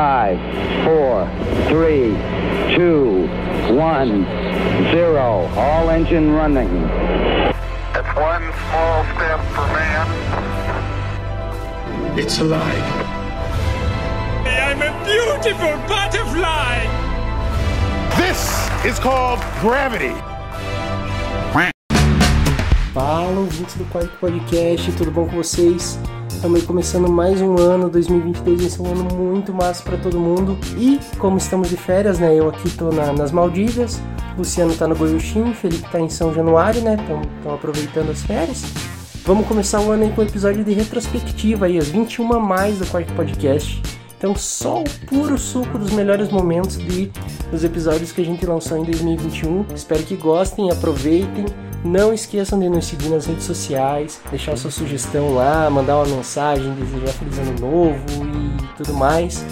Five, four, three, two, one, zero. All engine running. It's one small step for man. It's alive. I'm a beautiful butterfly! This is called gravity. Fala, ouvintes do Quarto Podcast, tudo bom com vocês? Estamos começando mais um ano, 2022 vai ser um ano muito massa para todo mundo. E como estamos de férias, né? Eu aqui tô na, nas Maldivas, Luciano tá no Goiuxim, Felipe tá em São Januário, né? Estão aproveitando as férias. Vamos começar o ano aí com um episódio de retrospectiva aí, as 21 a mais do Quarto Podcast. Então, só o puro suco dos melhores momentos de, dos episódios que a gente lançou em 2021. Espero que gostem, aproveitem. Não esqueçam de nos seguir nas redes sociais, deixar sua sugestão lá, mandar uma mensagem, desejar feliz ano novo e tudo mais.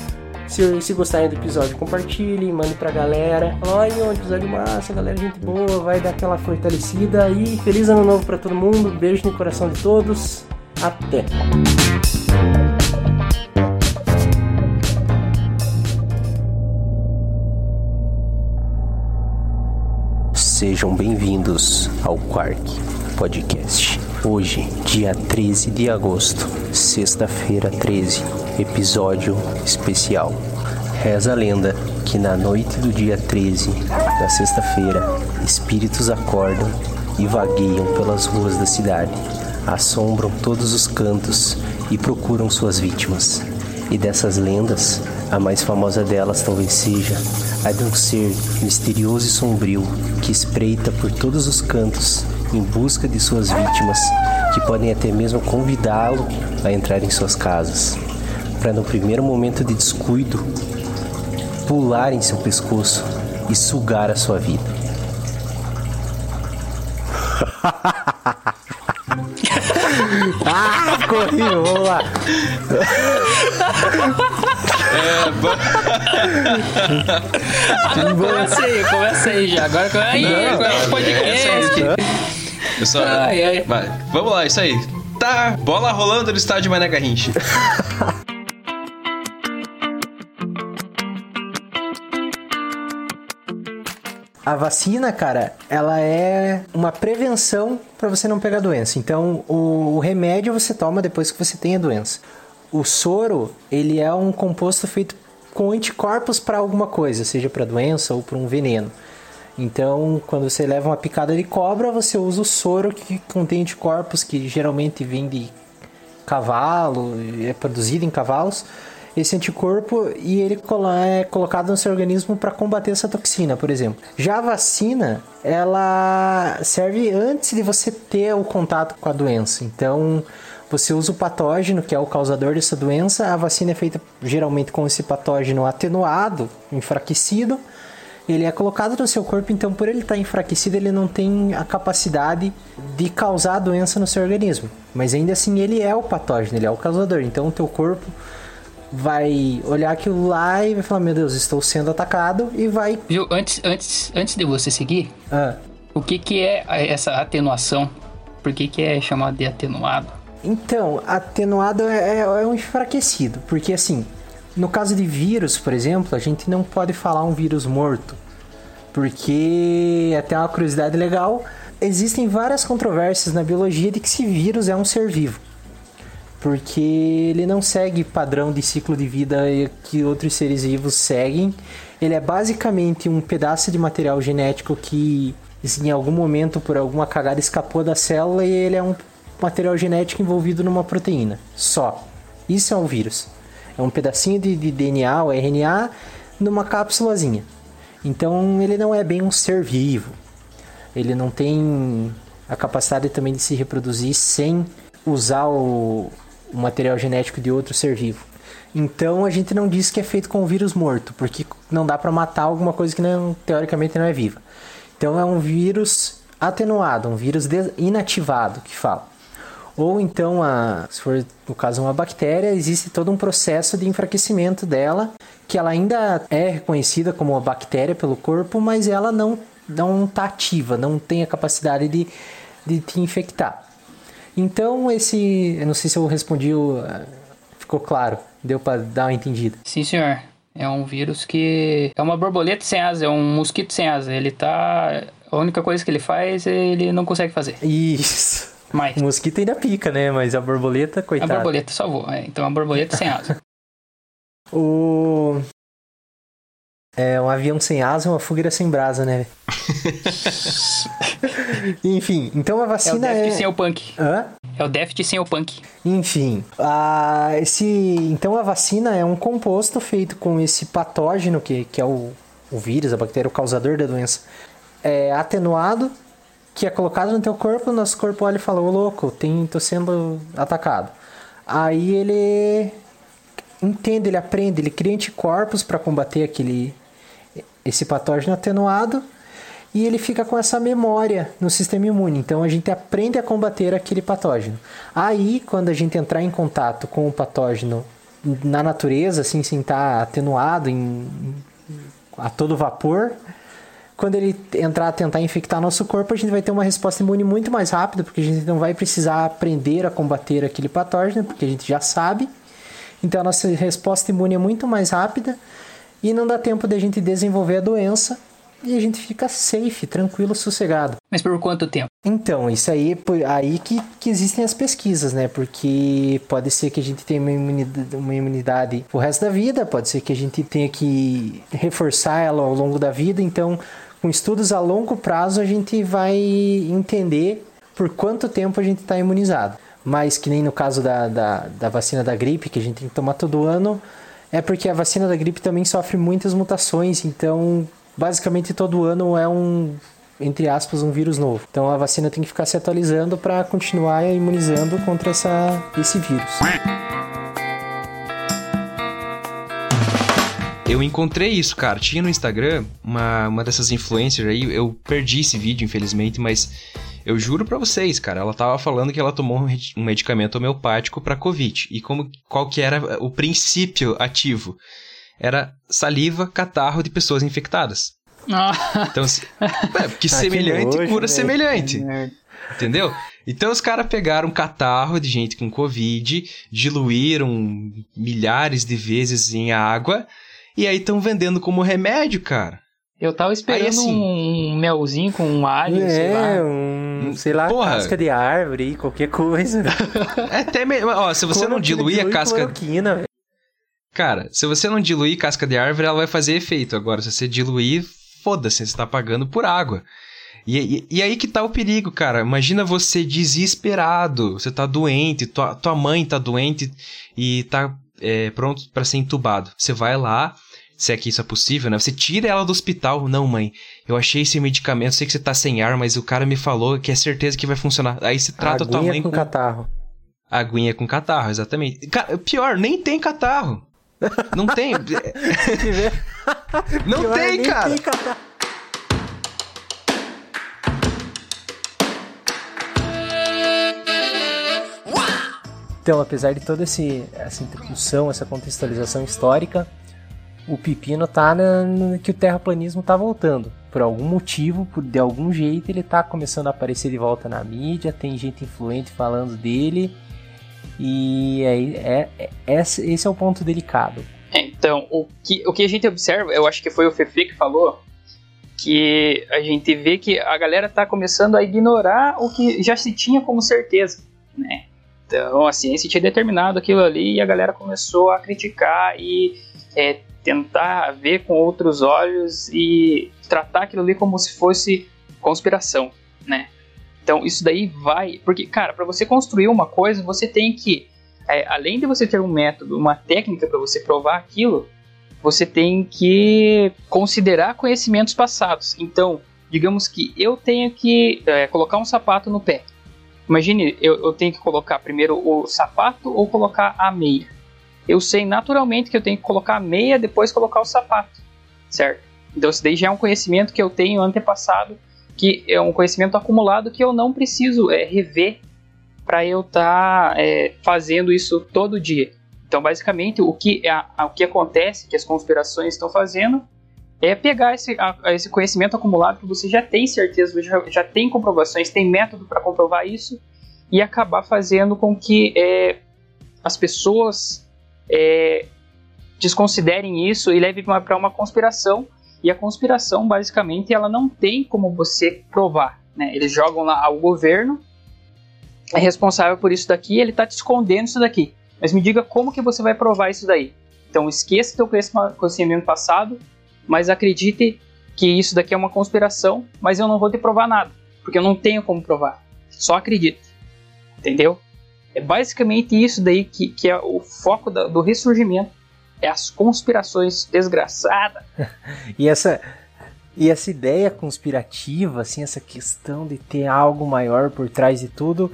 Se, se gostarem do episódio, compartilhem, mandem pra galera. Olha, um episódio massa, galera, gente boa, vai dar aquela fortalecida. E feliz ano novo para todo mundo, beijo no coração de todos. Até! Sejam bem-vindos ao Quark Podcast. Hoje, dia 13 de agosto, sexta-feira 13, episódio especial. Reza a lenda que na noite do dia 13 da sexta-feira, espíritos acordam e vagueiam pelas ruas da cidade, assombram todos os cantos e procuram suas vítimas. E dessas lendas, a mais famosa delas talvez seja a de um ser misterioso e sombrio que espreita por todos os cantos em busca de suas vítimas, que podem até mesmo convidá-lo a entrar em suas casas, para no primeiro momento de descuido pular em seu pescoço e sugar a sua vida. ah, ficou horrível, vamos lá. É, bo... começa aí, começa aí já. Agora começa aí, Não, agora é o podcast. Eu só... Ai, ai. Vai, vamos lá, isso aí. Tá, bola rolando no estádio Mané Garrincha. A vacina, cara, ela é uma prevenção para você não pegar doença. Então, o, o remédio você toma depois que você tem a doença. O soro, ele é um composto feito com anticorpos para alguma coisa, seja para doença ou para um veneno. Então, quando você leva uma picada de cobra, você usa o soro que contém anticorpos que geralmente vem de cavalo, é produzido em cavalos. Esse anticorpo e ele é colocado no seu organismo para combater essa toxina, por exemplo. Já a vacina, ela serve antes de você ter o contato com a doença. Então, você usa o patógeno, que é o causador dessa doença. A vacina é feita geralmente com esse patógeno atenuado, enfraquecido. Ele é colocado no seu corpo, então por ele estar enfraquecido, ele não tem a capacidade de causar a doença no seu organismo. Mas ainda assim, ele é o patógeno, ele é o causador. Então o teu corpo vai olhar aquilo lá e vai falar: Meu Deus, estou sendo atacado, e vai. Viu, antes, antes, antes de você seguir, Ah, o que, que é essa atenuação? Por que, que é chamado de atenuado? Então, atenuado é, é um enfraquecido, porque assim, no caso de vírus, por exemplo, a gente não pode falar um vírus morto, porque até uma curiosidade legal, existem várias controvérsias na biologia de que esse vírus é um ser vivo, porque ele não segue padrão de ciclo de vida que outros seres vivos seguem. Ele é basicamente um pedaço de material genético que em algum momento por alguma cagada escapou da célula e ele é um material genético envolvido numa proteína. Só. Isso é um vírus. É um pedacinho de, de DNA ou RNA numa cápsulazinha. Então ele não é bem um ser vivo. Ele não tem a capacidade também de se reproduzir sem usar o, o material genético de outro ser vivo. Então a gente não diz que é feito com um vírus morto, porque não dá para matar alguma coisa que não, teoricamente não é viva. Então é um vírus atenuado, um vírus inativado que fala. Ou então, a, se for no caso uma bactéria, existe todo um processo de enfraquecimento dela, que ela ainda é reconhecida como uma bactéria pelo corpo, mas ela não não está ativa, não tem a capacidade de, de te infectar. Então, esse. Eu não sei se eu respondi, o, ficou claro, deu para dar uma entendida. Sim, senhor. É um vírus que é uma borboleta sem asa, é um mosquito sem asa. Ele tá. A única coisa que ele faz, ele não consegue fazer. Isso. Mais. O mosquito ainda pica, né? Mas a borboleta, A coitada. borboleta salvou. É, então a borboleta sem asa. O. É um avião sem asa, uma fogueira sem brasa, né? Enfim, então a É o vacina Deft é. sem o punk. Hã? É o Deft sem o punk. Enfim, a, esse, então a vacina é um composto feito com esse patógeno, que, que é o, o vírus, a bactéria, o causador da doença, é atenuado, que é colocado no teu corpo, o nosso corpo olha e fala, ô louco, tem, tô sendo atacado. Aí ele entende, ele aprende, ele cria anticorpos para combater aquele esse patógeno atenuado e ele fica com essa memória no sistema imune. Então a gente aprende a combater aquele patógeno. Aí, quando a gente entrar em contato com o patógeno na natureza, assim, sem estar atenuado em, a todo vapor, quando ele entrar a tentar infectar nosso corpo, a gente vai ter uma resposta imune muito mais rápida, porque a gente não vai precisar aprender a combater aquele patógeno, porque a gente já sabe. Então a nossa resposta imune é muito mais rápida e não dá tempo de a gente desenvolver a doença e a gente fica safe, tranquilo, sossegado. Mas por quanto tempo? Então, isso aí aí que, que existem as pesquisas, né? Porque pode ser que a gente tenha uma imunidade, uma imunidade o resto da vida, pode ser que a gente tenha que reforçar ela ao longo da vida. Então, com estudos a longo prazo, a gente vai entender por quanto tempo a gente está imunizado. Mas que nem no caso da, da, da vacina da gripe, que a gente tem que tomar todo ano, é porque a vacina da gripe também sofre muitas mutações, então basicamente todo ano é um, entre aspas, um vírus novo. Então a vacina tem que ficar se atualizando para continuar imunizando contra essa, esse vírus. Eu encontrei isso, cara. Tinha no Instagram uma, uma dessas influencers aí. Eu perdi esse vídeo, infelizmente, mas eu juro pra vocês, cara. Ela tava falando que ela tomou um medicamento homeopático pra Covid. E como, qual que era o princípio ativo? Era saliva, catarro de pessoas infectadas. Ah, Então, se- é, porque que semelhante nojo, cura velho. semelhante. Entendeu? Então os caras pegaram um catarro de gente com Covid, diluíram milhares de vezes em água e aí estão vendendo como remédio, cara. Eu tava esperando Aí, assim- um melzinho com um alho, sei É, lá. um, sei lá, Porra. casca de árvore, qualquer coisa. É até melhor. Ó, se você não diluir a casca. Cara, se você não diluir casca de árvore, ela vai fazer efeito. Agora, se você diluir, foda-se, você tá pagando por água. E, e- e aí que tá o perigo, cara. Imagina você desesperado. Você tá doente, tua, tua mãe tá doente e tá é, pronto pra ser entubado. Você vai lá, se é que isso é possível, né? Você tira ela do hospital. Não, mãe, eu achei esse medicamento, sei que você tá sem ar, mas o cara me falou que é certeza que vai funcionar. Aí você trata tua Aguinha mãe com catarro. Aguinha com catarro, exatamente. Ca- pior, nem tem catarro. Não tem. Não Pior, tem, nem cara. tem catarro. Então, apesar de toda essa introdução, essa contextualização histórica, o pepino tá na, no- que o terraplanismo tá voltando. Por algum motivo, por, de algum jeito, ele tá começando a aparecer de volta na mídia, tem gente influente falando dele. E aí, é, é- esse, esse é o ponto delicado. É, Então, o que, o que a gente observa, eu acho que foi o Fefe que falou, que a gente vê que a galera tá começando a ignorar o que já se tinha como certeza, né? Então, a ciência tinha determinado aquilo ali e a galera começou a criticar e é, tentar ver com outros olhos e tratar aquilo ali como se fosse conspiração, né? Então, isso daí vai... Porque, cara, para você construir uma coisa, você tem que é, além de você ter um método, uma técnica para você provar aquilo, você tem que considerar conhecimentos passados. Então, digamos que eu tenho que é, colocar um sapato no pé. Imagine, eu, eu tenho que colocar primeiro o sapato ou colocar a meia. Eu sei naturalmente que eu tenho que colocar a meia depois colocar o sapato, certo? Então, isso daí já é um conhecimento que eu tenho antepassado, que é um conhecimento acumulado que eu não preciso é, rever para eu estar fazendo isso todo dia. Então, basicamente, o que, a- a- o que acontece, que as conspirações estão fazendo, é pegar esse, a- esse conhecimento acumulado que você já tem certeza, já, já tem comprovações, tem método para comprovar isso, e acabar fazendo com que é, as pessoas é, desconsiderem isso e levem para uma conspiração. E a conspiração, basicamente, ela não tem como você provar. Né? Eles jogam lá o governo é responsável por isso daqui, ele está te escondendo isso daqui. Mas me diga como que você vai provar isso daí. Então esqueça teu conhecimento passado, mas acredite que isso daqui é uma conspiração, mas eu não vou te provar nada, porque eu não tenho como provar. Só acredite. Entendeu? É basicamente isso daí que, que é o foco do ressurgimento. É as conspirações desgraçadas. e essa e essa ideia conspirativa, assim, essa questão de ter algo maior por trás de tudo,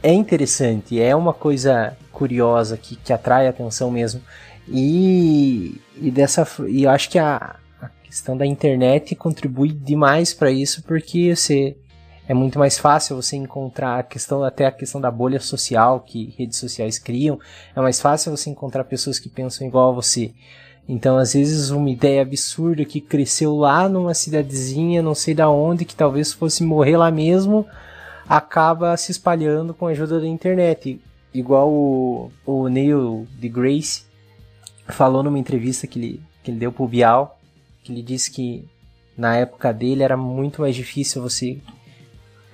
é interessante, é uma coisa curiosa que, que atrai a atenção mesmo. E, e dessa e eu acho que a, a questão da internet contribui demais para isso porque você é muito mais fácil você encontrar a questão até a questão da bolha social que redes sociais criam. É mais fácil você encontrar pessoas que pensam igual a você. Então às vezes uma ideia absurda que cresceu lá numa cidadezinha não sei da onde que talvez fosse morrer lá mesmo acaba se espalhando com a ajuda da internet. Igual o, o Neil deGrasse falou numa entrevista que ele, que ele deu pro Bial, que ele disse que na época dele era muito mais difícil você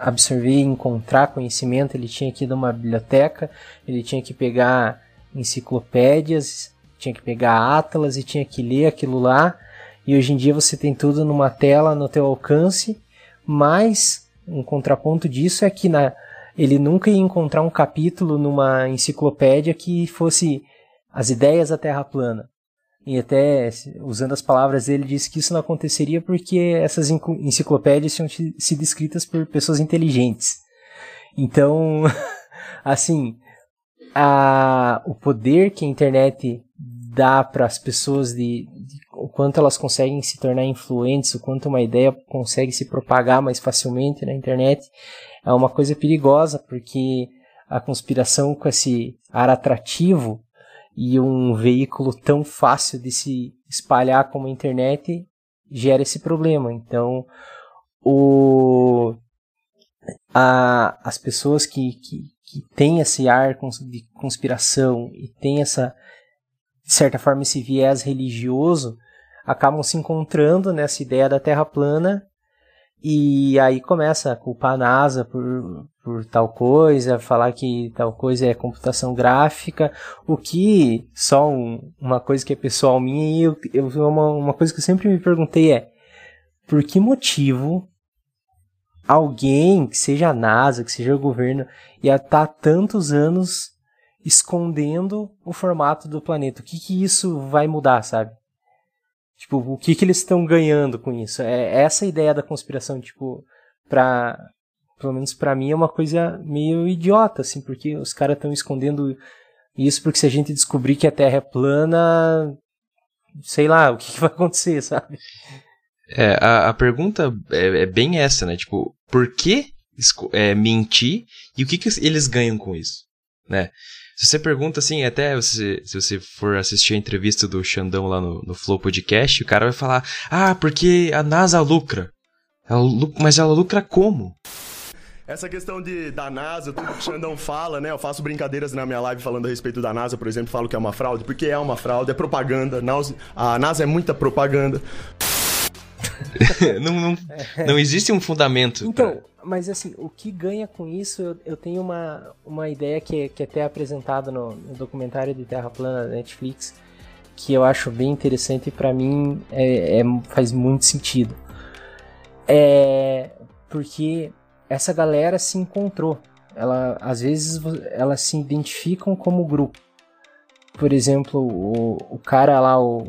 absorver e encontrar conhecimento, ele tinha que ir numa biblioteca, ele tinha que pegar enciclopédias, tinha que pegar atlas e tinha que ler aquilo lá. E hoje em dia você tem tudo numa tela no teu alcance, mas um contraponto disso é que na, ele nunca ia encontrar um capítulo numa enciclopédia que fosse as ideias da Terra plana. E até, usando as palavras dele, disse que isso não aconteceria porque essas enciclopédias tinham sido escritas por pessoas inteligentes. Então, assim, a, o poder que a internet dá para as pessoas de, de, o quanto elas conseguem se tornar influentes, o quanto uma ideia consegue se propagar mais facilmente na internet, é uma coisa perigosa, porque a conspiração com esse ar atrativo e um veículo tão fácil de se espalhar como a internet gera esse problema. Então, o, a, as pessoas que, que, que têm esse ar de conspiração e têm essa, de certa forma, esse viés religioso, acabam se encontrando nessa ideia da Terra plana e aí começa a culpar a NASA por, por tal coisa, falar que tal coisa é computação gráfica, o que, só um, uma coisa que é pessoal minha, e eu, eu, uma, uma coisa que eu sempre me perguntei é, por que motivo alguém, que seja a NASA, que seja o governo, ia estar tá tantos anos escondendo o formato do planeta? O que, que isso vai mudar, sabe? Tipo, o que, que eles estão ganhando com isso? É essa ideia da conspiração, tipo, pra. Pelo menos para mim é uma coisa meio idiota, assim, porque os caras estão escondendo isso porque se a gente descobrir que a Terra é plana, sei lá, o que, que vai acontecer, sabe? É, a, a pergunta é, é, bem essa, né? Tipo, por que é, mentir e o que, que eles ganham com isso, né? Se você pergunta assim, até se, se você for assistir a entrevista do Xandão lá no, no Flow Podcast, o cara vai falar: Ah, porque a NASA lucra. Ela, mas ela lucra como? Essa questão de, da NASA, tudo que o Xandão fala, né? Eu faço brincadeiras na minha live falando a respeito da NASA, por exemplo, falo que é uma fraude, porque é uma fraude, é propaganda. A NASA é muita propaganda. não, não, não existe um fundamento. Então, pra... mas assim, o que ganha com isso, eu, eu tenho uma, uma ideia que, que é até apresentada no, no, documentário de Terra Plana da Netflix, que eu acho bem interessante e para mim é, é, faz muito sentido. É porque essa galera se encontrou. Ela, às vezes elas se identificam como grupo por exemplo, o, o cara lá, o,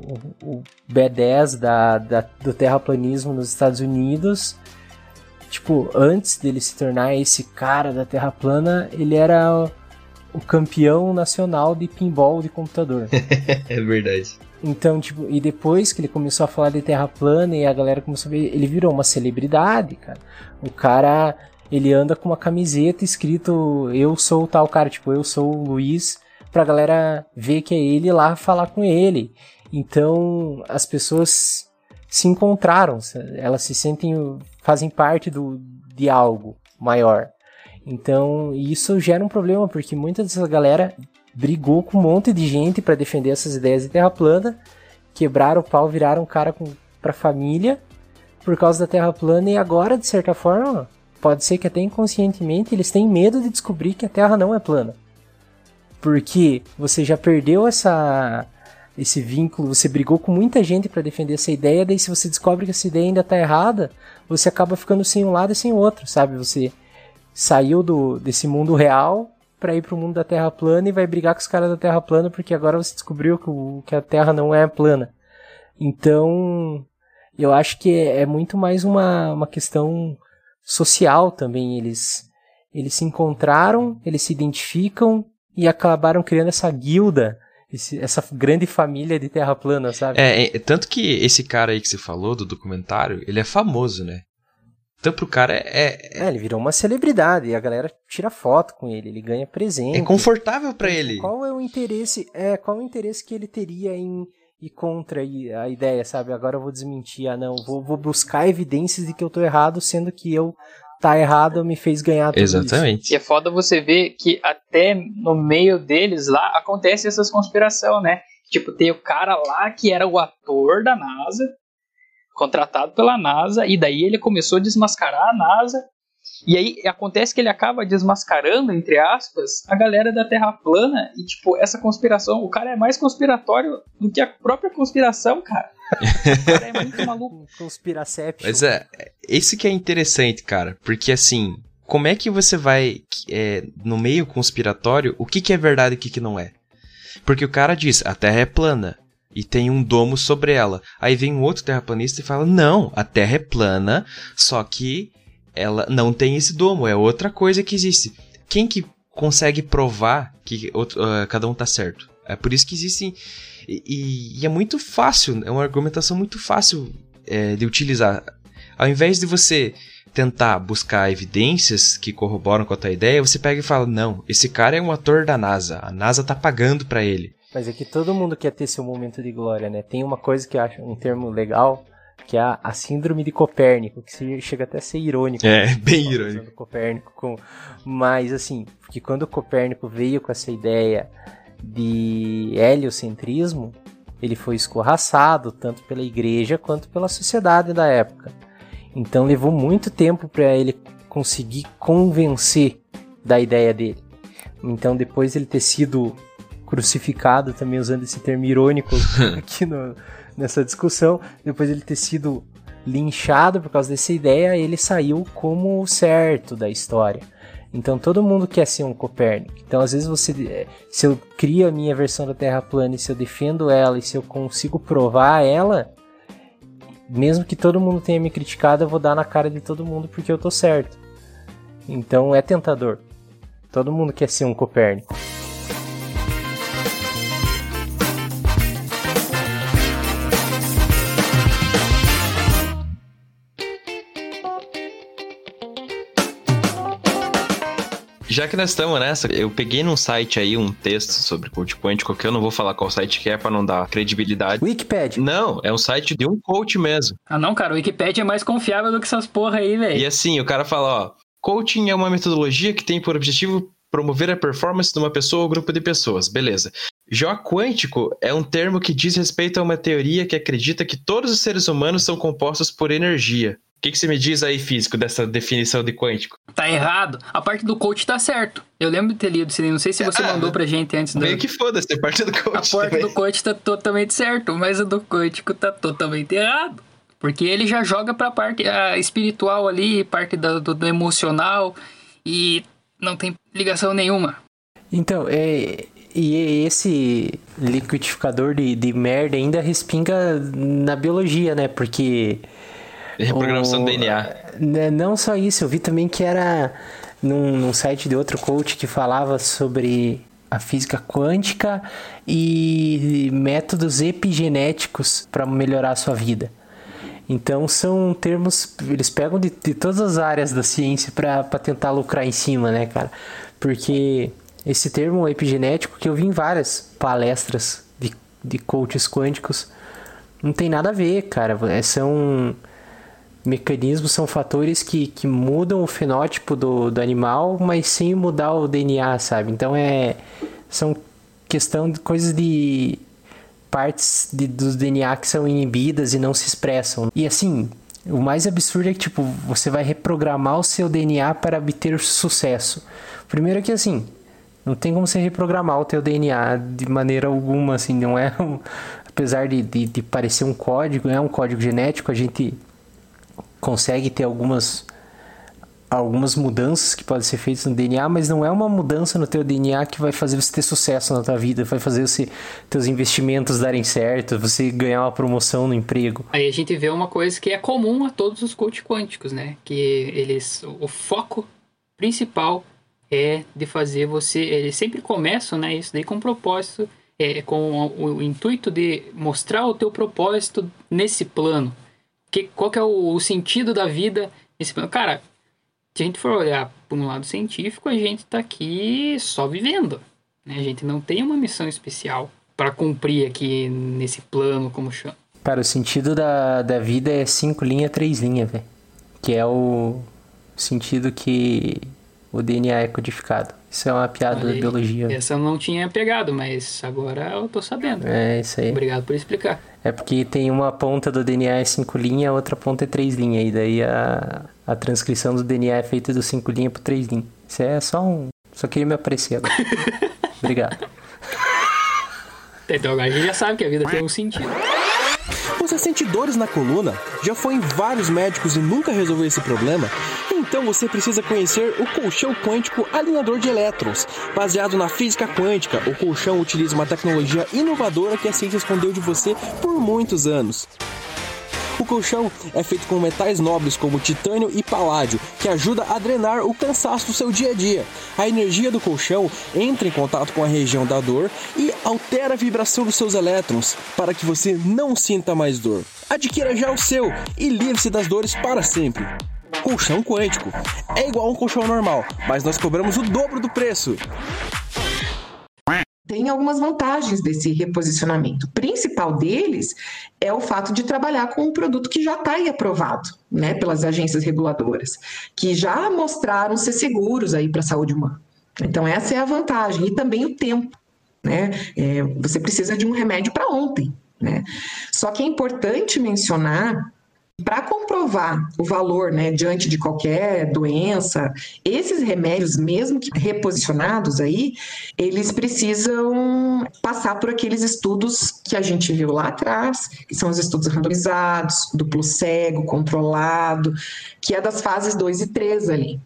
o B10 da, da, do terraplanismo nos Estados Unidos, tipo, antes dele se tornar esse cara da Terra plana, ele era o campeão nacional de pinball de computador. é verdade. Então, tipo, e depois que ele começou a falar de Terra plana e a galera começou a ver, ele virou uma celebridade, cara. O cara, ele anda com uma camiseta escrito eu sou tal cara, tipo, eu sou o Luiz pra galera ver que é ele lá falar com ele. Então as pessoas se encontraram, elas se sentem, fazem parte do, de algo maior. Então isso gera um problema, porque muita dessa galera brigou com um monte de gente para defender essas ideias de terra plana, quebraram o pau, viraram cara com, pra família por causa da terra plana e agora, de certa forma, pode ser que até inconscientemente eles têm medo de descobrir que a terra não é plana. Porque você já perdeu essa esse vínculo, você brigou com muita gente para defender essa ideia, daí se você descobre que essa ideia ainda tá errada, você acaba ficando sem um lado e sem o outro, sabe? Você saiu do, desse mundo real para ir pro mundo da Terra plana e vai brigar com os caras da Terra plana porque agora você descobriu que, o, que a Terra não é plana. Então, eu acho que é, é muito mais uma, uma questão social também. Eles, eles se encontraram, eles se identificam e acabaram criando essa guilda, esse, essa grande família de Terra plana, sabe? É, é, tanto que esse cara aí que você falou do documentário, ele é famoso, né? Então pro cara é, É, ele virou uma celebridade e a galera tira foto com ele, ele ganha presente. é confortável pra ele. Qual é o interesse? É, qual é o interesse que ele teria em ir contra a ideia, sabe? Agora eu vou desmentir, ah não, vou, vou buscar evidências de que eu tô errado, sendo que eu tá errado me fez ganhar tudo isso. Exatamente. E é foda você ver que até no meio deles lá acontece essas conspiração, né? Tipo, tem o cara lá que era o ator da NASA, contratado pela NASA, e daí ele começou a desmascarar a NASA. E aí acontece que ele acaba desmascarando, entre aspas, a galera da Terra plana. E, tipo, essa conspiração, o cara é mais conspiratório do que a própria conspiração, cara. O cara é muito maluco. Conspiraception. Mas é, esse que é interessante, cara, porque assim, como é que você vai, é, no meio conspiratório, o que, que é verdade e o que, que não é? Porque o cara diz, a Terra é plana e tem um domo sobre ela. Aí vem um outro terraplanista e fala, não, a Terra é plana, só que ela não tem esse domo, é outra coisa que existe. Quem que consegue provar que outro, ah, cada um tá certo? É por isso que existem. E, e- é muito fácil, é uma argumentação muito fácil é, de utilizar. Ao invés de você tentar buscar evidências que corroboram com a tua ideia, você pega e fala: não, esse cara é um ator da NASA, a NASA tá pagando pra ele. Mas é que todo mundo quer ter seu momento de glória, né? Tem uma coisa que eu acho um termo legal, que é a, a síndrome de Copérnico, que chega até a ser irônico. É, bem Usando irônico. Copérnico com... Mas assim, porque quando Copérnico veio com essa ideia de heliocentrismo, ele foi escorraçado tanto pela igreja quanto pela sociedade da época. Então levou muito tempo para ele conseguir convencer da ideia dele. Então depois ele ter sido crucificado, também usando esse termo irônico aqui no- nessa discussão, depois ele ter sido linchado por causa dessa ideia, ele saiu como o certo da história. Então todo mundo quer ser um Copérnico. Então às vezes você, eh, se eu crio a minha versão da Terra plana e se eu defendo ela e se eu consigo provar ela, mesmo que todo mundo tenha me criticado, eu vou dar na cara de todo mundo porque eu tô certo. Então é tentador. Todo mundo quer ser um Copérnico. Já que nós estamos nessa, eu peguei num site aí um texto sobre coach quântico, que eu não vou falar qual site que é pra não dar credibilidade. Wikipedia. Não, é um site de um coach mesmo. Ah não, cara, o Wikipedia é mais confiável do que essas porra aí, E velho. assim, o cara fala, ó, coaching é uma metodologia que tem por objetivo promover a performance de uma pessoa ou grupo de pessoas, beleza. Já quântico é um termo que diz respeito a uma teoria que acredita que todos os seres humanos são compostos por energia. O que, que você me diz aí, físico, dessa definição de quântico? Tá errado. A parte do coach tá certo. Eu lembro de ter lido isso aí. Não sei se você Ah, mandou pra gente antes do. Meio que foda-se, a parte do A coach parte também. do coach tá totalmente certo, mas a do quântico tá totalmente errado. Porque ele já joga pra parte ah, espiritual ali, parte do, do- do emocional, e não tem ligação nenhuma. Então, é, e esse liquidificador de, de merda ainda respinga na biologia, né? Porque. Reprogramação o- do DNA. né, Não só isso, eu vi também que era num, num site de outro coach que falava sobre a física quântica e métodos epigenéticos para melhorar a sua vida. Então são termos, eles pegam de, de todas as áreas da ciência para tentar lucrar em cima, né, cara? Porque esse termo epigenético que eu vi em várias palestras de, de coaches quânticos não tem nada a ver, cara. É, São mecanismos, são fatores que, que mudam o fenótipo do, do animal, mas sem mudar o DNA, sabe? Então é são questão de coisas de partes de, dos DNA que são inibidas e não se expressam. E assim, o mais absurdo é que, tipo, você vai reprogramar o seu DNA para obter sucesso. Primeiro que, assim, não tem como você reprogramar o teu DNA de maneira alguma, assim, não é... Um, apesar de, de, de parecer um código, é um código genético, a gente consegue ter algumas algumas mudanças que podem ser feitas no DNA, mas não é uma mudança no teu DNA que vai fazer você ter sucesso na tua vida, vai fazer você teus investimentos darem certo, você ganhar uma promoção no emprego. Aí a gente vê uma coisa que é comum a todos os coaches quânticos, né? Que eles o foco principal é de fazer você, eles sempre começam, né, isso daí com propósito, é, com o, o intuito de mostrar o teu propósito nesse plano. Que, qual que é o, o sentido da vida nesse plano? Cara, se a gente for olhar por um lado científico, a gente está aqui só vivendo. Né? A gente não tem uma missão especial para cumprir aqui nesse plano, como chama. Cara, o sentido da, da vida é cinco linhas, três linhas, velho. Que é o sentido que o DNA é codificado. Isso é uma piada da biologia. Essa eu não tinha pegado, mas agora eu tô sabendo. É, isso aí. Obrigado por explicar. É porque tem uma ponta do DNA é cinco linhas, a outra ponta é três linhas. E daí a, a transcrição do DNA é feita do cinco linhas por três linhas. Isso é só um. Só queria me aparecer agora. Obrigado. Então agora a gente já sabe que a vida tem um sentido. Sente dores na coluna? Já foi em vários médicos e nunca resolveu esse problema? Então você precisa conhecer o colchão quântico alinhador de elétrons. Baseado na física quântica, o colchão utiliza uma tecnologia inovadora que a ciência escondeu de você por muitos anos. O colchão é feito com metais nobres como titânio e paládio, que ajuda a drenar o cansaço do seu dia a dia. A energia do colchão entra em contato com a região da dor e altera a vibração dos seus elétrons para que você não sinta mais dor. Adquira já o seu e livre-se das dores para sempre. Colchão quântico. É igual a um colchão normal, mas nós cobramos o dobro do preço tem algumas vantagens desse reposicionamento. O principal deles é o fato de trabalhar com um produto que já está aí aprovado, né, pelas agências reguladoras, que já mostraram ser seguros aí para a saúde humana. Então essa é a vantagem e também o tempo, né? É, você precisa de um remédio para ontem, né? Só que é importante mencionar para comprovar o valor né, diante de qualquer doença, esses remédios, mesmo que reposicionados aí, eles precisam passar por aqueles estudos que a gente viu lá atrás, que são os estudos randomizados, duplo cego, controlado, que é das fases 2 e 3 ali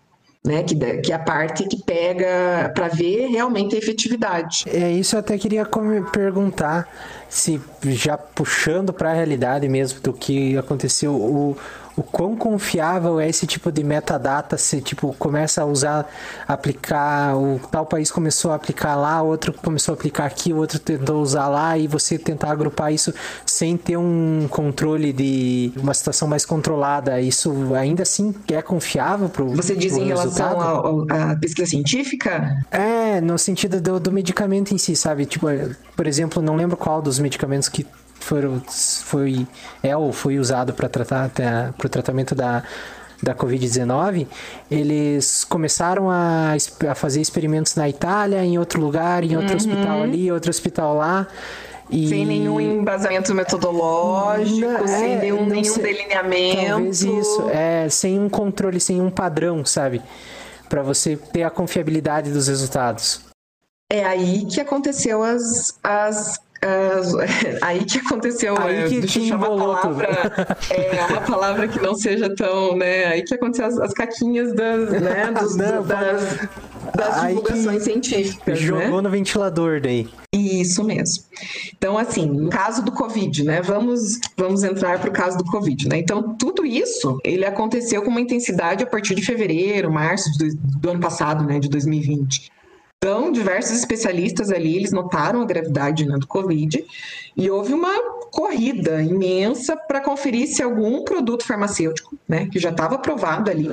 né? Que, que é a parte que pega para ver realmente a efetividade. É isso eu até queria perguntar se já puxando para a realidade mesmo do que aconteceu o o quão confiável é esse tipo de metadata se tipo começa a usar aplicar o tal país começou a aplicar lá outro começou a aplicar aqui outro tentou usar lá e você tentar agrupar isso sem ter um controle de uma situação mais controlada. Isso ainda assim é confiável para você diz em relação à pesquisa científica? É no sentido do, do medicamento em si sabe? Tipo por exemplo não lembro qual dos medicamentos que foram, foi, é ou foi usado para tratar para o tratamento da, da Covid-19, eles começaram a, a fazer experimentos na Itália, em outro lugar, em outro uhum. hospital ali, outro hospital lá. E... Sem nenhum embasamento metodológico, não, sem é, nenhum, nenhum delineamento. Talvez isso, é, sem um controle, sem um padrão, sabe? Para você ter a confiabilidade dos resultados. É aí que aconteceu as, as Uh, aí que aconteceu, aí é, que deixa eu chamar uma palavra, é, uma palavra que não seja tão, né, aí que aconteceu as, as caquinhas das, né, dos, não, das, das divulgações científicas, Jogou né? no ventilador daí. Isso mesmo. Então, assim, no caso do Covid, né, vamos, vamos entrar para o caso do Covid, né, então tudo isso, ele aconteceu com uma intensidade a partir de fevereiro, março do, do ano passado, né, de 2020. Então, diversos especialistas ali, eles notaram a gravidade né, do Covid e houve uma corrida imensa para conferir se algum produto farmacêutico, né, que já estava aprovado ali,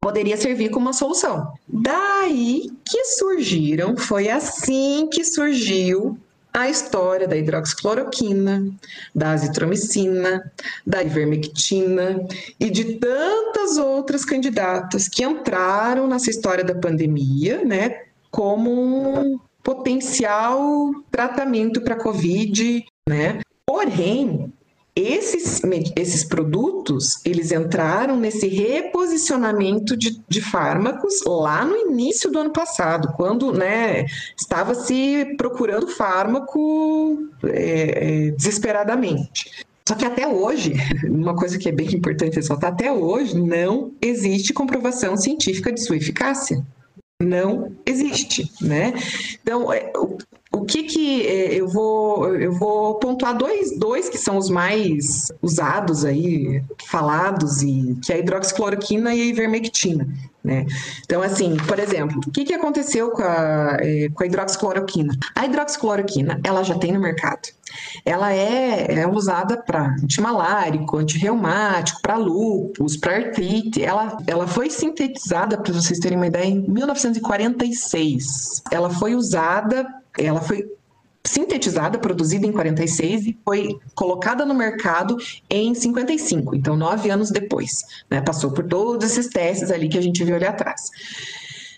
poderia servir como uma solução. Daí que surgiram, foi assim que surgiu a história da hidroxicloroquina, da azitromicina, da ivermectina e de tantas outras candidatas que entraram nessa história da pandemia, né, como potencial tratamento para Covid, né? Porém, esses, esses produtos, eles entraram nesse reposicionamento de, de fármacos lá no início do ano passado, quando né, estava se procurando fármaco é, é, desesperadamente. Só que até hoje, uma coisa que é bem importante ressaltar, até hoje não existe comprovação científica de sua eficácia não existe, né? Então, é, o, que que é, eu vou eu vou pontuar dois, dois que são os mais usados aí, falados e que é a hidroxicloroquina e a ivermectina, né? Então, assim, por exemplo, o que que aconteceu com a, é, com a hidroxicloroquina? A hidroxicloroquina, ela já tem no mercado. Ela é, é usada para antimalárico, antirreumático, para lúpus, para artrite. Ela, ela foi sintetizada, para vocês terem uma ideia, em 1946. Ela foi usada, ela foi sintetizada, produzida em 46 e foi colocada no mercado em 55, então nove anos depois. Né? Passou por todos esses testes ali que a gente viu ali atrás.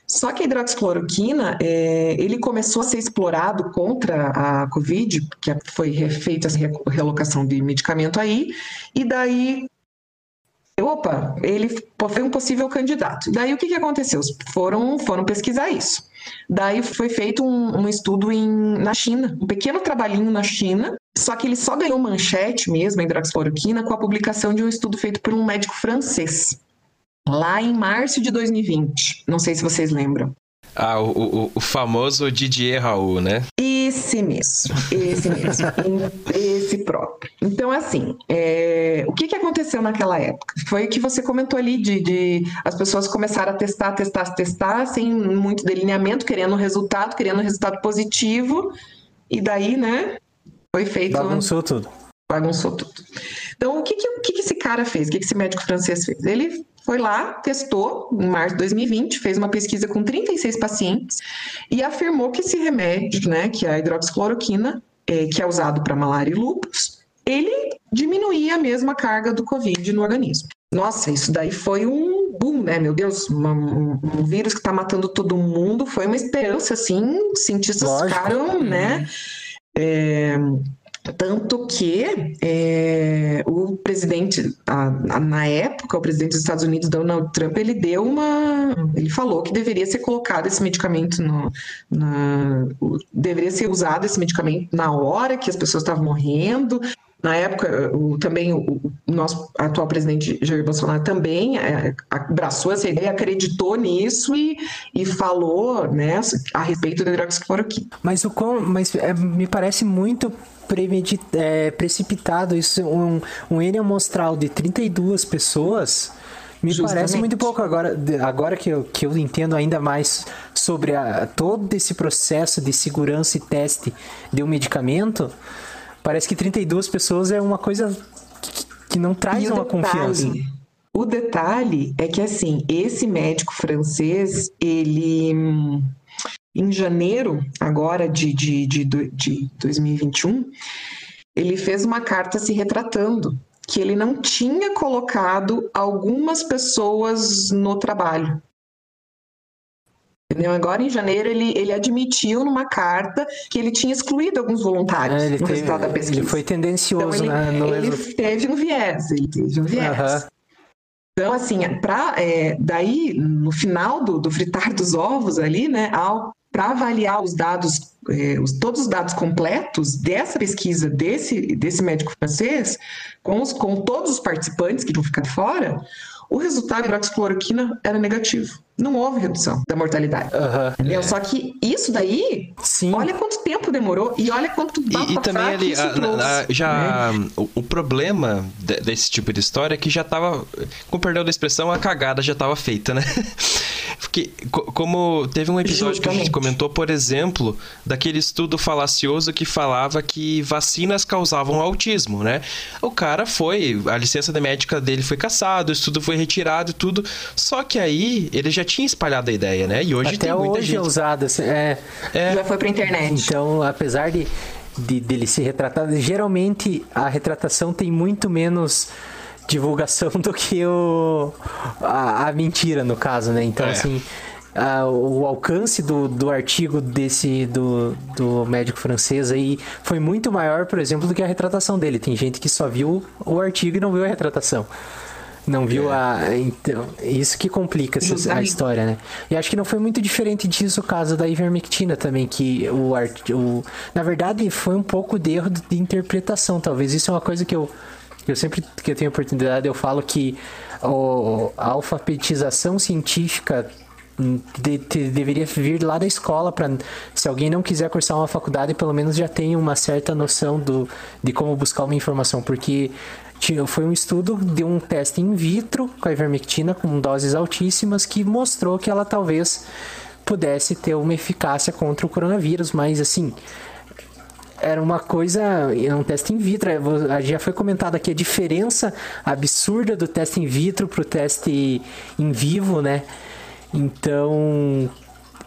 Só que a hidroxicloroquina, é, ele começou a ser explorado contra a Covid, que foi feita a relocação de medicamento aí, e daí opa, ele foi um possível candidato. Daí o que, que aconteceu? Foram, foram pesquisar isso. Daí foi feito um, um, estudo em, na China, um pequeno trabalhinho na China, só que ele só ganhou manchete mesmo, a hidroxicloroquina, com a publicação de um estudo feito por um médico francês lá em março de 2020. Não sei se vocês lembram. Ah, o, o, o famoso Didier Raul, né? Esse mesmo, esse mesmo, esse próprio. Então, assim, é, o que, que aconteceu naquela época? Foi o que você comentou ali de, de as pessoas começaram a testar, testar, testar, sem muito delineamento, querendo resultado, querendo resultado positivo, e daí, né, foi feito... Bagunçou tudo. Bagunçou tudo. Então, o que, que, o que, que esse cara fez? O que, que esse médico francês fez? Ele foi lá, testou em março de 2020, fez uma pesquisa com 36 pacientes e afirmou que esse remédio, né, que é a hidroxicloroquina, é, que é usado para malária e lúpus, ele diminuía a mesma carga do Covid no organismo. Nossa, isso daí foi um boom, né? Meu Deus, uma, um, um, vírus que está matando todo mundo, foi uma esperança, assim, cientistas Lógico. ficaram, né? É, tanto que é, o presidente, a, a, na época, o presidente dos Estados Unidos, Donald Trump, ele deu uma. Ele falou que deveria ser colocado esse medicamento no. Na, deveria ser usado esse medicamento na hora que as pessoas estavam morrendo. Na época, o, também o, o, nosso atual presidente Jair Bolsonaro também é, abraçou essa ideia, acreditou nisso e, e falou né, a respeito da hidroxicloroquina. Mas, o mas é, me parece muito é, precipitado isso, um, um N amostral de 32 pessoas. Me Justamente. parece muito pouco agora, agora que eu, que eu entendo ainda mais sobre a, todo esse processo de segurança e teste de um medicamento. Parece que 32 pessoas é uma coisa que, que não traz uma detalhe, confiança. O detalhe é que assim, esse médico francês, ele em janeiro, agora de, de, de, de 2021, ele fez uma carta se retratando que ele não tinha colocado algumas pessoas no trabalho. Entendeu? Agora, em janeiro, ele, ele admitiu numa carta que ele tinha excluído alguns voluntários é, no teve, resultado da pesquisa. Ele foi tendencioso, então, ele, né? ele teve um viés, ele teve um viés. Então, assim, pra, é, daí, no final do, do fritar dos ovos ali, né, para avaliar os dados, eh, os, todos os dados completos dessa pesquisa desse, desse médico francês, com, os, com todos os participantes que vão ficar fora, o resultado da hidroxicloroquina era negativo. Não houve redução da mortalidade. Uhum. Só que isso daí, Sim. olha quanto tempo demorou e olha quanto E, e também ali, a, a, já né? o, o, problema de, desse tipo de história é que já tava, com perdão da expressão, a cagada já tava feita, né? Porque, como teve um episódio Justamente. que a gente comentou, por exemplo, daquele estudo falacioso que falava que vacinas causavam autismo, né? O cara foi, a licença da médica dele foi caçada, o estudo foi retirado e tudo. Só que aí ele já tinha espalhado a ideia, né? E hoje Até tem muita hoje gente... é usada. É... é... Já foi pra internet. Então, apesar de, de dele se retratar, geralmente a retratação tem muito menos divulgação do que o a, a mentira no caso, né? Então, é. assim, o alcance do, do artigo desse do, do médico francês aí foi muito maior, por exemplo, do que a retratação dele. Tem gente que só viu o artigo e não viu a retratação. Não viu é. a. Então, isso que complica essa, a história, né? E acho que não foi muito diferente disso o caso da ivermectina também, que o, art, o. Na verdade, foi um pouco de erro de interpretação. Talvez isso é uma coisa que eu. Eu sempre que eu tenho oportunidade, eu falo que o, a alfabetização científica de, de, deveria vir lá da escola para se alguém não quiser cursar uma faculdade pelo menos já tenha uma certa noção do, de como buscar uma informação porque foi um estudo de um teste in vitro com a ivermectina com doses altíssimas que mostrou que ela talvez pudesse ter uma eficácia contra o coronavírus, mas assim, era uma coisa, um teste in vitro. É, já foi comentado aqui a diferença absurda do teste in vitro para o teste em vivo, né? Então,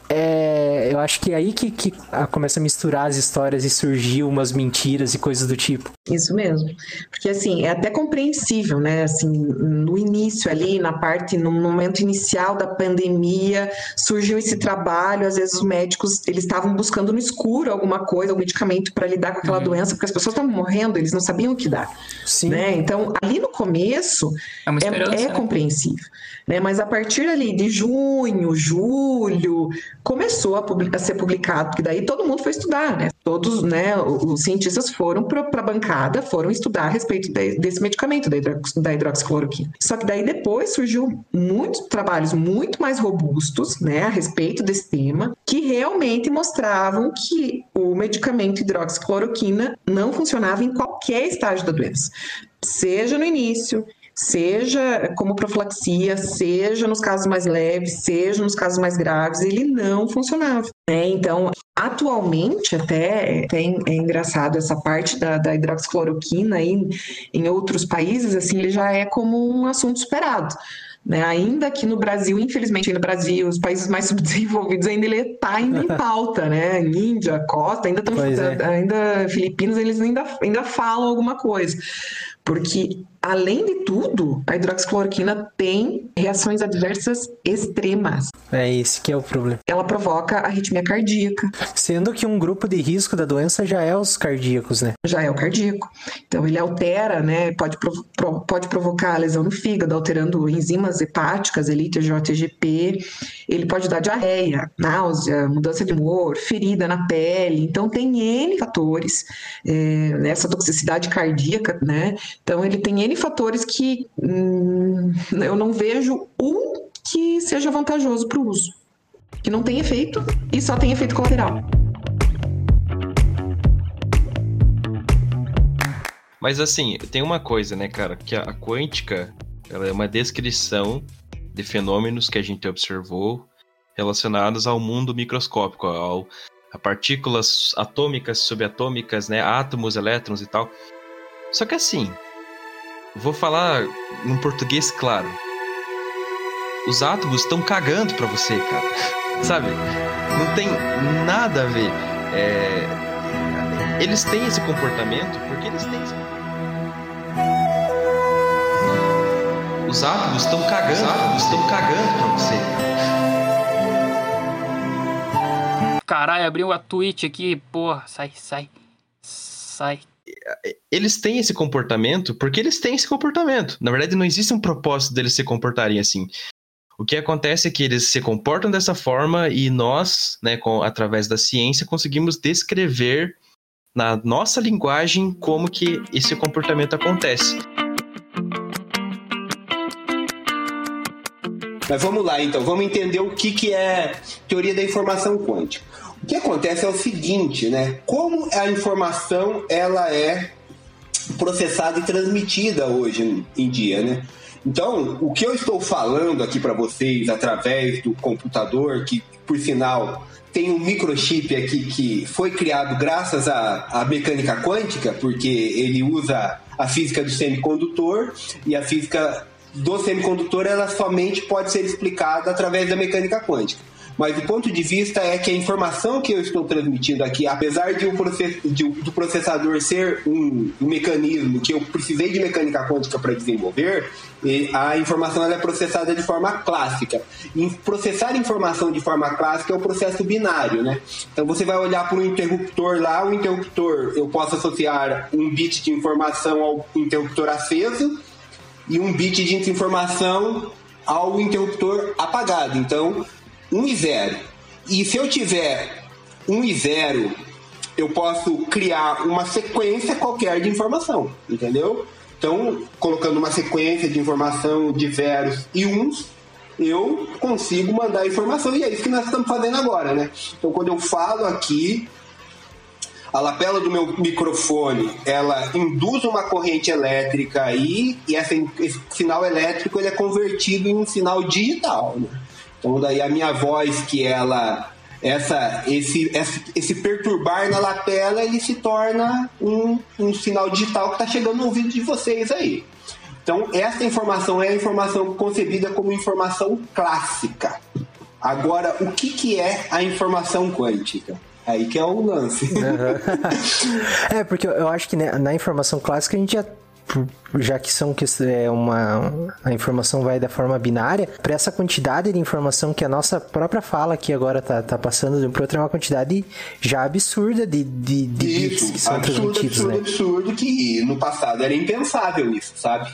é, eu acho que é aí que, que começa a misturar as histórias e surgiu umas mentiras e coisas do tipo. Isso mesmo. Porque, assim, é até compreensível, né? Assim, no início ali, na parte, no momento inicial da pandemia, surgiu esse trabalho, às vezes os médicos, eles estavam buscando no escuro alguma coisa, algum medicamento para lidar com aquela uhum. doença, porque as pessoas estavam morrendo, eles não sabiam o que dar. Sim. Né? Então, ali no começo, é, é, é compreensível. Né? Mas a partir ali de junho, julho, começou a, a, ser publicado, porque daí todo mundo foi estudar, né? Todos, né, os cientistas foram para a bancada, foram estudar a respeito de, desse medicamento, da, hidrox, da hidroxicloroquina. Só que daí depois surgiu muitos trabalhos muito mais robustos, né, a respeito desse tema, que realmente mostravam que o medicamento hidroxicloroquina não funcionava em qualquer estágio da doença. Seja no início, seja como profilaxia, seja nos casos mais leves, seja nos casos mais graves, ele não funcionava. Né? Então, atualmente, até, até é engraçado essa parte da, da hidroxicloroquina em, em outros países, assim, ele já é como um assunto superado. Né? Ainda aqui no Brasil, infelizmente, no Brasil, os países mais subdesenvolvidos ainda ele está ainda em pauta, né? Índia, Costa, ainda estão, é. ainda Filipinas, eles ainda, ainda falam alguma coisa. Porque além de tudo, a hidroxicloroquina tem reações adversas extremas. É esse que é o problema. Ela provoca arritmia cardíaca. Sendo que um grupo de risco da doença já é os cardíacos, né? Já é o cardíaco. Então ele altera, né? Pode, provo pode provocar lesão no fígado, alterando enzimas hepáticas, elite, JGP. Ele pode dar diarreia, náusea, mudança de humor, ferida na pele. Então tem N fatores é, nessa toxicidade cardíaca, né? Então ele tem N fatores que hum, eu não vejo um que seja vantajoso para o uso. Que não tem efeito e só tem efeito colateral. Mas assim, tem uma coisa, né, cara, que a quântica ela é uma descrição de fenômenos que a gente observou relacionados ao mundo microscópico, ao, a partículas atômicas, subatômicas, né, átomos, elétrons e tal. Só que assim, Vou falar num português claro. Os átomos estão cagando pra você, cara. Sabe? Não tem nada a ver. É... Eles têm esse comportamento porque eles têm esse Os átomos estão cagando, os átomos estão cagando pra você. Caralho, abriu a Twitch aqui, porra, sai, sai. Sai eles têm esse comportamento porque eles têm esse comportamento. Na verdade, não existe um propósito deles se comportarem assim. O que acontece é que eles se comportam dessa forma e nós, né, com, através da ciência, conseguimos descrever na nossa linguagem como que esse comportamento acontece. Mas vamos lá, então, vamos entender o que, que é teoria da informação quântica. O que acontece é o seguinte, né? Como a informação ela é processada e transmitida hoje em dia, né? Então, o que eu estou falando aqui para vocês através do computador, que por sinal tem um microchip aqui que foi criado graças à, à mecânica quântica, porque ele usa a física do semicondutor e a física do semicondutor ela somente pode ser explicada através da mecânica quântica. Mas o ponto de vista é que a informação que eu estou transmitindo aqui, apesar de, um process, de, do processador ser um, um, mecanismo que eu precisei de mecânica quântica para desenvolver, a informação é processada de forma clássica. E processar informação de forma clássica é o processo binário, né? Então você vai olhar para um interruptor lá, o interruptor, eu posso associar um bit de informação ao interruptor aceso e um bit de informação ao interruptor apagado. Então, 1 e 0. E se eu tiver 1 e 0, eu posso criar uma sequência qualquer de informação, entendeu? Então, colocando uma sequência de informação de zeros e uns, eu consigo mandar informação. E é isso que nós estamos fazendo agora, né? Então, quando eu falo aqui, a lapela do meu microfone, ela induz uma corrente elétrica aí, e essa, esse sinal elétrico ele é convertido em um sinal digital, né? Então daí a minha voz que ela essa esse, esse, perturbar na lapela ele se torna um, um sinal digital que está chegando no ouvido de vocês aí. Então essa informação é a informação concebida como informação clássica. Agora, o que, que é a informação quântica? Aí que é o lance. Uhum. é, porque eu acho que né, na informação clássica a gente já já que são que é uma a informação vai da forma binária, para essa quantidade de informação que a nossa própria fala aqui agora tá, tá passando de um para outro é uma quantidade já absurda de, de, de isso, bits que são absurdo, transmitidos, absurdo, né? absurdo que no passado era impensável isso, sabe?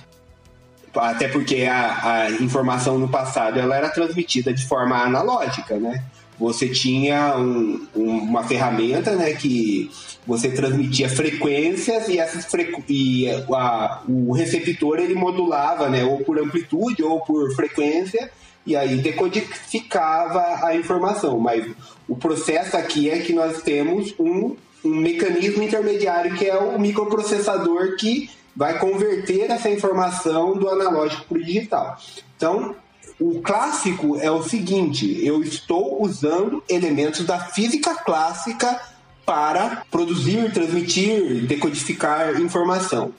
Até porque a, a informação no passado ela era transmitida de forma analógica, né? Você tinha um, uma ferramenta né, que você transmitia frequências e, essas frequ... e a, o receptor ele modulava né, ou por amplitude ou por frequência e aí decodificava a informação. Mas o processo aqui é que nós temos um, um mecanismo intermediário que é o microprocessador que vai converter essa informação do analógico para o digital. Então, o clássico é o seguinte: eu estou usando elementos da física clássica para produzir, transmitir, decodificar informação.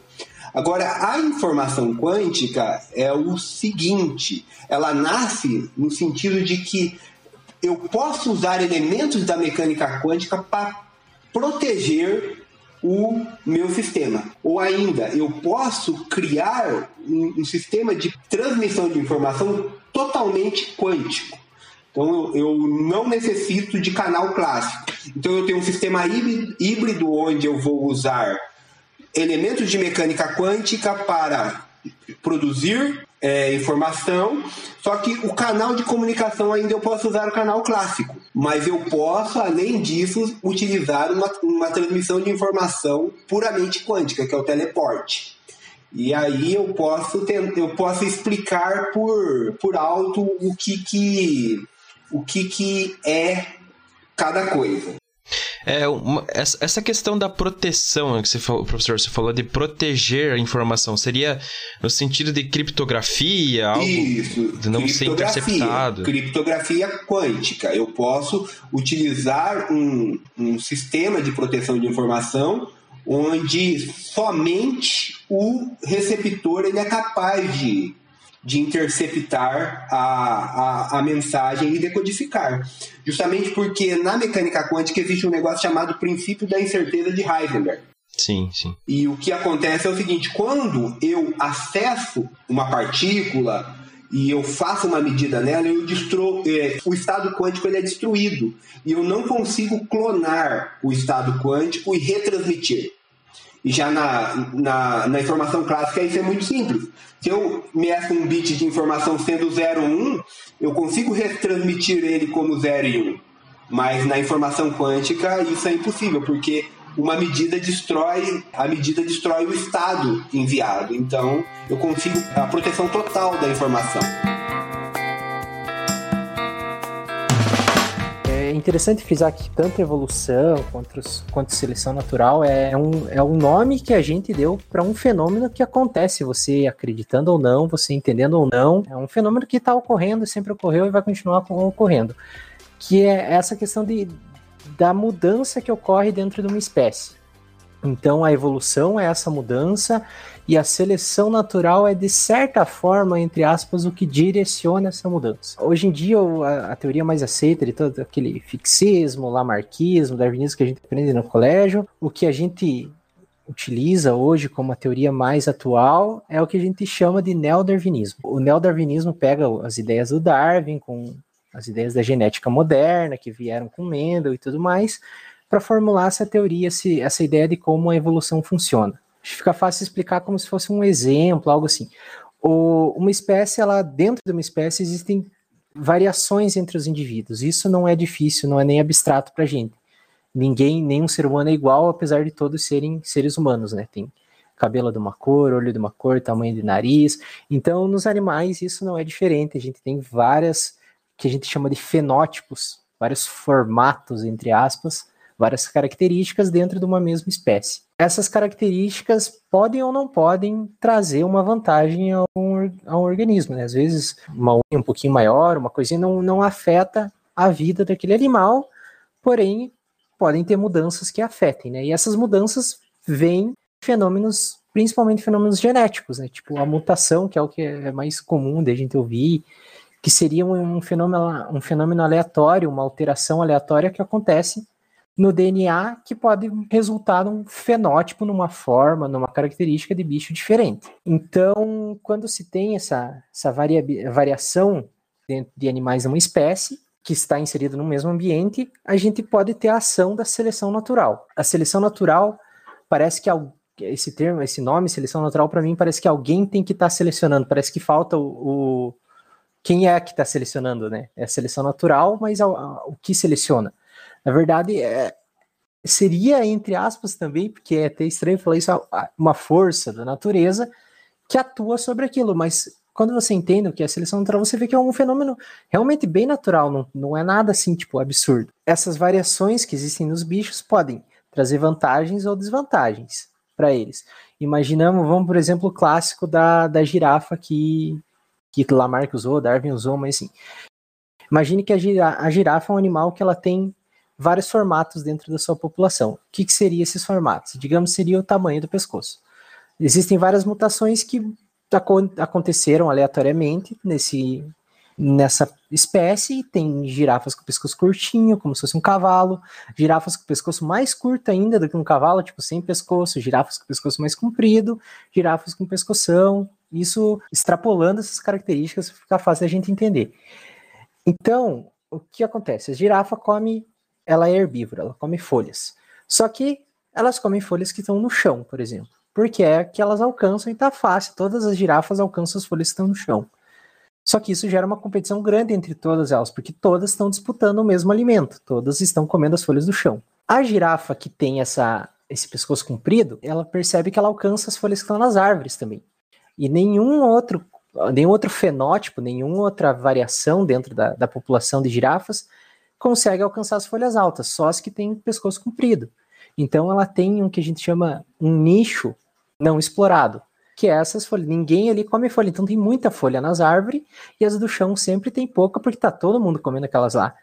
Agora, a informação quântica é o seguinte: ela nasce no sentido de que eu posso usar elementos da mecânica quântica para proteger o meu sistema. Ou ainda, eu posso criar um, um sistema de transmissão de informação totalmente quântico. Então eu não necessito de canal clássico. Então eu tenho um sistema híbrido onde eu vou usar elementos de mecânica quântica para produzir é, informação, só que o canal de comunicação ainda eu posso usar o canal clássico, mas eu posso, além disso, utilizar uma, uma transmissão de informação puramente quântica, que é o teleporte. E aí eu posso eu posso explicar por, por alto o que que o que que é cada coisa. É, uma, essa questão da proteção que você falou, professor, você falou de proteger a informação, seria no sentido de criptografia, algo Isso, de não ser interceptado? Criptografia quântica. Eu posso utilizar um, um sistema de proteção de informação onde somente o receptor ele é capaz de, de interceptar a, a, a mensagem e decodificar. Justamente porque na mecânica quântica existe um negócio chamado princípio da incerteza de Heisenberg. Sim, sim. E o que acontece é o seguinte: quando eu acesso uma partícula e eu faço uma medida nela, eu destro... É, o estado quântico ele é destruído. E eu não consigo clonar o estado quântico e retransmitir. E já na, na, na informação clássica isso é muito simples. Se eu meço um bit de informação sendo 0, 1, eu consigo retransmitir ele como 0 e 1. Mas na informação quântica isso é impossível, porque uma medida destrói, a medida destrói o estado enviado. Então, eu consigo a proteção total da informação. É interessante frisar que tanto evolução quanto, quanto seleção natural é um, é um nome que a gente deu para um fenômeno que acontece, você acreditando ou não, você entendendo ou não. É um fenômeno que está ocorrendo, sempre ocorreu e vai continuar ocorrendo. Que é essa questão de, da mudança que ocorre dentro de uma espécie. Então a evolução é essa mudança e a seleção natural é de certa forma, entre aspas, o que direciona essa mudança. Hoje em dia a, a teoria mais aceita de todo aquele fixismo, lamarquismo, darwinismo que a gente aprende no colégio, o que a gente utiliza hoje como a teoria mais atual é o que a gente chama de neodarwinismo. O neodarwinismo pega as ideias do Darwin com as ideias da genética moderna que vieram com Mendel e tudo mais, para formular essa teoria, essa ideia de como a evolução funciona. Fica fácil explicar como se fosse um exemplo, algo assim. O, uma espécie, ela dentro de uma espécie existem variações entre os indivíduos. Isso não é difícil, não é nem abstrato para a gente. Ninguém, nenhum ser humano é igual, apesar de todos serem seres humanos, né? Tem cabelo de uma cor, olho de uma cor, tamanho de nariz. Então, nos animais isso não é diferente. A gente tem várias que a gente chama de fenótipos, vários formatos entre aspas, várias características dentro de uma mesma espécie. Essas características podem ou não podem trazer uma vantagem a um, a um organismo. Né? Às vezes, uma unha um pouquinho maior, uma coisinha não, não afeta a vida daquele animal, porém, podem ter mudanças que afetem. Né? E essas mudanças vêm fenômenos, principalmente fenômenos genéticos, né? tipo a mutação, que é o que é mais comum de a gente ouvir, que seria um fenômeno, um fenômeno aleatório, uma alteração aleatória que acontece no DNA que pode resultar num fenótipo, numa forma, numa característica de bicho diferente. Então, quando se tem essa, essa varia, variação de, de animais numa espécie, que está inserida no mesmo ambiente, a gente pode ter a ação da seleção natural. A seleção natural parece que esse termo, esse nome, seleção natural, para mim parece que alguém tem que estar tá selecionando. Parece que falta o, o quem é que está selecionando, né? É a seleção natural, mas a, a, o que seleciona? Na verdade, é, seria, entre aspas, também, porque é até estranho falar isso, uma força da natureza que atua sobre aquilo, mas quando você entende o que é seleção natural, você vê que é um fenômeno realmente bem natural, não, não é nada assim, tipo, absurdo. Essas variações que existem nos bichos podem trazer vantagens ou desvantagens para eles. Imaginamos, vamos, por exemplo, o clássico da, da girafa que, que Lamarck usou, Darwin usou, mas assim. Imagine que a, gira, a girafa é um animal que ela tem vários formatos dentro da sua população. O que, que seriam esses formatos? Digamos, seria o tamanho do pescoço. Existem várias mutações que aconteceram aleatoriamente nesse, nessa espécie. Tem girafas com pescoço curtinho, como se fosse um cavalo, girafas com pescoço mais curto ainda do que um cavalo, tipo sem pescoço, girafas com pescoço mais comprido, girafas com pescoção. Isso extrapolando essas características fica fácil a gente entender. Então, o que acontece? A girafa come ela é herbívora, ela come folhas. Só que elas comem folhas que estão no chão, por exemplo. Porque é que elas alcançam e tá fácil. Todas as girafas alcançam as folhas que estão no chão. Só que isso gera uma competição grande entre todas elas, porque todas estão disputando o mesmo alimento, todas estão comendo as folhas do chão. A girafa que tem essa, esse pescoço comprido, ela percebe que ela alcança as folhas que estão nas árvores também. E nenhum outro, nenhum outro fenótipo, nenhuma outra variação dentro da, da população de girafas consegue alcançar as folhas altas, só as que têm pescoço comprido. Então ela tem um que a gente chama um nicho não explorado, que é essas folhas. Ninguém ali come folha, então tem muita folha nas árvores e as do chão sempre tem pouca porque tá todo mundo comendo aquelas lá.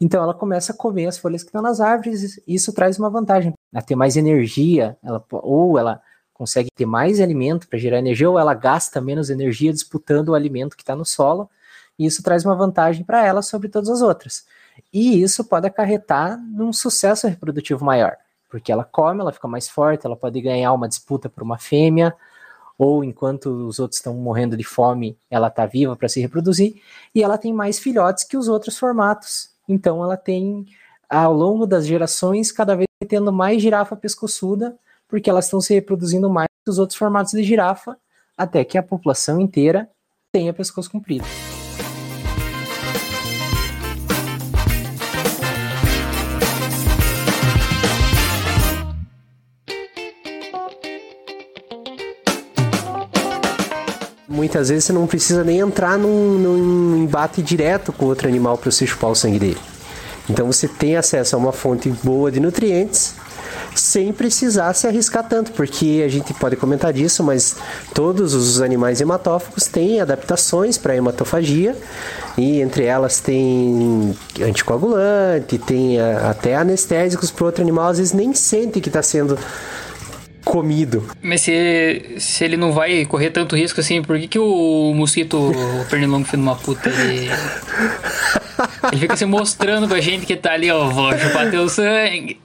Então ela começa a comer as folhas que estão nas árvores, e isso traz uma vantagem, ela ter mais energia, ela, ou ela consegue ter mais alimento para gerar energia, ou ela gasta menos energia disputando o alimento que está no solo, e isso traz uma vantagem para ela sobre todas as outras. E isso pode acarretar num sucesso reprodutivo maior, porque ela come, ela fica mais forte, ela pode ganhar uma disputa por uma fêmea, ou enquanto os outros estão morrendo de fome, ela está viva para se reproduzir, e ela tem mais filhotes que os outros formatos. Então ela tem, ao longo das gerações, cada vez tendo mais girafa pescoçuda, porque elas estão se reproduzindo mais que os outros formatos de girafa, até que a população inteira tenha pescoço comprido. muitas vezes você não precisa nem entrar num, num embate direto com outro animal para você chupar o sangue dele. Então você tem acesso a uma fonte boa de nutrientes sem precisar se arriscar tanto, porque a gente pode comentar disso, mas todos os animais hematófagos têm adaptações para hematofagia e entre elas tem anticoagulante, tem até anestésicos para outro animal, às vezes nem sente que está sendo comido. Mas se, se ele não vai correr tanto risco assim, por que, que o mosquito o pernilongo filho uma puta ele. Ele fica se mostrando pra gente que tá ali, ó, vou chupar teu sangue.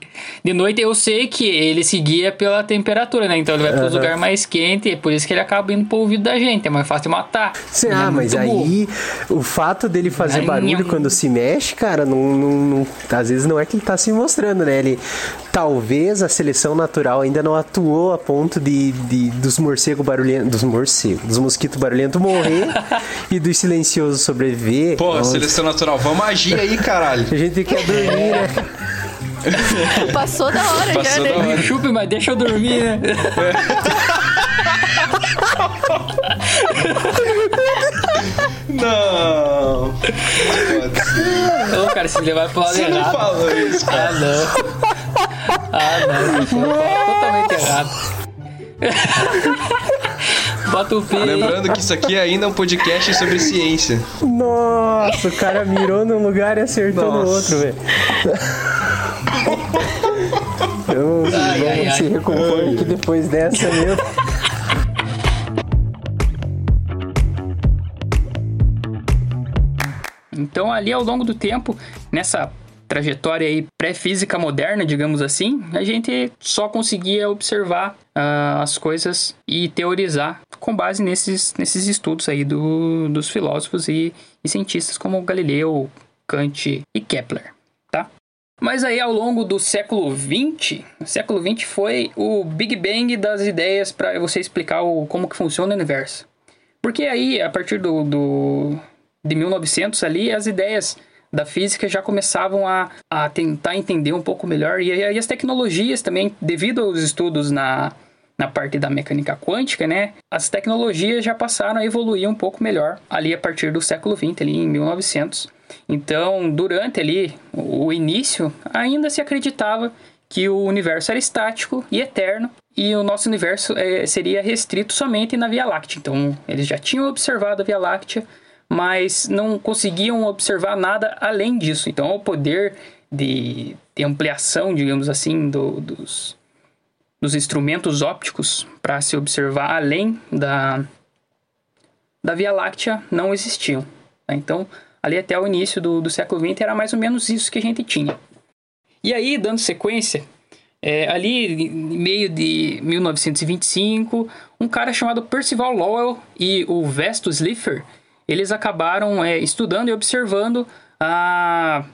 De noite eu sei que ele seguia pela temperatura, né? Então ele vai pros Aham. lugares mais quentes, é por isso que ele acaba indo pro ouvido da gente. É mais fácil de matar. Sim, é ah, mas muito burro. aí o fato dele fazer Ai, barulho nham. quando se mexe, cara, não, não, não- às vezes não é que ele tá se mostrando, né? Ele talvez a seleção natural ainda não atuou a ponto de, de dos morcegos barulhentos, dos morcegos, dos mosquitos barulhentos morrer e dos silenciosos sobreviver. Pô, Nossa, seleção natural, vamos agir aí, caralho. A gente quer dormir, né? Passou da hora Passou já, da né? hora. Chupe, mas deixa eu dormir, né? Não. Ô, cara, se levar pro lado Você não errado. falou isso, cara. Ah, não. Ah, não. Você falou totalmente errado. Bota o. Lembrando que isso aqui ainda é um podcast sobre ciência. Nossa, o cara mirou num lugar e acertou no Nossa. outro, velho. Vamos, Ai, vamos ai, se recompor aqui depois dessa, meu. Então, ali ao longo do tempo, nessa trajetória aí pré-física moderna, digamos assim, a gente só conseguia observar ah, as coisas e teorizar com base nesses, nesses estudos aí do, dos filósofos e, e cientistas como Galileu, Kant e Kepler, tá? Mas aí ao longo do século XX, o século XX foi o Big Bang das ideias para você explicar o, como que funciona o universo. Porque aí, a partir do, do de 1900 ali, as ideias da física já começavam a, a tentar entender um pouco melhor. E aí as tecnologias também, devido aos estudos na, na parte da mecânica quântica, né? As tecnologias já passaram a evoluir um pouco melhor ali a partir do século XX, ali em 1900. Então, durante ali o início, ainda se acreditava que o universo era estático e eterno e o nosso universo eh, seria restrito somente na Via Láctea. Então, eles já tinham observado a Via Láctea, mas não conseguiam observar nada além disso. Então, o poder de, de ampliação, digamos assim, do- dos, dos instrumentos ópticos para se observar além da, da Via Láctea não existiam. tá? Então, ali até o início do, do século XX era mais ou menos isso que a gente tinha. E aí, dando sequência, é, ali em meio de 1925, um cara chamado Percival Lowell e o Vesto Slipher, eles acabaram é, estudando e observando a,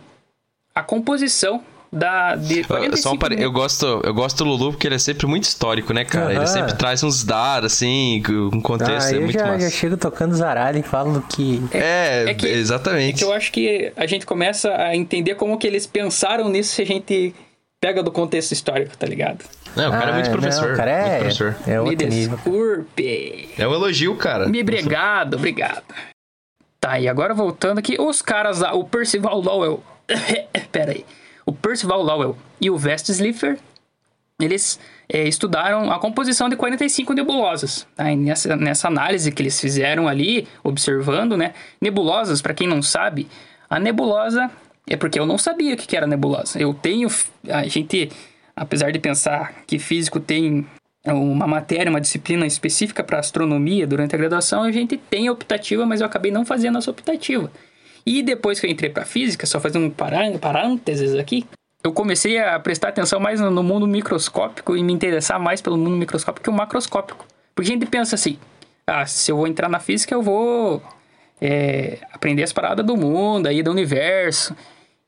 a composição da, de Só um 45 pare... eu gosto, eu gosto do Lulu porque ele é sempre muito histórico, né, cara? Ele Aham. sempre traz uns dados, assim, um contexto, ah, é eu muito já, massa. já chego tocando zaralho e falo que. É, É que- É exatamente. que eu acho que a gente começa a entender como que eles pensaram nisso se a gente pega do contexto histórico, tá ligado? Não, o cara é muito Ah, professor. Não, o cara muito é, professor. é Me outro nível. desculpe. É um elogio, cara. Me obrigado, obrigado. Tá, e agora voltando aqui, os caras lá, o Percival Lowell. Pera aí. O Percival Lowell e o Vest Slipher, eles é, estudaram a composição de 45 nebulosas. Tá? Nessa, nessa análise que eles fizeram ali, observando, né? Nebulosas, para quem não sabe, a nebulosa é porque eu não sabia o que que era nebulosa. Eu tenho. A gente, apesar de pensar que físico tem uma matéria, uma disciplina específica para astronomia durante a graduação, a gente tem a optativa, mas eu acabei não fazendo essa optativa. E depois que eu entrei para física, só fazendo um parênteses aqui, eu comecei a prestar atenção mais no mundo microscópico e me interessar mais pelo mundo microscópico que o macroscópico. Porque a gente pensa assim, ah, se eu vou entrar na física, eu vou é, aprender as paradas do mundo, aí do universo.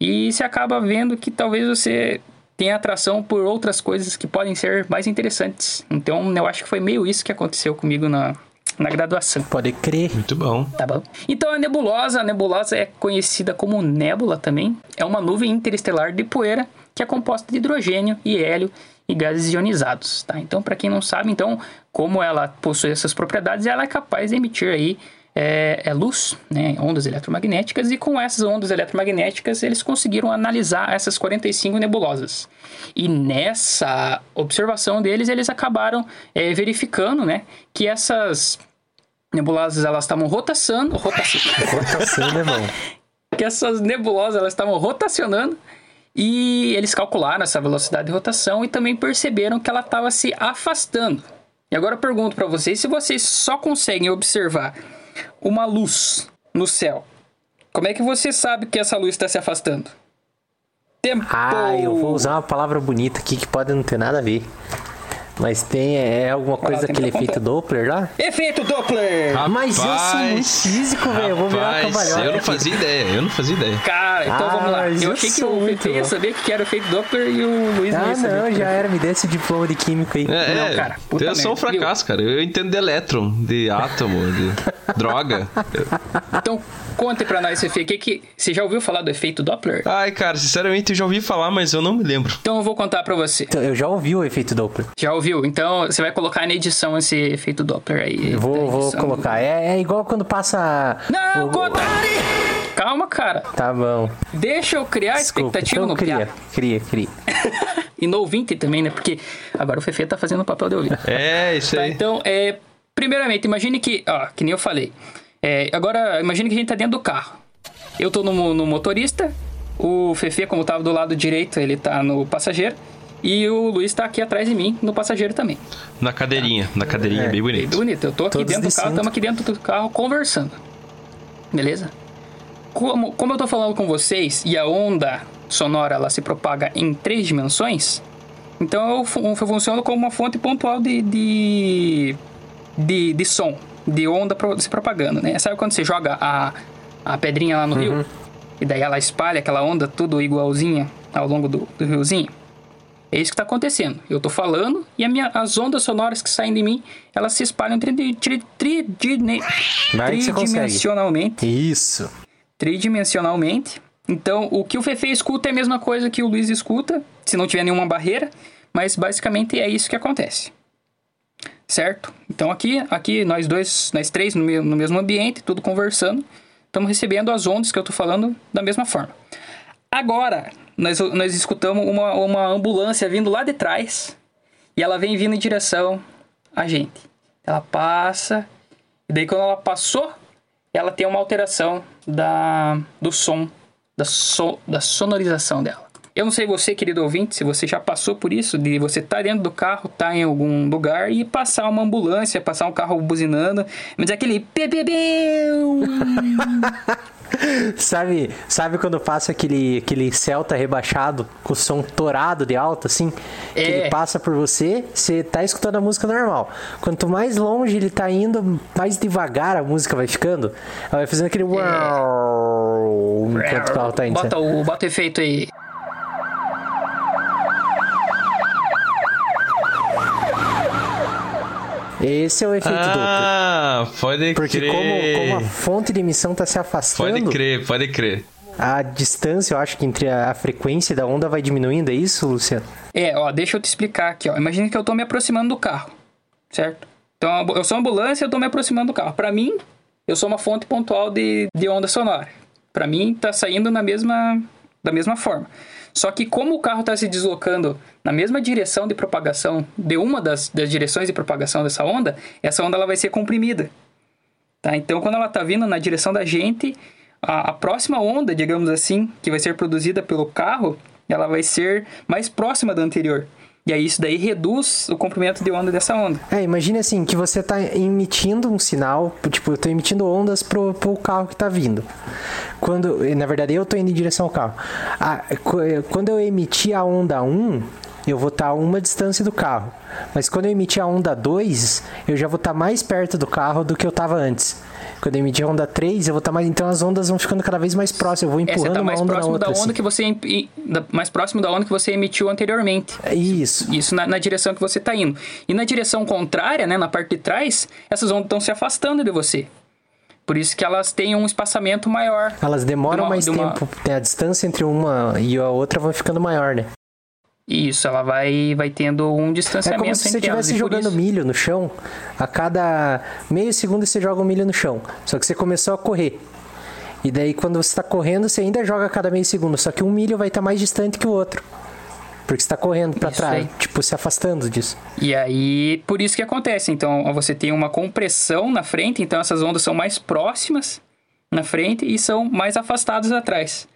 E você acaba vendo que talvez você tenha atração por outras coisas que podem ser mais interessantes. Então, eu acho que foi meio isso que aconteceu comigo na, na graduação. Pode crer. Muito bom. Tá bom. Então a nebulosa, a nebulosa é conhecida como nébula também. É uma nuvem interestelar de poeira que é composta de hidrogênio e hélio e gases ionizados, tá? Então, para quem não sabe, então, como ela possui essas propriedades, ela é capaz de emitir aí é, é luz, né, ondas eletromagnéticas, e com essas ondas eletromagnéticas eles conseguiram analisar essas 45 nebulosas. E nessa observação deles, eles acabaram é, verificando, né, que essas nebulosas elas estavam rotacionando, rotacionando, né, irmão? que essas nebulosas elas estavam rotacionando E eles calcularam essa velocidade de rotação e também perceberam que ela estava se afastando. E agora eu pergunto para vocês se vocês só conseguem observar uma luz no céu. Como é que você sabe que essa luz está se afastando? Tempo! Ah, eu vou usar uma palavra bonita aqui que pode não ter nada a ver. Mas tem é alguma coisa daquele efeito Doppler lá? Efeito Doppler! Ah, mas eu sou muito físico, velho. Eu vou virar Rapaz, cambalhota. Eu não fazia ideia, eu não fazia ideia. Cara, então Ah, vamos lá. Eu eu achei que o Pepe ia saber que era o efeito Doppler e o Luiz não Ah, ia saber. não, já era. Me dê esse diploma de químico aí. É, Não, é, cara, puta eu sou um viu? fracasso, cara. Eu entendo de elétron, de átomo, de droga. Então, conte pra nós, Fefe, que que você já ouviu falar do efeito Doppler? Ai, cara, sinceramente eu já ouvi falar, mas eu não me lembro. Então eu vou contar pra você. Então, eu já ouvi o efeito Doppler. Já ouviu? Então você vai colocar na edição esse efeito Doppler aí. Vou, vou colocar. É, é igual quando passa. Não, o- conta! Calma, cara. Tá bom. Deixa eu criar Desculpa. expectativa Então, no cria, cria, cria. E no ouvinte também, né? Porque agora o Fefe tá fazendo o papel de ouvinte. É, isso Tá, aí. então, é, primeiramente, imagine que, ó, que nem eu falei. É, agora, imagine que a gente tá dentro do carro. Eu tô no, no motorista, o Fefe, como tava do lado direito, ele tá no passageiro. E o Luiz tá aqui atrás de mim, no passageiro também. Na cadeirinha, na cadeirinha, É, bem Bem bonito. bonito. Eu tô aqui Todos dentro do de carro, estamos aqui dentro do carro conversando. Beleza? Como, como eu tô falando com vocês e a onda sonora ela se propaga em três dimensões, então eu, fu- eu funciono como uma fonte pontual de, de, de, de som, de onda pro- se propagando, né? Sabe quando você joga a, a pedrinha lá no rio? E daí ela espalha aquela onda tudo igualzinha ao longo do, do riozinho? É isso que está acontecendo. Eu estou falando e a minha, as ondas sonoras que saem de mim, elas se espalham tri, tri, tri, tri- tridimensionalmente. Isso. Tridimensionalmente. Então, o que o Fefe escuta é a mesma coisa que o Luiz escuta, se não tiver nenhuma barreira, mas basicamente é isso que acontece. Certo? Então aqui, aqui nós dois, nós três no, no mesmo ambiente, tudo conversando, estamos recebendo as ondas que eu estou falando da mesma forma. Agora, nós, nós escutamos uma, uma ambulância vindo lá de trás e ela vem vindo em direção a gente. Ela passa, e daí quando ela passou, ela tem uma alteração da, do som, da, so, da sonorização dela. Eu não sei você, querido ouvinte, se você já passou por isso, de você estar dentro do carro, estar em algum lugar e passar uma ambulância, passar um carro buzinando, mas é aquele. Sabe, sabe quando passa aquele, aquele Celta rebaixado com o som torado de alto, assim? Que É. ele passa por você, você tá escutando a música normal. Quanto mais longe ele tá indo, mais devagar a música vai ficando. Ela vai fazendo aquele uau enquanto o carro tá indo. Bota o, bota o efeito aí. Esse é o efeito Doppler. Ah, pode Porque crer. como, como a fonte de emissão tá se afastando, Pode crer, pode crer. a distância, eu acho que entre a, a frequência da onda vai diminuindo, é isso, Luciano? É, ó, deixa eu te explicar aqui, ó. Imagina que eu tô me aproximando do carro, certo? Então, eu sou uma ambulância, eu tô me aproximando do carro. Pra mim, eu sou uma fonte pontual de, de onda sonora. Pra mim, tá saindo na mesma, da mesma forma. Só que como o carro tá se deslocando na mesma direção de propagação de uma das, das direções de propagação dessa onda, essa onda ela vai ser comprimida. Tá? Então, quando ela está vindo na direção da gente, a, a próxima onda, digamos assim, que vai ser produzida pelo carro, ela vai ser mais próxima da anterior. E aí isso daí reduz o comprimento de onda dessa onda. É, imagine assim, que você tá emitindo um sinal, tipo, eu tô emitindo ondas pro, pro carro que tá vindo. Quando, na verdade, eu tô indo em direção ao carro. Qu- quando eu emitir a onda 1, eu vou estar a uma distância do carro. Mas quando eu emitir a onda 2, eu já vou estar mais perto do carro do que eu tava antes. Quando eu emitir a onda 3, eu vou estar mais. Então as ondas vão ficando cada vez mais próximas. Eu vou É, empurrando tá mais uma onda próximo outra. da onda assim. que você mais próximo da onda que você emitiu anteriormente. Isso. Isso na, na direção que você está indo. E na direção contrária, né, na parte de trás, essas ondas estão se afastando de você. Por isso que elas têm um espaçamento maior. Elas demoram De uma- mais de uma- tempo. A distância entre uma e a outra vai ficando maior, né? Isso, ela vai, vai tendo um É distanciamento como se você estivesse jogando isso- milho no chão. A cada meio segundo você joga um milho no chão. Só que você começou a correr. E daí quando você está correndo, você ainda joga a cada meio segundo. Só que um milho vai estar mais distante que o outro. Porque você está correndo para trás. aí. Tipo, se afastando disso. E aí, por isso que acontece. Então, você tem uma compressão na frente, então essas ondas são mais próximas na frente e são mais afastadas atrás.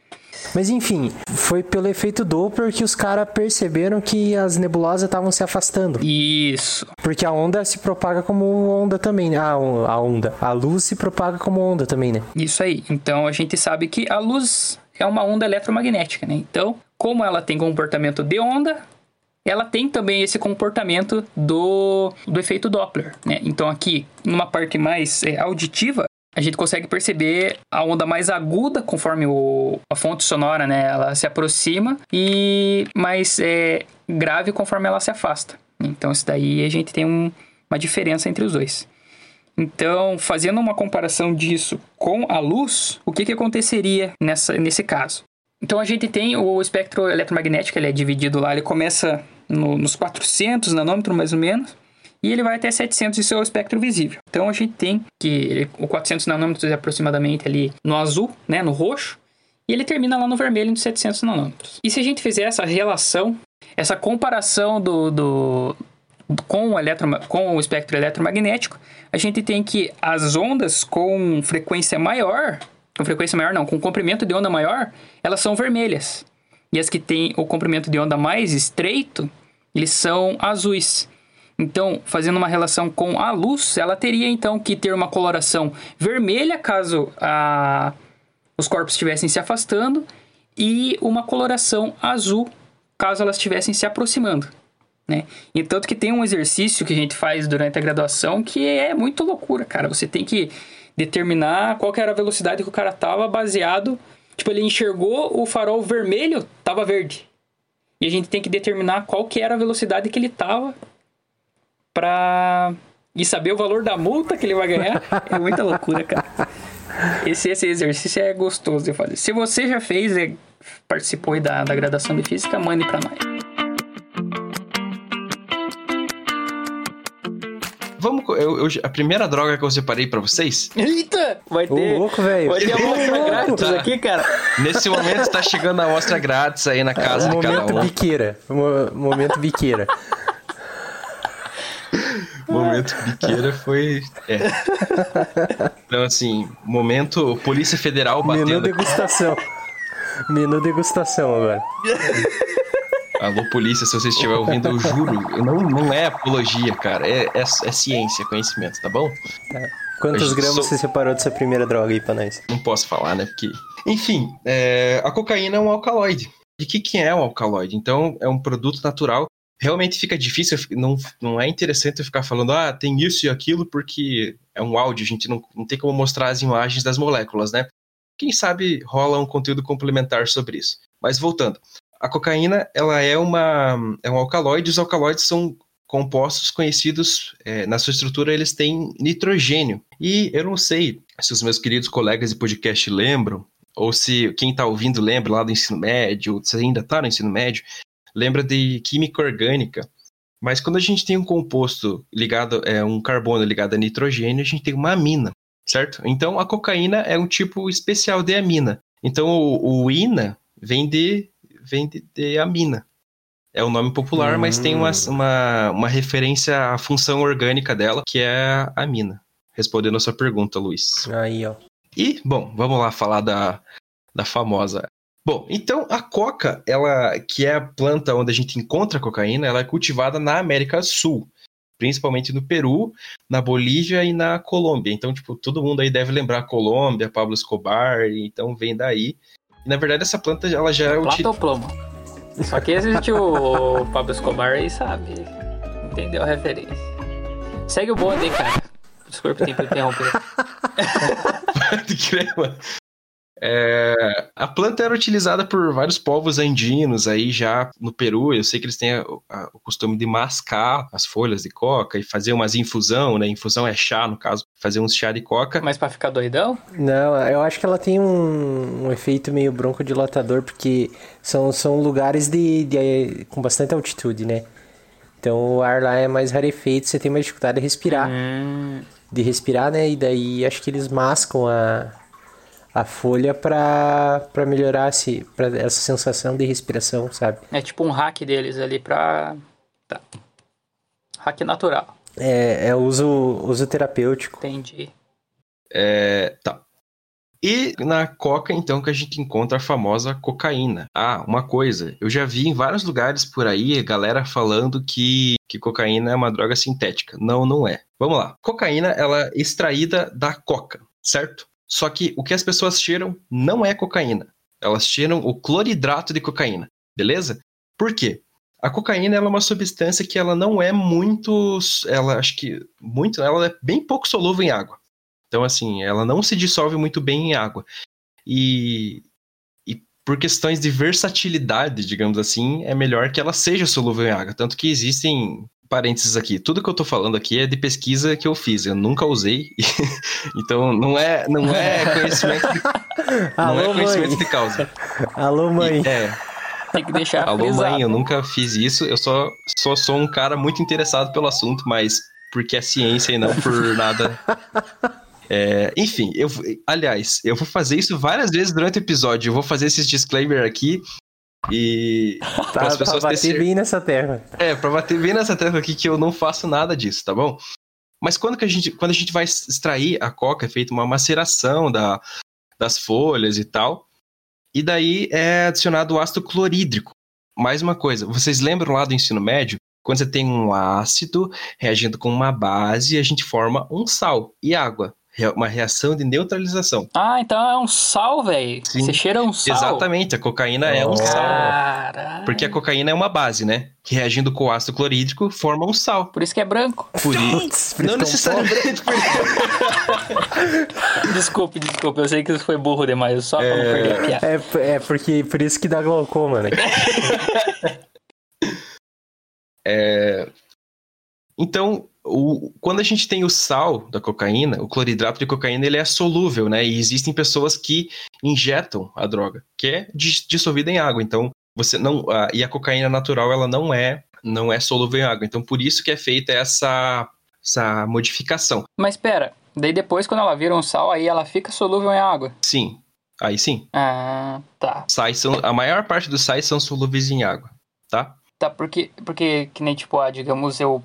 Mas enfim, foi pelo efeito Doppler que os caras perceberam que as nebulosas estavam se afastando. Isso. Porque a onda se propaga como onda também, né? Ah, a onda. A luz se propaga como onda também, né? Isso aí. Então a gente sabe que a luz é uma onda eletromagnética, né? Então, como ela tem comportamento de onda, ela tem também esse comportamento do, do efeito Doppler, né? Então aqui, numa parte mais é, auditiva, a gente consegue perceber a onda mais aguda conforme o, a fonte sonora, né? Ela se aproxima e mais é, grave conforme ela se afasta. Então isso daí a gente tem um, uma diferença entre os dois. Então, fazendo uma comparação disso com a luz, o que, que aconteceria nessa, nesse caso? Então, a gente tem o espectro eletromagnético, ele é dividido lá, ele começa no, nos 400 nanômetros, mais ou menos, e ele vai até 700 de seu espectro visível. Então, a gente tem que o 400 nanômetros é aproximadamente ali no azul, né, no roxo, e ele termina lá no vermelho, nos 700 nanômetros. E se a gente fizer essa relação, essa comparação do, do com o, eletro, com o espectro eletromagnético, a gente tem que as ondas com frequência maior, com frequência maior não, com comprimento de onda maior, elas são vermelhas. E as que têm o comprimento de onda mais estreito, eles são azuis. Então, fazendo uma relação com a luz, ela teria então que ter uma coloração vermelha caso a, os corpos estivessem se afastando e uma coloração azul caso elas estivessem se aproximando. Né? E tanto que tem um exercício que a gente faz durante a graduação que é muito loucura, cara. Você tem que determinar qual era a velocidade que o cara tava baseado. Tipo, ele enxergou o farol vermelho, tava verde. E a gente tem que determinar qual que era a velocidade que ele tava pra... E saber o valor da multa que ele vai ganhar. é muita loucura, cara. Esse, esse exercício é gostoso de fazer. Se você já fez, e participou da, da graduação de física, mande pra nós. Vamos. Eu, eu- a primeira droga que eu separei pra vocês. Eita! Vai Ô, ter. louco, velho. Vai ter amostra grátis aqui, cara. Nesse momento tá chegando a amostra grátis aí na casa de cada momento um. biqueira. Mo- Momento biqueira. Momento biqueira foi. É. Então, assim, momento Polícia Federal Menu batendo. degustação. Menu degustação agora. Alô, polícia, se você estiver ouvindo, eu juro, não, não é apologia, cara. É, é, é ciência, conhecimento, tá bom? Quantos Eu gramas sou- você separou dessa primeira droga aí pra nós? Não posso falar, né? Porque. Enfim, é, a cocaína é um alcaloide. E o que, que é um alcaloide? Então, é um produto natural. Realmente fica difícil, não, não é interessante eu ficar falando, ah, tem isso e aquilo, porque é um áudio, a gente não, não tem como mostrar as imagens das moléculas, né? Quem sabe rola um conteúdo complementar sobre isso. Mas voltando, a cocaína ela é, uma, é um alcaloide, os alcaloides são compostos conhecidos, é, na sua estrutura eles têm nitrogênio. E eu não sei se os meus queridos colegas de podcast lembram, ou se quem está ouvindo lembra lá do ensino médio, ou se ainda está no ensino médio, lembra de química orgânica. Mas quando a gente tem um composto ligado, é um carbono ligado a nitrogênio, a gente tem uma amina, certo? Então a cocaína é um tipo especial de amina. Então o, o ina vem de vem de, de amina. É o nome popular, mas tem uma, uma, uma referência à função orgânica dela, que é a amina. Respondendo a sua pergunta, Luiz. Aí, ó. E, bom, vamos lá falar da, da famosa. Bom, então a coca, ela que é a planta onde a gente encontra a cocaína, ela é cultivada na América do Sul, principalmente no Peru, na Bolívia e na Colômbia. Então, tipo, todo mundo aí deve lembrar a Colômbia, Pablo Escobar, então vem daí. E, na verdade, essa planta ela já é Plata utilizada. ou plomo? Só que existe o Pablo Escobar aí, sabe? Entendeu a referência. Segue o bonde aí, cara. Desculpa ter interromper. É, a planta era utilizada por vários povos andinos aí já no Peru. Eu sei que eles têm a- a- o costume de mascar as folhas de coca e fazer umas infusão, né? Infusão é chá, no caso, fazer uns chá de coca. Mas pra ficar doidão? Não, eu acho que ela tem um, um efeito meio broncodilatador, porque são, são lugares de, de- com bastante altitude, né? Então o ar lá é mais rarefeito, você tem mais dificuldade de respirar. De respirar, né? E daí acho que eles mascam a, a folha pra, pra melhorar esse, pra essa sensação de respiração, sabe? É tipo um hack deles ali pra. Tá. Hack natural. É, é uso, uso terapêutico. Entendi. É, tá. E na coca, então, que a gente encontra a famosa cocaína. Ah, uma coisa, eu já vi em vários lugares por aí a galera falando que, que cocaína é uma droga sintética. Não, não é. Vamos lá. Cocaína, ela é extraída da coca, certo? Só que o que as pessoas cheiram não é cocaína. Elas cheiram o cloridrato de cocaína, beleza? Por quê? A cocaína é uma substância que ela não é muito, ela acho que muito, ela é bem pouco solúvel em água. Então, assim, ela não se dissolve muito bem em água. E, e por questões de versatilidade, digamos assim, é melhor que ela seja solúvel em água. Tanto que existem parênteses aqui. Tudo que eu tô falando aqui é de pesquisa que eu fiz. Eu nunca usei. então, não é, não é conhecimento de, não Alô, é conhecimento mãe. de causa. Alô, mãe. E- é. Tem que deixar Alô, frisado. mãe, eu nunca fiz isso. Eu só, só sou um cara muito interessado pelo assunto, mas porque é ciência e não por nada. É, enfim, eu, aliás, eu vou fazer isso várias vezes durante o episódio. Eu vou fazer esses disclaimer aqui e para Tá, as pra pessoas bater terem- bem nessa terra. é, pra bater bem nessa tecla aqui que eu não faço nada disso, tá bom? Mas quando, que a gente, quando a gente vai extrair a coca, é feita uma maceração da, das folhas e tal. E daí é adicionado o ácido clorídrico. Mais uma coisa, vocês lembram lá do ensino médio? Quando você tem um ácido reagindo com uma base, a gente forma um sal e água. Uma reação de neutralização. Ah, então é um sal, velho. Você cheira um sal. Exatamente, a cocaína é um sal. Caralho. Porque a cocaína é uma base, né? Que reagindo com o ácido clorídrico forma um sal. Por isso que é branco. Por isso. Não necessariamente. Desculpe, desculpe. Eu sei que isso foi burro demais. Só pra não perder a piada. É, é porque por isso que dá glaucoma, né? É, Então, o- quando a gente tem o sal da cocaína, o cloridrato de cocaína, ele é solúvel, né? E existem pessoas que injetam a droga, que é dis- dissolvida em água. Então, você não. a- e a cocaína natural, ela não é, não é solúvel em água. Então, por isso que é feita essa, essa modificação. Mas pera, daí depois quando ela vira um sal, aí ela fica solúvel em água. Sim. Aí sim. Ah, tá. Sais são, a maior parte dos sais são solúveis em água, tá? Tá, porque, porque que nem tipo, ah, digamos, eu.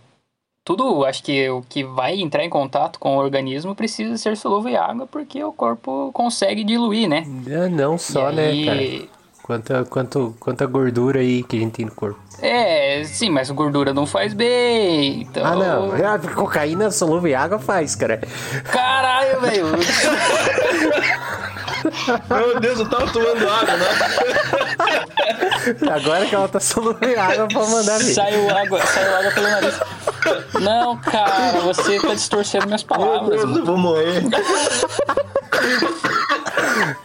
Tudo, acho que o que vai entrar em contato com o organismo precisa ser solúvel em água, porque o corpo consegue diluir, né? É, não só, E né, aí- cara? Quanta, quanto, quanta gordura aí que a gente tem no corpo. É, sim, mas gordura não faz bem. Então... Ah, não. A cocaína solúvel em água faz, cara. Caralho, velho. Meu Deus, eu tava tomando água, né? Agora que ela tá em água, pode mandar ver. Saiu água, saiu água pelo nariz. Não, cara, você tá distorcendo minhas palavras. eu vou morrer.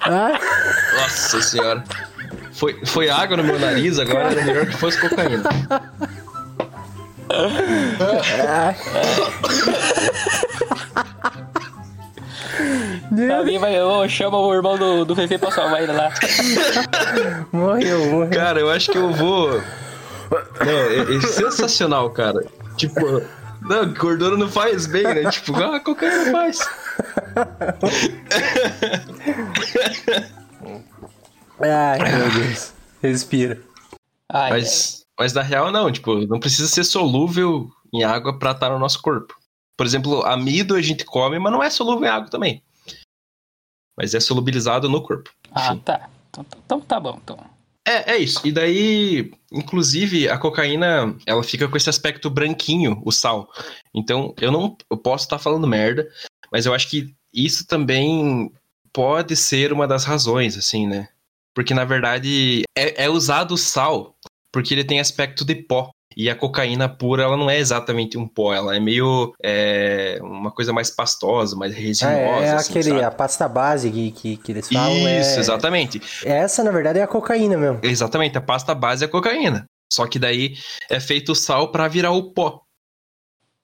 Ah, Nossa senhora. Foi, foi água no meu nariz, agora era melhor que fosse cocaína. Alguém vai, ô, chama o irmão do, do Fefe pra salvar ele lá. morreu, morreu. Cara, eu acho que eu vou. Não, é, é sensacional, cara. Tipo, não, gordura não faz bem, né? Tipo, ah, cocaína faz. Ai, meu Deus. Respira. Ai, Mas, mas na real, não, tipo, não precisa ser solúvel em água pra estar no nosso corpo. Por exemplo, amido a gente come, mas não é solúvel em água também. Mas é solubilizado no corpo. Ah, tá. Então, então tá bom, então. É, é isso. E daí, inclusive, a cocaína, ela fica com esse aspecto branquinho, o sal. Então, eu não, eu posso estar falando merda, mas eu acho que isso também pode ser uma das razões, assim, né? Porque, na verdade, é, é usado o sal porque ele tem aspecto de pó. E a cocaína pura, ela não é exatamente um pó, ela é meio é, uma coisa mais pastosa, mais resinosa. É, é assim, aquele, sabe? a pasta base que, que, que eles falam. Isso, é... exatamente. Essa, na verdade, é a cocaína mesmo. Exatamente, a pasta base é a cocaína. Só que daí é feito o sal pra virar o pó.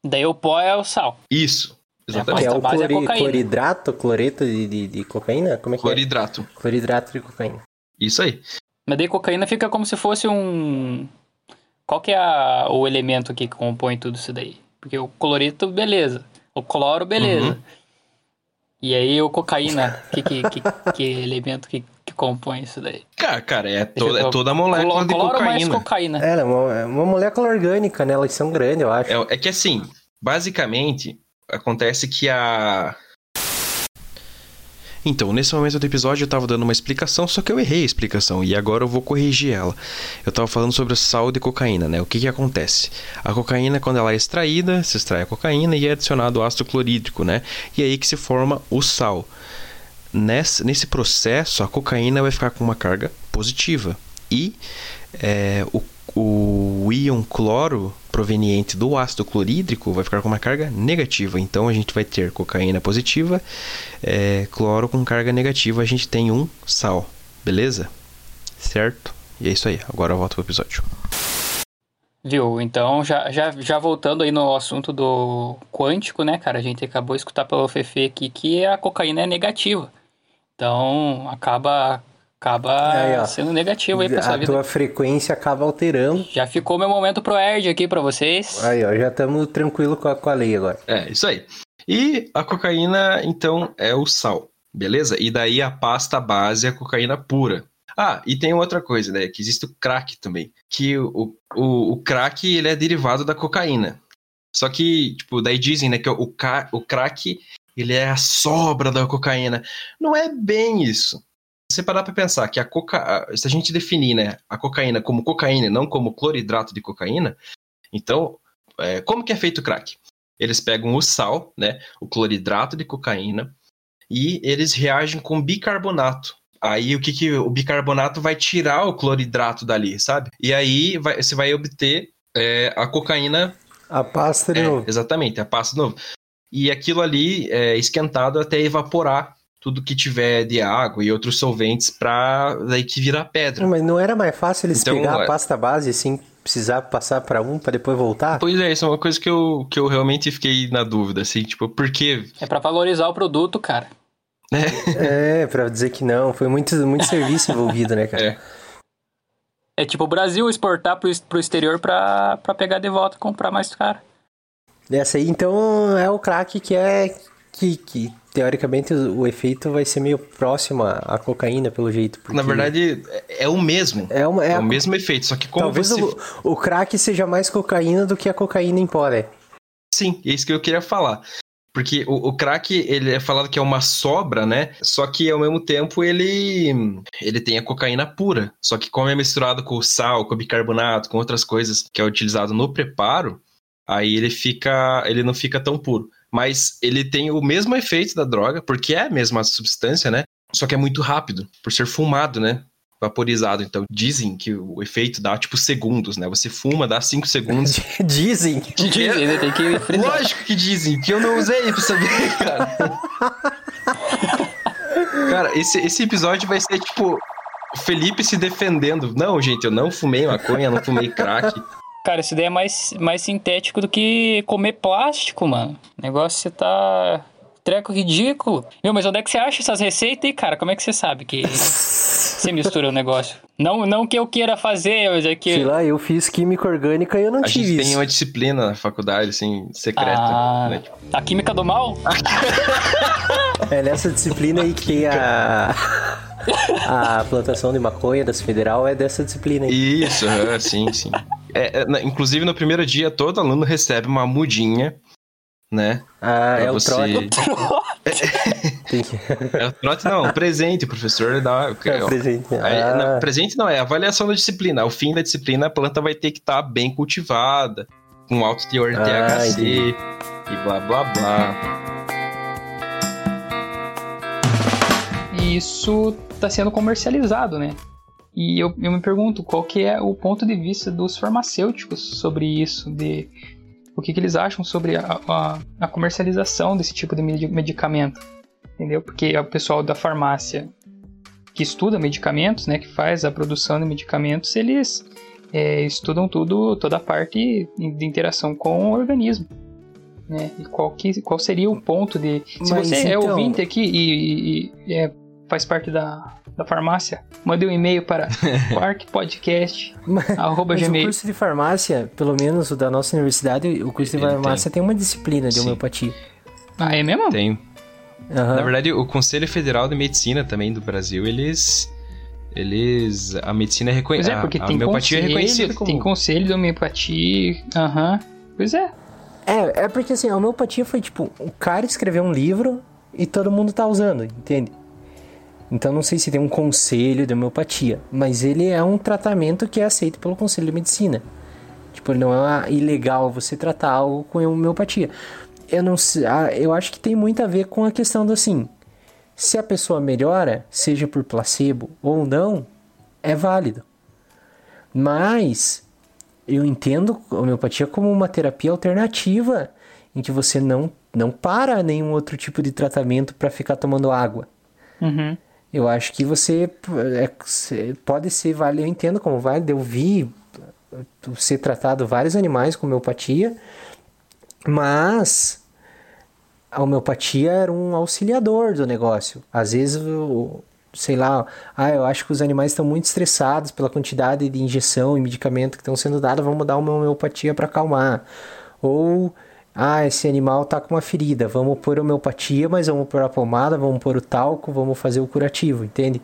Daí o pó é o sal. Isso, Que exatamente. é o base é clori- cocaína. cloridrato, cloreto de, de, de cocaína? Como é que Cloridrato. é? Cloridrato de cocaína. Isso aí. Mas daí cocaína fica como se fosse um. Qual que é a- o elemento aqui que compõe tudo isso daí? Porque o cloreto, beleza. O cloro, beleza. Uhum. E aí o cocaína, que, que, que, que elemento que, que compõe isso daí? Cara, cara, é, toda, é toda a molécula Cloro, de cloro mais cocaína. cocaína. É, é uma, é uma molécula orgânica, né? Elas são grandes, eu acho. É, é que assim, basicamente, acontece que a. Então, nesse momento do episódio eu tava dando uma explicação, só que eu errei a explicação e agora eu vou corrigir ela. Eu tava falando sobre o sal de cocaína, né? O que que acontece? A cocaína, quando ela é extraída, se extrai a cocaína e é adicionado ácido clorídrico, né? E é aí que se forma o sal. Nesse, nesse processo, a cocaína vai ficar com uma carga positiva e é, o, o íon cloro proveniente do ácido clorídrico vai ficar com uma carga negativa. Então a gente vai ter cocaína positiva, é, cloro com carga negativa, a gente tem um sal, beleza? Certo? E é isso aí. Agora eu volto pro episódio. Viu? Então, já, já, já voltando aí no assunto do quântico, né, cara? A gente acabou de escutar pelo Fefe aqui que a cocaína é negativa. Então, acaba acaba Aí, sendo negativo aí pra sua A vida. tua frequência acaba alterando. Já ficou meu momento pro Erd aqui pra vocês. Aí, ó, já estamos tranquilo com a, com a lei agora. É, isso aí. E a cocaína, então, é o sal, beleza? E daí a pasta base é a cocaína pura. Ah, e tem outra coisa, né? Que existe o crack também. Que o, o, o crack, ele é derivado da cocaína. Só que, tipo, daí dizem, né, que o, ca- o crack, ele é a sobra da cocaína. Não é bem isso. Você parar pra pensar que a coca... Se a gente definir, né, a cocaína como cocaína e não como cloridrato de cocaína, então, é, como que é feito o crack? Eles pegam o sal, né, o cloridrato de cocaína, e eles reagem com bicarbonato. Aí o que, que o bicarbonato vai tirar o cloridrato dali, sabe? E aí vai- você vai obter é, a cocaína. A pasta de É, novo. Exatamente, a pasta de novo. E aquilo ali é esquentado até evaporar tudo que tiver de água e outros solventes para daí que vira pedra. Mas não era mais fácil eles Então, pegar a é- pasta base sem precisar passar pra um pra depois voltar? Pois é, isso é uma coisa que eu, que eu realmente fiquei na dúvida, assim, tipo, por quê? É pra valorizar o produto, cara. É, pra dizer que não. Foi muito, muito serviço envolvido, né, cara? É tipo o Brasil exportar pro, pro exterior pra, pra pegar de volta e comprar mais caro. Essa aí, então, é o crack que é. Que, que teoricamente o, efeito vai ser meio próximo à, cocaína, pelo jeito. porque Na verdade, é, é o mesmo. É, uma, é, É a- o mesmo efeito, só que como talvez você... o, o crack seja mais cocaína do que a cocaína em pó, né? Sim, é isso que eu queria falar. Porque o, o crack, ele é falado que é uma sobra, né? Só que ao mesmo tempo ele ele tem a cocaína pura. Só que como é misturado com o sal, com bicarbonato, com outras coisas que é utilizado no preparo, aí ele fica, ele não fica tão puro. Mas ele tem o mesmo efeito da droga, porque é a mesma substância, né? Só que é muito rápido, por ser fumado, né? Vaporizado. Então dizem que o efeito dá tipo segundos, né? Você fuma, dá cinco segundos. dizem. Dizem, né? Tem que frisar. Lógico que dizem, que eu não usei pra saber, cara. cara, esse, esse episódio vai ser tipo o Felipe se defendendo. Não, gente, eu não fumei maconha, não fumei crack. Cara, isso daí é mais, mais sintético do que comer plástico, mano. O negócio você tá. Treco ridículo. Meu, mas onde é que você acha essas receitas aí, cara? Como é que você sabe que você mistura o negócio? Não, não que eu queira fazer, mas é que. Sei lá, eu fiz química orgânica e eu não A gente tive tem isso. uma disciplina na faculdade, assim, secreta. Ah, né? Tipo, a química do mal? É nessa disciplina aí que tem a. A plantação de maconha das federal é dessa disciplina aí. Isso, aham, sim, sim. É, é, inclusive, no primeiro dia, todo aluno recebe uma mudinha, né? Ah, é o trote. Que... É o trote, não, presente, o professor dá. É o presente. Aí, Ah. não, presente não, é avaliação da disciplina. Ao fim da disciplina, a planta vai ter que estar bem cultivada, com alto teor de Ah, THC entendi. e blá blá blá. E isso está sendo comercializado, né? E eu, eu me pergunto qual que é o ponto de vista dos farmacêuticos sobre isso, de o que, que eles acham sobre a, a, a comercialização desse tipo de medi- medicamento, entendeu? Porque é o pessoal da farmácia que estuda medicamentos, né, que faz a produção de medicamentos, eles é, estudam tudo, toda a parte de interação com o organismo. Né? E qual, que, qual seria o ponto de. Se Mas você é então- ouvinte aqui e, e- e, é, faz parte da, da farmácia, mande um e-mail para quarkpodcast.gmail. Mas o curso de farmácia, pelo menos o da nossa universidade, o curso de Ele farmácia tem. uma disciplina de Sim. homeopatia. Ah, é mesmo? Tem. Aham. Na verdade, o Conselho Federal de Medicina também do Brasil, eles. Eles. A medicina é reconhecida. é, porque a tem homeopatia é reconhecida conselho, como. tem conselho de homeopatia. Aham. Pois é. É, é porque assim, a homeopatia foi tipo, o cara escreveu um livro e todo mundo tá usando, entende? Então não sei se tem um conselho de homeopatia, mas ele é um tratamento que é aceito pelo Conselho de Medicina. Tipo, não é ilegal você tratar algo com homeopatia. Eu não sei, ah, eu acho que tem muito a ver com a questão do assim, se a pessoa melhora, seja por placebo ou não, é válido. Mas eu entendo homeopatia como uma terapia alternativa em que você não, não para nenhum outro tipo de tratamento para ficar tomando água. Uhum. Eu acho que você é, pode ser válido, eu entendo como válido, eu vi ser tratado vários animais com homeopatia, mas a homeopatia era um auxiliador do negócio. Às vezes, sei lá, ah, eu acho que os animais estão muito estressados pela quantidade de injeção e medicamento que estão sendo dados, vamos dar uma homeopatia para acalmar. Ou, ah, esse animal está com uma ferida, vamos pôr homeopatia, mas vamos pôr a pomada, vamos pôr o talco, vamos fazer o curativo, entende?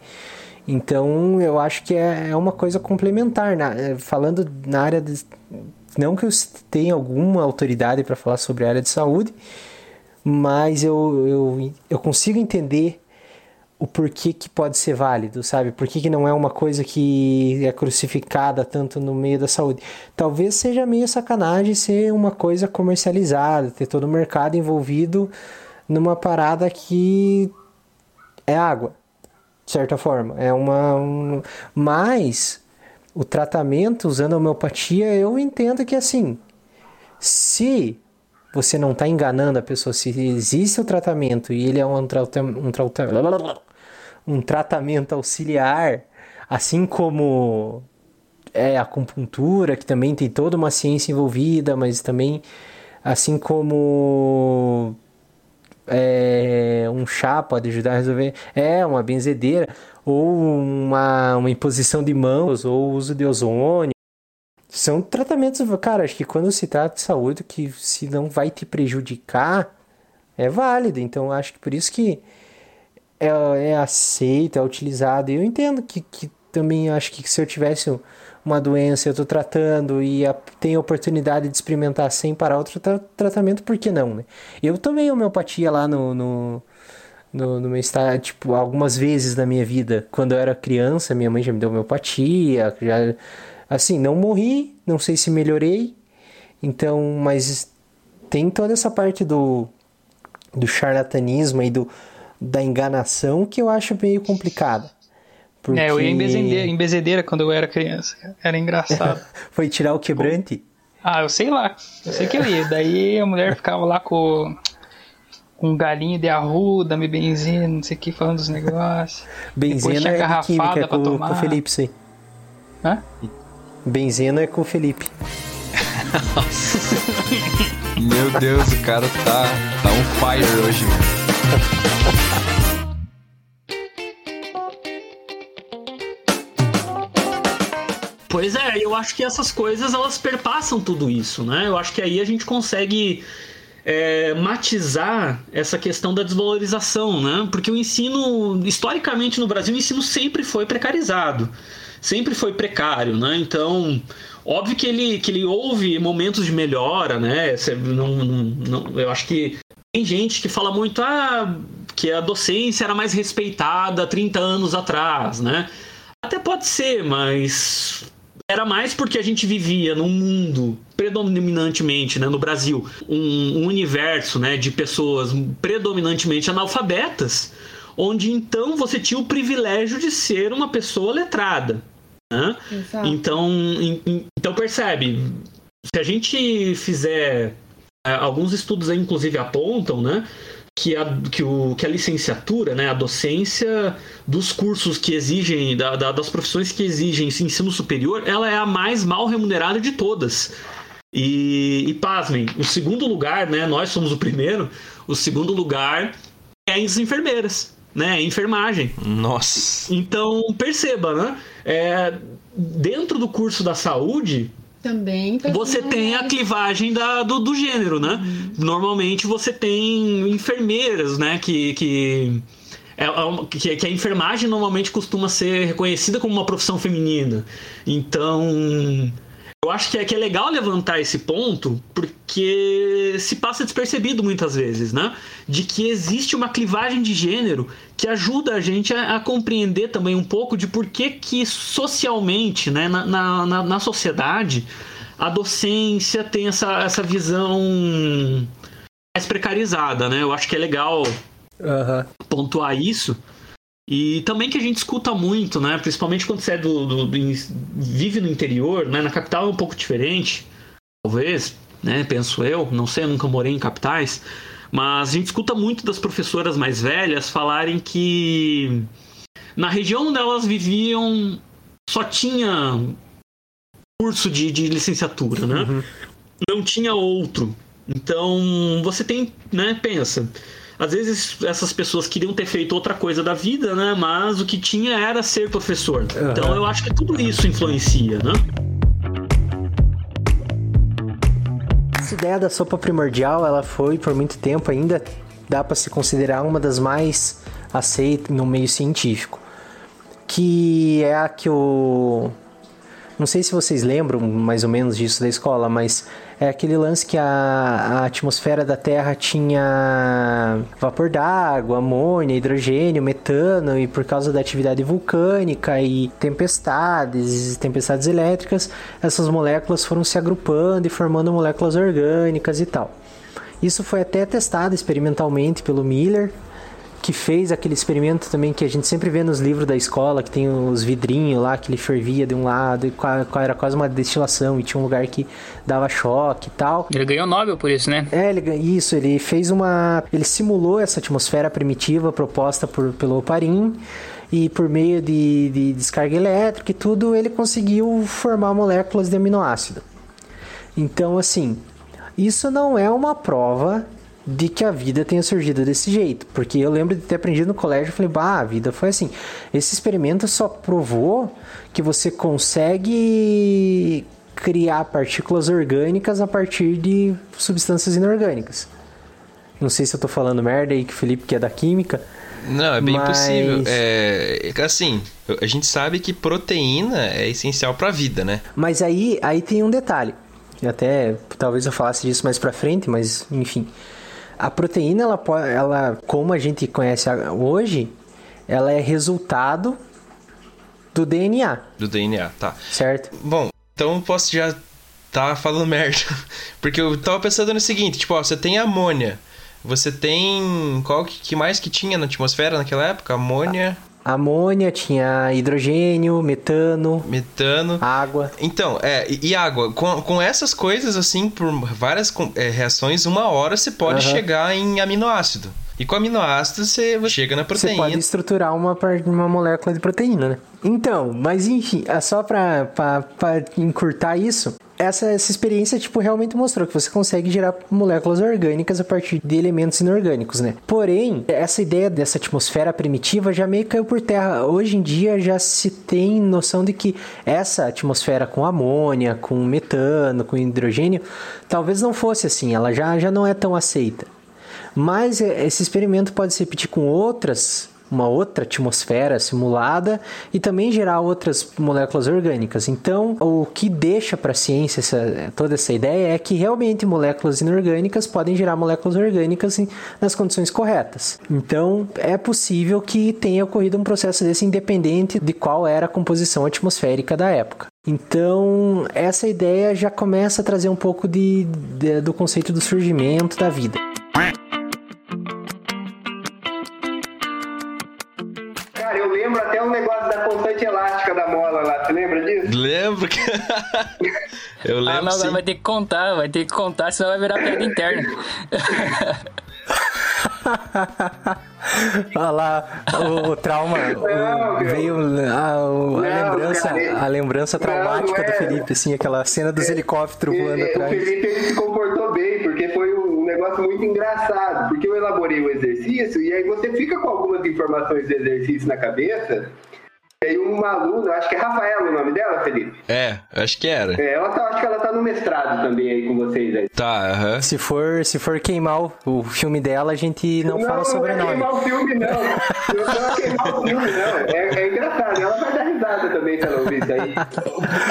Então, eu acho que é, é uma coisa complementar. Na, eh, falando na área de. Não que eu tenha alguma autoridade para falar sobre a área de saúde, mas eu, eu, eu consigo entender o porquê que pode ser válido, sabe? Por que, não é uma coisa que é crucificada tanto no meio da saúde? Talvez seja meio sacanagem ser uma coisa comercializada, ter todo o mercado envolvido numa parada que é água, de certa forma. É uma. Um... Mas o tratamento usando a homeopatia, eu entendo que assim, se você não está enganando a pessoa. Se existe o tratamento e ele é um, tra um, um tratamento auxiliar, assim como é a acupuntura, que também tem toda uma ciência envolvida, mas também assim como é, um chá pode ajudar a resolver, é uma benzedeira, ou uma, uma imposição de mãos, ou uso de ozônio, são tratamentos, cara, acho que quando se trata de saúde, que se não vai te prejudicar, é válido. Então, acho que por isso que é, é aceito, é utilizado. E eu entendo que, que também acho que se eu tivesse uma doença, eu estou tratando e a, tenho a oportunidade de experimentar sem parar outro tra tratamento, por que não, né? Eu tomei homeopatia lá no, no, no, no meu estado, tipo, algumas vezes na minha vida. Quando eu era criança, minha mãe já me deu homeopatia, já Assim, não morri, não sei se melhorei, então, mas tem toda essa parte do, do charlatanismo e do, da enganação que eu acho meio complicada. Porque... É, eu ia em bezedeira, em bezedeira quando eu era criança. Era engraçado. Foi tirar o quebrante? Ah, eu sei lá. Eu sei que eu ia. Daí a mulher ficava lá com, com um galinho de arruda, me benzendo, não sei o que, falando dos negócios. Benzendo é química com, tomar. com o Felipe, sim. Hã? Benzena é com o Felipe. Meu Deus, o cara tá, tá on fire hoje, mano. Pois é, eu acho que essas coisas elas perpassam tudo isso, né? Eu acho que aí a gente consegue é, matizar essa questão da desvalorização, né? Porque o ensino, historicamente no Brasil, o ensino sempre foi precarizado sempre foi precário, né? Então, óbvio que ele, que ele houve momentos de melhora, né? Não, não, não, eu acho que tem gente que fala muito ah, que a docência era mais respeitada 30 anos atrás, né? Até pode ser, mas era mais porque a gente vivia num mundo predominantemente, né, no Brasil, um, um universo, né, de pessoas predominantemente analfabetas onde então você tinha o privilégio de ser uma pessoa letrada. Né? Então, então percebe, se a gente fizer é, alguns estudos aí, inclusive apontam, né, que a, que, o, que a licenciatura, né, a docência dos cursos que exigem, da, da, das profissões que exigem ensino superior, ela é a mais mal remunerada de todas. E, e pasmem, o segundo lugar, né, nós somos o primeiro, o segundo lugar é as enfermeiras né? Enfermagem. Nossa. Então, perceba, né? É, dentro do curso da saúde, também você tem a clivagem da, do, do gênero, né? Uhum. Normalmente você tem enfermeiras, né? Que, que, é, é que, que, a enfermagem normalmente costuma ser reconhecida como uma profissão feminina. Então, Eu acho que é, que é legal levantar esse ponto, porque se passa despercebido muitas vezes, né? De que existe uma clivagem de gênero que ajuda a gente a, a compreender também um pouco de por que, que socialmente, né, na, na, na, na sociedade, a docência tem essa, essa visão mais precarizada, né? Eu acho que é legal pontuar isso. E também que a gente escuta muito, né? Principalmente quando você é do, do, do, vive no interior, né? Na capital é um pouco diferente, talvez, né? Penso eu, não sei, eu nunca morei em capitais, mas a gente escuta muito das professoras mais velhas falarem que na região onde elas viviam só tinha curso de, de licenciatura, né? Uhum. Não tinha outro. Então você tem, né? Pensa às vezes essas pessoas queriam ter feito outra coisa da vida, né? Mas o que tinha era ser professor. Então eu acho que tudo isso influencia, né? Essa ideia da sopa primordial, ela foi por muito tempo ainda dá para se considerar uma das mais aceitas no meio científico, que é a que o não sei se vocês lembram mais ou menos disso da escola, mas é aquele lance que a, a atmosfera da Terra tinha vapor d'água, amônia, hidrogênio, metano, e por causa da atividade vulcânica e tempestades, tempestades elétricas, essas moléculas foram se agrupando e formando moléculas orgânicas e tal. Isso foi até testado experimentalmente pelo Miller, que fez aquele experimento também que a gente sempre vê nos livros da escola, que tem os vidrinhos lá, que ele fervia de um lado, e era quase uma destilação, e tinha um lugar que dava choque e tal. Ele ganhou Nobel por isso, né? É, ele, isso, ele fez uma... Ele simulou essa atmosfera primitiva proposta por, pelo Oparin, e por meio de, de descarga elétrica e tudo, ele conseguiu formar moléculas de aminoácido. Então, assim, isso não é uma prova de que a vida tenha surgido desse jeito. Porque eu lembro de ter aprendido no colégio, eu falei, bah, a vida foi assim. Esse experimento só provou que você consegue criar partículas orgânicas a partir de substâncias inorgânicas. Não sei se eu tô falando merda aí que o Felipe que é da química. Não, é bem mas... possível. É, assim, a gente sabe que proteína é essencial para a vida, né? Mas aí, aí tem um detalhe. Até talvez eu falasse disso mais para frente, mas enfim. A proteína, ela, ela, como a gente conhece hoje, ela é resultado do DNA. Do DNA, tá. Certo. Bom, então posso já tá falando merda. Porque eu tava pensando no seguinte, tipo, ó, você tem amônia. Você tem. Qual que mais que tinha na atmosfera naquela época? Amônia amônia, tinha hidrogênio, metano. Metano. Água. Então, é, e, água. Com, com essas coisas, assim, por várias é, reações, uma hora você pode uhum. chegar em aminoácido. E com aminoácido você chega na proteína. Você pode estruturar uma, uma molécula de proteína, né? Então, mas enfim, é só para encurtar isso, essa, essa experiência, tipo, realmente mostrou que você consegue gerar moléculas orgânicas a partir de elementos inorgânicos, né? Porém, essa ideia dessa atmosfera primitiva já meio caiu por terra. Hoje em dia já se tem noção de que essa atmosfera com amônia, com metano, com hidrogênio, talvez não fosse assim, ela já, já não é tão aceita. Mas é, esse experimento pode se repetir com outras uma outra atmosfera simulada e também gerar outras moléculas orgânicas. Então, o que deixa para a ciência essa, toda essa ideia é que realmente moléculas inorgânicas podem gerar moléculas orgânicas nas condições corretas. Então, é possível que tenha ocorrido um processo desse independente de qual era a composição atmosférica da época. Então, essa ideia já começa a trazer um pouco de, de do conceito do surgimento da vida. Lembro que. Eu lembro. Ah, não, sim. vai ter que contar, vai ter que contar, senão vai virar piada interna. Olha lá, o, o trauma não, o, veio a, o, a não, lembrança, cara, a lembrança traumática é... do Felipe, assim, aquela cena dos é, helicópteros voando é, atrás. O Felipe ele se comportou bem, porque foi um negócio muito engraçado, porque eu elaborei o exercício e aí você fica com algumas informações do exercício na cabeça tem uma aluna, acho que é Rafaela o nome dela, Felipe? É, acho que era. É, ela tá, acho que ela tá no mestrado também aí com vocês aí. Tá, aham. Uh -huh. Se for, se for queimar o filme dela, a gente não, não fala sobre não. Não é queimar o filme, não. Não é queimar o filme, não. É, é engraçado, ela vai dar risada também pela ouvir isso aí.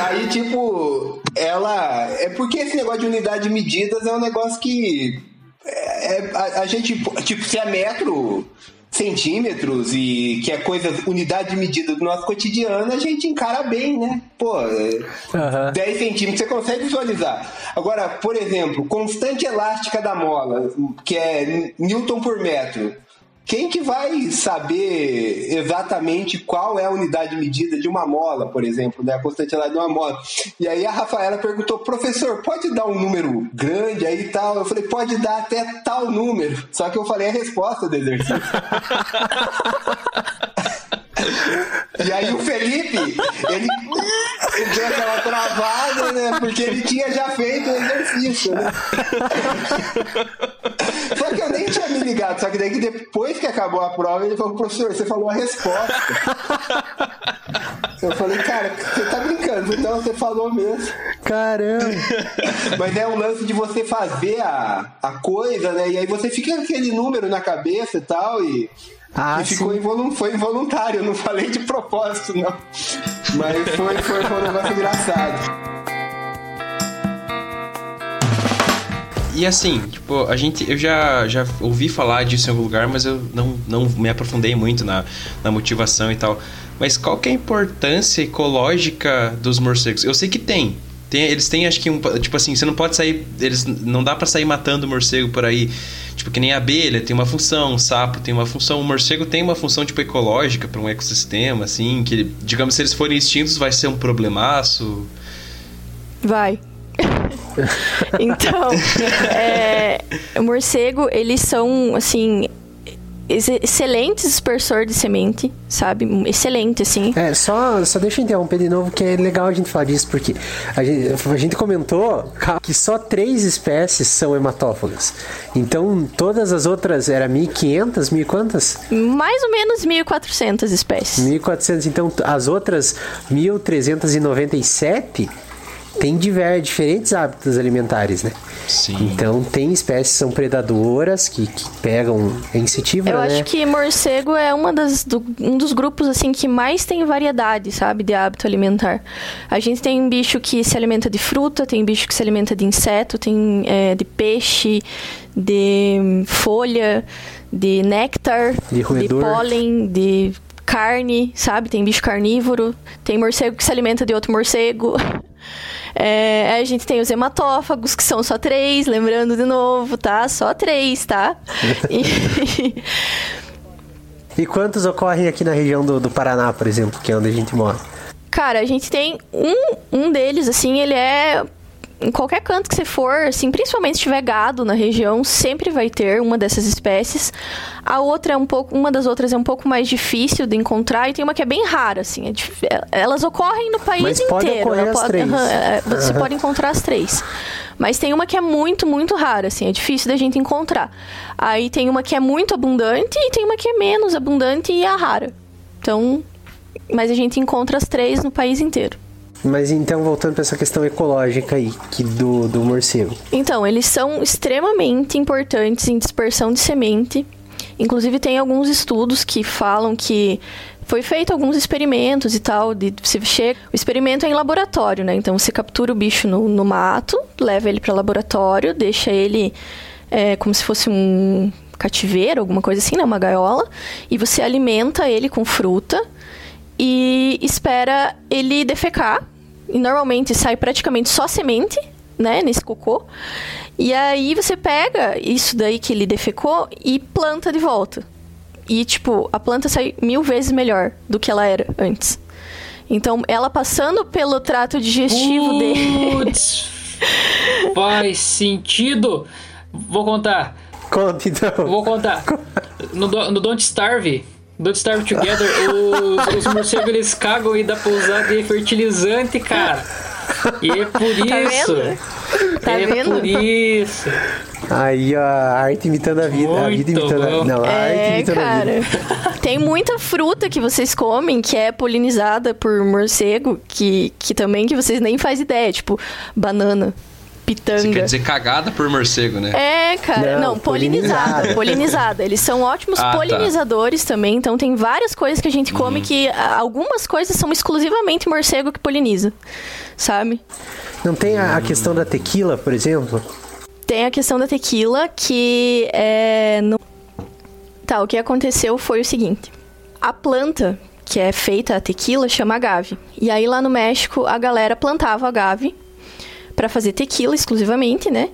Aí, tipo, ela. É porque esse negócio de unidade de medidas é um negócio que. É, é- a, a gente, tipo, se é metro, centímetros e que é coisa, unidade de medida do nosso cotidiano, a gente encara bem, né? Pô, é, 10 centímetros você consegue visualizar. Agora, por exemplo, constante elástica da mola, que é Newton por metro. Quem que vai saber exatamente qual é a unidade de medida de uma mola, por exemplo, né? A constante elástica de uma mola. E aí a Rafaela perguntou, professor, pode dar um número grande aí e tal? Eu falei, pode dar até tal número. Só que eu falei a resposta do exercício. E aí o Felipe, ele, ele deu aquela travada, né? Porque ele tinha já feito o exercício, né? Só que eu nem tinha me ligado, só que daí que depois que acabou a prova, ele falou, professor, você falou a resposta. Eu falei, cara, você tá brincando, então você falou mesmo. Caramba! Mas é um lance de você fazer a, a coisa, né? E aí você fica com aquele número na cabeça e tal, e. Ah, e ficou involu foi involuntário, eu não falei de propósito, não. Mas foi, foi, foi um negócio engraçado. E assim, tipo, a gente, eu já, já ouvi falar disso em algum lugar, mas eu não, não me aprofundei muito na, na motivação e tal. Mas qual que é a importância ecológica dos morcegos? Eu sei que tem. Tem eles têm, acho que, um, tipo assim, você não pode sair. Eles não dá pra sair matando morcego por aí. Tipo, que nem a abelha tem uma função, o sapo tem uma função, o morcego tem uma função, tipo, ecológica para um ecossistema, assim, que, digamos, se eles forem extintos, vai ser um problemaço. Vai. então, é, o morcego, eles são, assim, ex- excelentes dispersor de semente, sabe? Excelente, assim. É, só, só deixa eu interromper de novo, que é legal a gente falar disso, porque a gente, a gente comentou que só três espécies são hematófagas. Então, todas as outras, era 1.500, mil quantas? Mais ou menos 1.400 espécies. 1.400. Então, as outras 1.397 têm diver, diferentes hábitos alimentares, né? Sim. Então, tem espécies que são predadoras, que, que pegam é Eu né? acho que morcego é uma das, do- um dos grupos assim que mais tem variedade, sabe, de hábito alimentar. A gente tem bicho que se alimenta de fruta, tem bicho que se alimenta de inseto, tem é, de peixe, de folha, de néctar, De roedor. pólen, de carne, sabe? Tem bicho carnívoro, tem morcego que se alimenta de outro morcego. É, a gente tem os hematófagos, que são só três, lembrando de novo, tá? Só três, tá? E- E quantos ocorrem aqui na região do, do Paraná, por exemplo, que é onde a gente mora? Cara, a gente tem um, um deles, assim, ele é. Em qualquer canto que você for, assim, principalmente se tiver gado na região, sempre vai ter uma dessas espécies. A outra é um pouco. Uma das outras é um pouco mais difícil de encontrar e tem uma que é bem rara, assim. é dif- Elas ocorrem no país Mas pode inteiro. ocorrer as pode- três. é, você Aham. pode encontrar as três. Mas tem uma que é muito, muito rara, assim, é difícil da gente encontrar. Aí tem uma que é muito abundante e tem uma que é menos abundante e é rara. Então, mas a gente encontra as três no país inteiro. Mas então, voltando para essa questão ecológica aí, que do, do morcego. Então, eles são extremamente importantes em dispersão de semente. Inclusive, tem alguns estudos que falam que foi feito alguns experimentos e tal. De, você chega, o experimento é em laboratório, né? Então, você captura o bicho no, no mato, leva ele para laboratório, deixa ele é, como se fosse um cativeiro, alguma coisa assim, né? Uma gaiola. E você alimenta ele com fruta e espera ele defecar. E normalmente sai praticamente só semente, né, nesse cocô. E aí você pega isso daí que ele defecou e planta de volta. E, tipo, a planta sai mil vezes melhor do que ela era antes. Então, ela passando pelo trato digestivo dele. Putz, faz sentido. Vou contar. Conta então. Vou contar. No, Do- no Don't Starve, Don't Starve Together, os, os morcegos eles cagam e dá pra usar de fertilizante, cara. E é por Tá isso. vendo? Tá é vendo? por isso. Aí ó, a arte imitando a vida. a vida Muito imitando a... bom. Não, a arte É, imitando a cara. vida. Tem muita fruta que vocês comem que é polinizada por morcego, que, que também que vocês nem fazem ideia, tipo banana. Pitanga. Você quer dizer cagada por morcego, né? É, cara. Não, Não, polinizada. polinizada. Eles são ótimos Ah, tá. polinizadores também. Então tem várias coisas que a gente Uhum. come que ah, algumas coisas são exclusivamente morcego que poliniza. Sabe? Não tem a, a questão da tequila, por exemplo? Tem a questão da tequila que é. No... Tá, o que aconteceu foi o seguinte: a planta que é feita a tequila chama agave. E aí lá no México a galera plantava agave para fazer tequila exclusivamente, né?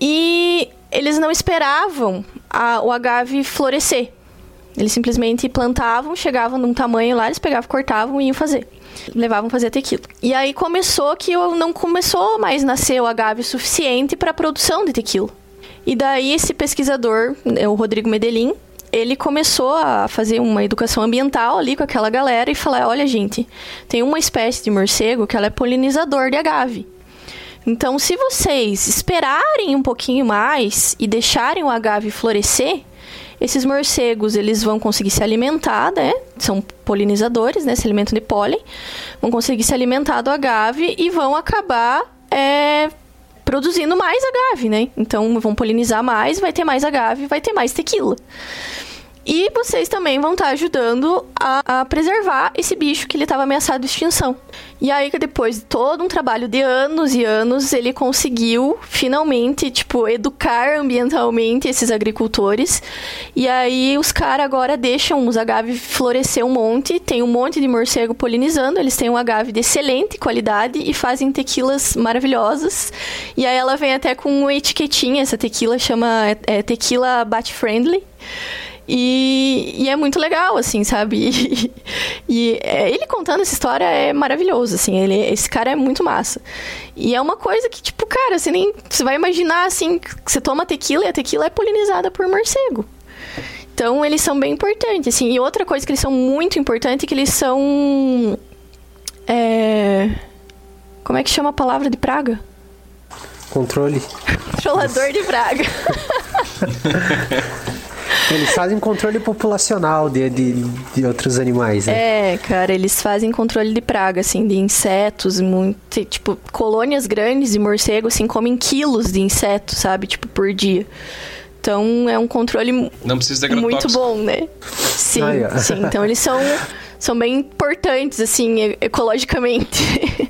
E eles não esperavam a- o agave florescer. Eles simplesmente plantavam, chegavam num tamanho lá, eles pegavam, cortavam e iam fazer. Levavam fazer tequila. E aí começou que não começou mais nascer o agave suficiente para a produção de tequila. E daí esse pesquisador, né, o Rodrigo Medellín, ele começou a fazer uma educação ambiental ali com aquela galera e falar: olha, gente, tem uma espécie de morcego que ela é polinizador de agave. Então, se vocês esperarem um pouquinho mais e deixarem o agave florescer, esses morcegos eles vão conseguir se alimentar, né? São polinizadores, né? Se alimentam de pólen, vão conseguir se alimentar do agave e vão acabar é, produzindo mais agave, né? Então vão polinizar mais, vai ter mais agave, vai ter mais tequila. E vocês também vão estar ajudando a, a preservar esse bicho que ele estava ameaçado de extinção. E aí que depois de todo um trabalho de anos e anos, ele conseguiu finalmente, tipo, educar ambientalmente esses agricultores. E aí os caras agora deixam os agaves florescer um monte, tem um monte de morcego polinizando, eles têm um agave de excelente qualidade e fazem tequilas maravilhosas. E aí ela vem até com uma etiquetinha, essa tequila chama é, é, tequila bat friendly. E, e é muito legal, assim, sabe? E, e, é, ele contando essa história é maravilhoso, assim. Ele, esse cara é muito massa. E é uma coisa que, tipo, cara, você nem. Você vai imaginar, assim, que você toma tequila e a tequila é polinizada por morcego. Então, eles são bem importantes, assim. E outra coisa que eles são muito importantes é que eles são. É. Como é que chama a palavra de praga? Controle. Controlador de praga. Eles fazem controle populacional de, de, de outros animais, né? É, cara, eles fazem controle de praga, assim, de insetos, muito, tipo, colônias grandes de morcego, assim, comem quilos de insetos, sabe, tipo, por dia. Então, é um controle Não precisa de muito bom, né? Sim, Ah, é. sim. Então, eles são, são bem importantes, assim, ecologicamente.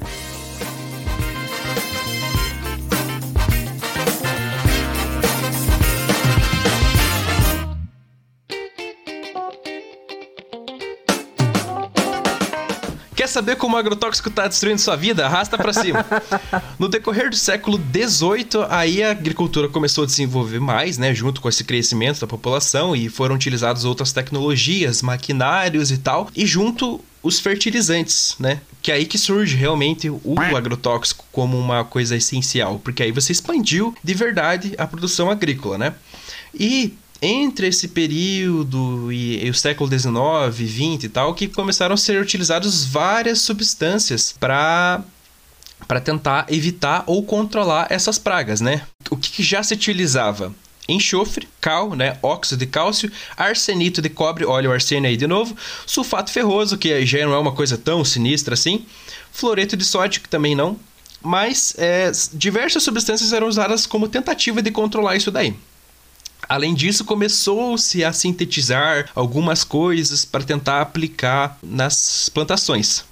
saber como o agrotóxico está destruindo sua vida? Arrasta para cima. No decorrer do século XVIII, aí a agricultura começou a desenvolver mais, né, junto com esse crescimento da população e foram utilizadas outras tecnologias, maquinários e tal, e junto os fertilizantes, né? Que é aí que surge realmente o agrotóxico como uma coisa essencial, porque aí você expandiu de verdade a produção agrícola, né? E entre esse período e, e o século XIX, XX e tal, que começaram a ser utilizadas várias substâncias para para tentar evitar ou controlar essas pragas, né? O que, que já se utilizava? Enxofre, cal, né? Óxido de cálcio, arsenito de cobre, olha o arsênio aí de novo, sulfato ferroso, que já não é uma coisa tão sinistra assim, fluoreto de sódio, que também não, mas é, diversas substâncias eram usadas como tentativa de controlar isso daí. Além disso, começou-se a sintetizar algumas coisas para tentar aplicar nas plantações.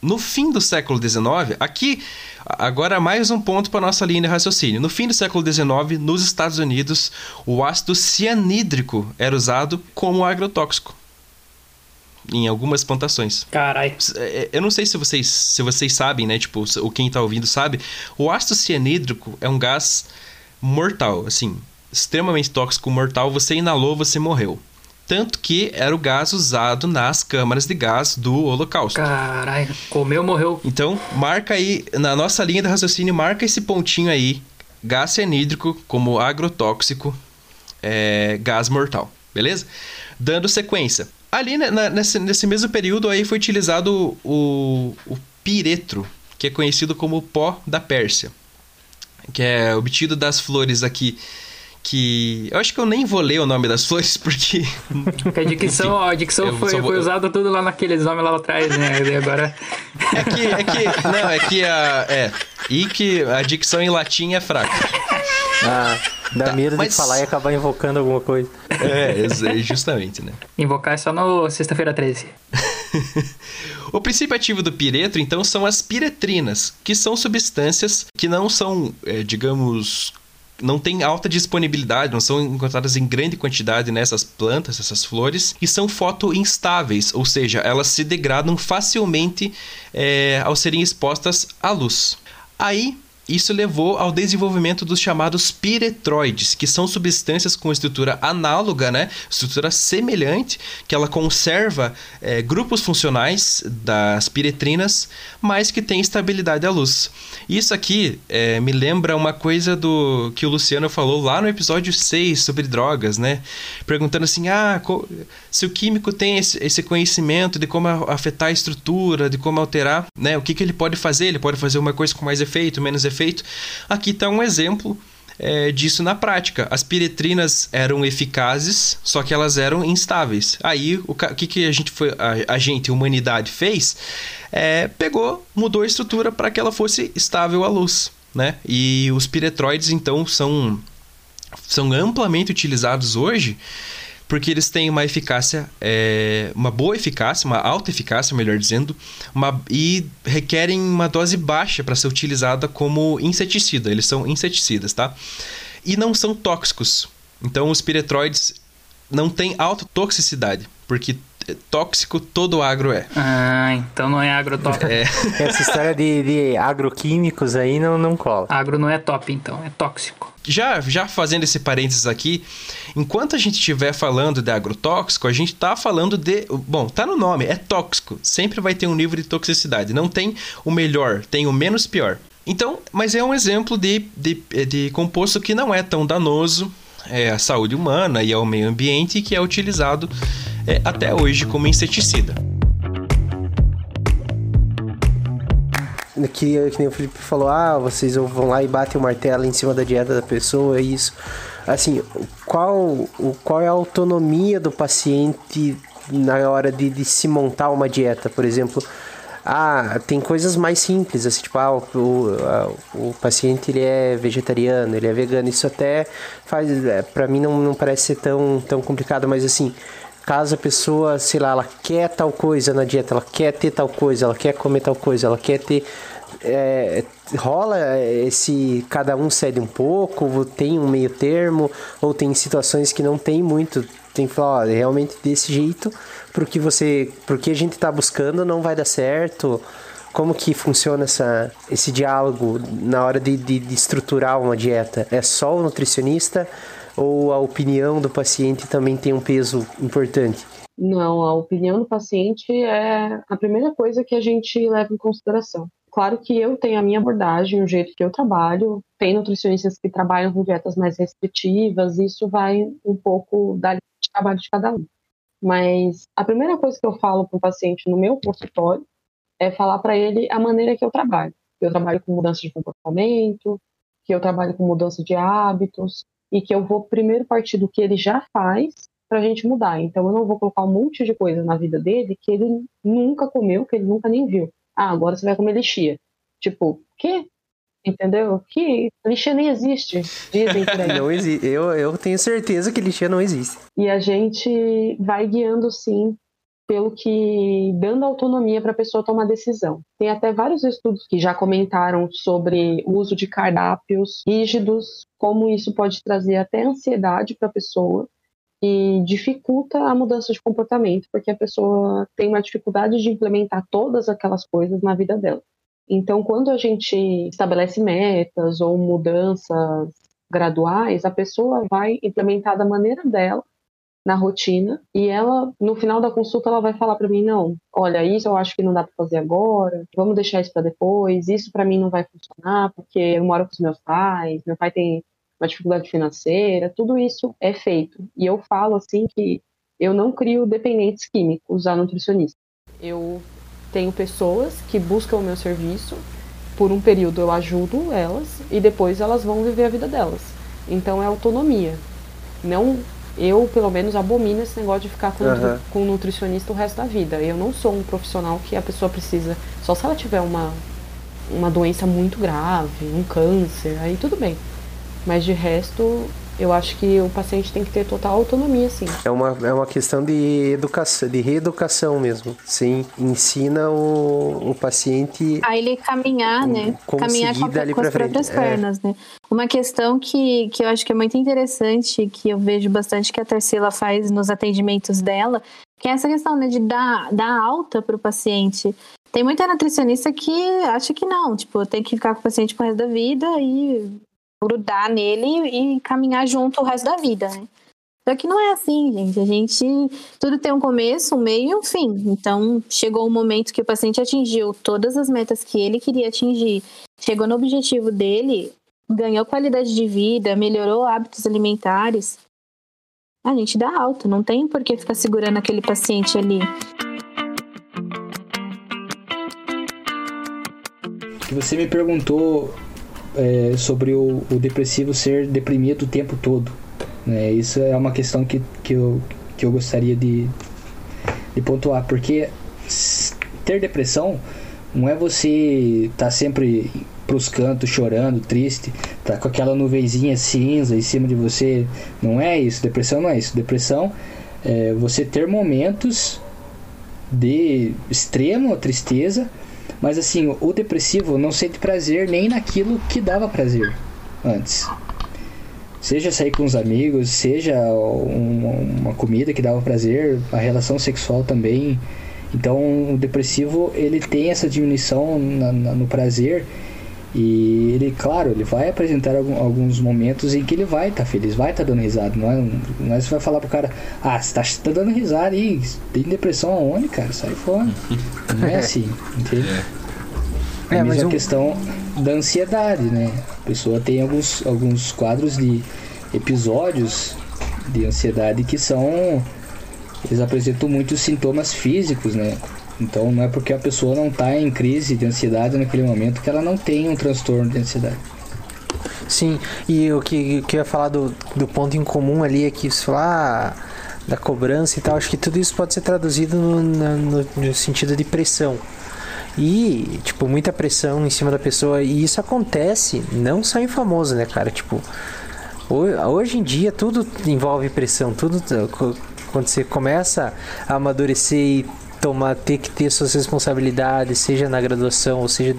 No fim do século XIX, aqui agora mais um ponto para nossa linha de raciocínio. No fim do século XIX, nos Estados Unidos, o ácido cianídrico era usado como agrotóxico em algumas plantações. Caralho. Eu não sei se vocês, se vocês sabem, né? Tipo, o quem tá ouvindo sabe. O ácido cianídrico é um gás mortal, assim, extremamente tóxico, mortal. Você inalou, você morreu. Tanto que era o gás usado nas câmaras de gás do Holocausto. Caralho, comeu, morreu. Então, marca aí, na nossa linha de raciocínio, marca esse pontinho aí. Gás cianídrico como agrotóxico, é, gás mortal, beleza? Dando sequência. Ali né, na- nesse, nesse mesmo período aí foi utilizado o, o piretro, que é conhecido como pó da Pérsia, que é obtido das flores aqui que. Eu acho que eu nem vou ler o nome das flores, porque. Porque a dicção, a dicção foi, vou- foi usada tudo lá naqueles nomes lá atrás, né? E agora. É que. É que. Não, é que a. É. E que a dicção em latim é fraca. Ah, dá Tá, medo mas- de falar e acabar invocando alguma coisa. É, é, justamente, né? Invocar é só no sexta-feira 13. O princípio ativo do piretro, então, são as piretrinas, que são substâncias que não são, é, digamos, não têm alta disponibilidade, não são encontradas em grande quantidade nessas plantas, essas flores, e são fotoinstáveis, ou seja, elas se degradam facilmente é, ao serem expostas à luz. Aí, isso levou ao desenvolvimento dos chamados piretroides, que são substâncias com estrutura análoga, né? estrutura semelhante, que ela conserva eh, grupos funcionais das piretrinas, mas que tem estabilidade à luz. Isso aqui eh, me lembra uma coisa do que o Luciano falou lá no episódio 6 sobre drogas, né? Perguntando assim, ah, se o químico tem esse, esse conhecimento de como afetar a estrutura, de como alterar, né? O que, que ele pode fazer? Ele pode fazer uma coisa com mais efeito, menos efeito. Aqui está um exemplo é, disso na prática. As piretrinas eram eficazes, só que elas eram instáveis. Aí, o que, que a gente foi, a, a gente, a humanidade, fez? É, pegou, mudou a estrutura para que ela fosse estável à luz, né? E os piretroides, então, são são amplamente utilizados hoje porque eles têm uma eficácia, é, uma boa eficácia, uma alta eficácia, melhor dizendo, uma, e requerem uma dose baixa para ser utilizada como inseticida. Eles são inseticidas, tá? E não são tóxicos. Então, os piretroides não têm alta toxicidade, porque é, tóxico todo agro é. Ah, então não é agrotóxico. É. Essa história de, de agroquímicos aí não, não cola. Agro não é top, então, é tóxico. Já, já fazendo esse parênteses aqui, enquanto a gente estiver falando de agrotóxico, a gente tá falando de. Bom, tá no nome, é tóxico. Sempre vai ter um nível de toxicidade. Não tem o melhor, tem o menos pior. Então, mas é um exemplo de, de, de composto que não é tão danoso é, à saúde humana e ao meio ambiente que é utilizado é, até hoje como inseticida. Que, que nem o Felipe falou, ah, vocês vão lá e batem o martelo em cima da dieta da pessoa, é isso. Assim, qual, qual é a autonomia do paciente na hora de, de se montar uma dieta, por exemplo? Ah, tem coisas mais simples, assim, tipo, ah, o, o, o paciente ele é vegetariano, ele é vegano, isso até faz, é, pra mim não, não parece ser tão, tão complicado, mas assim, caso a pessoa, sei lá, ela quer tal coisa na dieta, ela quer ter tal coisa, ela quer comer tal coisa, ela quer ter. é, rola esse. Cada um cede um pouco, tem um meio termo, ou tem situações que não tem muito. Tem que falar, ó, realmente desse jeito, porque você. Porque a gente tá buscando não vai dar certo. Como que funciona essa, esse diálogo na hora de, de, de estruturar uma dieta? É só o nutricionista ou a opinião do paciente também tem um peso importante? Não, a opinião do paciente é a primeira coisa que a gente leva em consideração. Claro que eu tenho a minha abordagem, o jeito que eu trabalho, tem nutricionistas que trabalham com dietas mais restritivas, isso vai um pouco da trabalho de cada um. Mas a primeira coisa que eu falo para o paciente no meu consultório é falar para ele a maneira que eu trabalho. Eu trabalho com mudança de comportamento, que eu trabalho com mudança de hábitos e que eu vou primeiro partir do que ele já faz para a gente mudar. Então eu não vou colocar um monte de coisa na vida dele que ele nunca comeu, que ele nunca nem viu. Ah, agora você vai comer lixia. Tipo, quê? Entendeu? Que lixia nem existe, dizem por aí. Não existe. Eu, eu tenho certeza que lixia não existe. E a gente vai guiando sim pelo que dando autonomia para a pessoa tomar decisão. Tem até vários estudos que já comentaram sobre o uso de cardápios rígidos, como isso pode trazer até ansiedade para a pessoa e dificulta a mudança de comportamento, porque a pessoa tem uma dificuldade de implementar todas aquelas coisas na vida dela. Então, quando a gente estabelece metas ou mudanças graduais, a pessoa vai implementar da maneira dela na rotina e ela no final da consulta ela vai falar para mim não olha isso eu acho que não dá para fazer agora vamos deixar isso para depois isso para mim não vai funcionar porque eu moro com os meus pais meu pai tem uma dificuldade financeira tudo isso é feito. E eu falo assim que eu não crio dependentes químicos a nutricionista. Eu tenho pessoas que buscam o meu serviço por um período eu ajudo elas e depois elas vão viver a vida delas. Então é autonomia. Não, eu pelo menos abomino esse negócio de ficar com, Aham. com um nutricionista o resto da vida. Eu não sou um profissional que a pessoa precisa, só se ela tiver uma, uma doença muito grave, um câncer, aí tudo bem. Mas de resto, eu acho que o paciente tem que ter total autonomia, sim. É uma, é uma questão de educação, de reeducação mesmo. Sim, ensina o, o paciente A ele caminhar, né? como caminhar com, a- dali com as frente. próprias É. pernas, né? Uma questão que, que eu acho que é muito interessante, que eu vejo bastante que a Tarsila faz nos atendimentos dela, que é essa questão, né, de dar, dar alta para o paciente. Tem muita nutricionista que acha que não, tipo, tem que ficar com o paciente pro resto da vida e grudar nele e caminhar junto o resto da vida, né? Só que não é assim, gente. A gente. Tudo tem um começo, um meio e um fim. Então, chegou o momento que o paciente atingiu todas as metas que ele queria atingir, chegou no objetivo dele, ganhou qualidade de vida, melhorou hábitos alimentares. A gente dá alta, não tem por que ficar segurando aquele paciente ali. você me perguntou é, sobre o, o depressivo ser deprimido o tempo todo. Né? Isso é uma questão que, que, eu, que eu gostaria de, de pontuar, porque ter depressão não é você estar sempre pros cantos chorando, triste, tá com aquela nuvenzinha cinza em cima de você. Não é isso. Depressão não é isso. Depressão é você ter momentos de extrema tristeza, mas assim, o depressivo não sente prazer nem naquilo que dava prazer antes. Seja sair com os amigos, seja um- uma comida que dava prazer, a relação sexual também. Então, o depressivo ele tem essa diminuição na- na- no prazer e ele, claro, ele vai apresentar alguns momentos em que ele vai estar feliz, vai estar dando risada. Não é, não é você vai falar pro cara, ah, você tá, tá dando risada aí, tem depressão aonde, cara? Sai fora. Não é assim, entende? É, É, a mas mesma um- questão da ansiedade, né? A pessoa tem alguns, alguns quadros de episódios de ansiedade que são. Eles apresentam muitos sintomas físicos, né? Então não é porque a pessoa não está em crise de ansiedade naquele momento que ela não tem um transtorno de ansiedade. Sim, e o que, que eu ia falar do, do ponto em comum ali é que você fala da cobrança e tal, acho que tudo isso pode ser traduzido no, no, no sentido de pressão. E, tipo, muita pressão em cima da pessoa, e isso acontece não só em famoso, né, cara? Tipo, ho- hoje em dia tudo envolve pressão, tudo quando você começa a amadurecer e tomar, ter que ter suas responsabilidades, seja na graduação, ou seja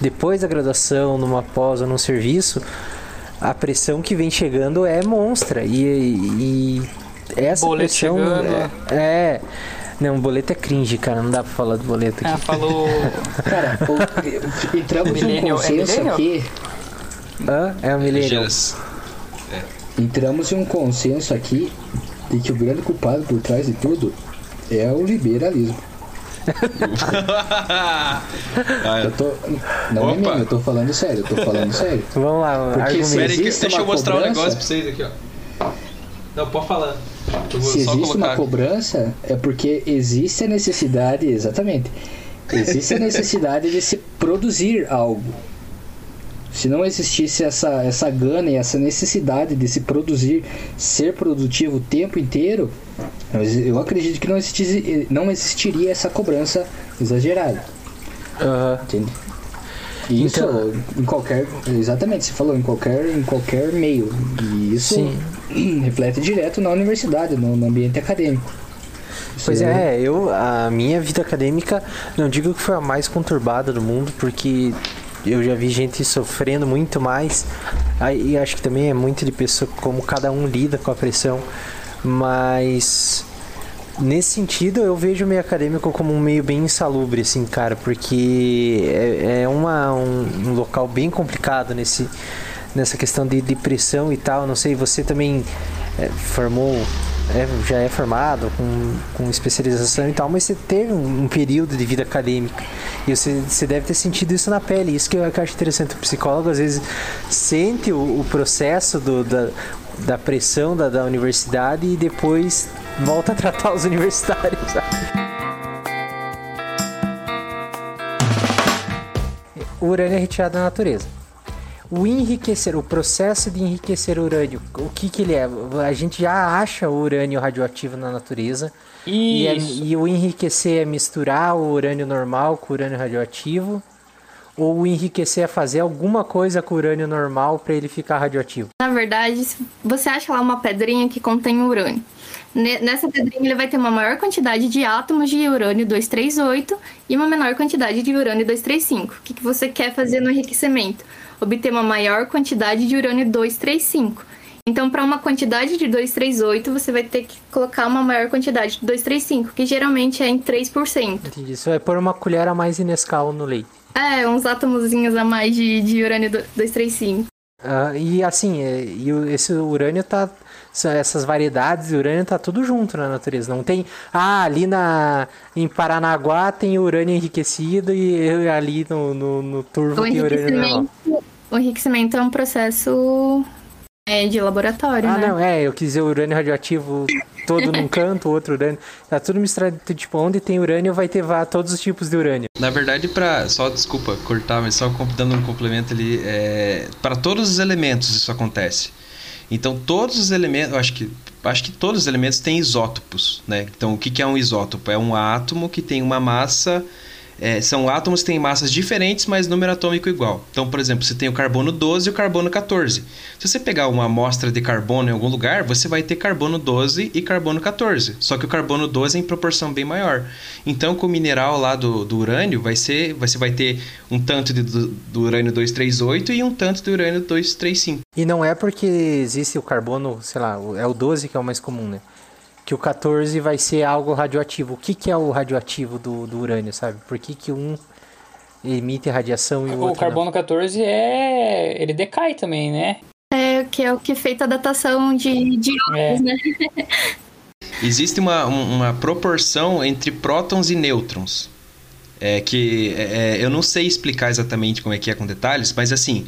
depois da graduação, numa pós ou num serviço, a pressão que vem chegando é monstra. E, e essa Boleto pressão chegando. é, é. Não, boleto é cringe, cara. Não dá pra falar do boleto aqui. Ah, falou. Cara, o- entramos num Millennial, é consenso millennial? aqui. Hã? É o millennial. Entramos em um consenso aqui de que o grande culpado por trás de tudo é o liberalismo. Eu tô, não é mesmo, eu tô falando sério, eu tô falando sério. Vamos lá, Porque se aí, que- existe deixa uma eu mostrar um cobrança- negócio pra vocês aqui, ó. Não, pode falar. Se existe colocar. uma cobrança, é porque existe a necessidade, exatamente. Existe a necessidade de se produzir algo. Se não existisse essa, essa gana e essa necessidade de se produzir, ser produtivo o tempo inteiro, eu, acredito que não, existisse, não existiria essa cobrança exagerada. Entende? E Isso Então- em qualquer. Exatamente, você falou, em qualquer, em qualquer meio. E isso reflete direto na universidade, no, no ambiente acadêmico. Pois é, eu a minha vida acadêmica não digo que foi a mais conturbada do mundo, porque eu já vi gente sofrendo muito mais. Aí acho que também é muito de pessoa como cada um lida com a pressão, mas nesse sentido eu vejo o meio acadêmico como um meio bem insalubre, assim, cara, porque é, é uma, um, um local bem complicado nesse nessa questão de depressão e tal. Não sei, você também é, formou é, já é formado com, com especialização e tal, mas você teve um, um período de vida acadêmica e você, você deve ter sentido isso na pele. Isso que eu, que eu acho interessante. O psicólogo às vezes sente o, o processo do, da, da pressão da, da universidade e depois volta a tratar os universitários. O urânio é retirado da natureza. O enriquecer, o processo de enriquecer urânio, o que que ele é? A gente já acha o urânio radioativo na natureza. E, é- e o enriquecer é misturar o urânio normal com o urânio radioativo. Ou o enriquecer é fazer alguma coisa com o urânio normal para ele ficar radioativo. Na verdade, você acha lá uma pedrinha que contém urânio. Ne- Nessa pedrinha ele vai ter uma maior quantidade de átomos de urânio 238 e uma menor quantidade de urânio 235. O que, que você quer fazer no enriquecimento? Obter uma maior quantidade de urânio 235. Então, para uma quantidade de 238, você vai ter que colocar uma maior quantidade de 235, que geralmente é em 3%. Entendi. Isso vai pôr uma colher a mais de Nescau no leite. É, uns átomozinhos a mais de, de urânio 235. Ah, e assim, é, e esse urânio tá. essa- Essas variedades de urânio tá tudo junto na natureza. Não tem. Ah, ali na, em Paranaguá tem urânio enriquecido e ali no, no, no turvo O tem urânio normal. O enriquecimento é um processo é, de laboratório, Ah, né? não, é, eu quis dizer urânio radioativo todo num canto, outro urânio. Tá tudo misturado. Tipo, onde tem urânio vai ter vá, todos os tipos de urânio. Na verdade, para só desculpa cortar, mas só dando um complemento ali, é, para todos os elementos isso acontece. Então todos os elementos, eu acho que acho que todos os elementos têm isótopos, né? Então o que, que é um isótopo? É um átomo que tem uma massa é, são átomos que têm massas diferentes, mas número atômico igual. Então, por exemplo, você tem o carbono 12 e o carbono 14. Se você pegar uma amostra de carbono em algum lugar, você vai ter carbono 12 e carbono 14. Só que o carbono 12 é em proporção bem maior. Então, com o mineral lá do, do urânio, vai ser, você vai ter um tanto de, do, do urânio 238 e um tanto do urânio 235. E não é porque existe o carbono, sei lá, é o 12 que é o mais comum, né? Que o 14 vai ser algo radioativo. O que, que é o radioativo do, do urânio, sabe? Por que, que um emite radiação e o O outro carbono 14 é. ele decai também, né? É, que é o que é feito a datação de, de íons, né? Existe uma, um- uma proporção entre prótons e nêutrons. É que é, é, eu não sei explicar exatamente como é que é com detalhes, mas assim,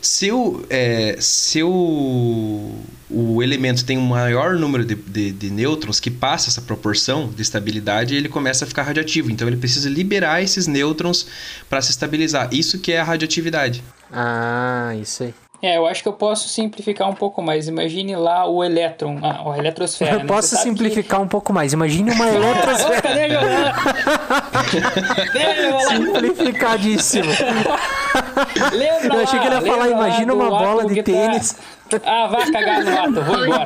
se o, é, se o, o elemento tem um maior número de, de, de nêutrons que passa essa proporção de estabilidade, ele começa a ficar radioativo. Então ele precisa liberar esses nêutrons para se estabilizar. Isso que é a radioatividade. Ah, isso aí. É, eu acho que eu posso simplificar um pouco mais. Imagine lá o elétron, a, a eletrosfera. Eu né? posso simplificar um pouco mais. Imagine uma que- eletrosfera. Cadê meu Simplificadíssimo. Lembra Eu achei que ele ia falar, imagina uma bola de que tá- tênis. Ah, vai cagar no ato, vou embora.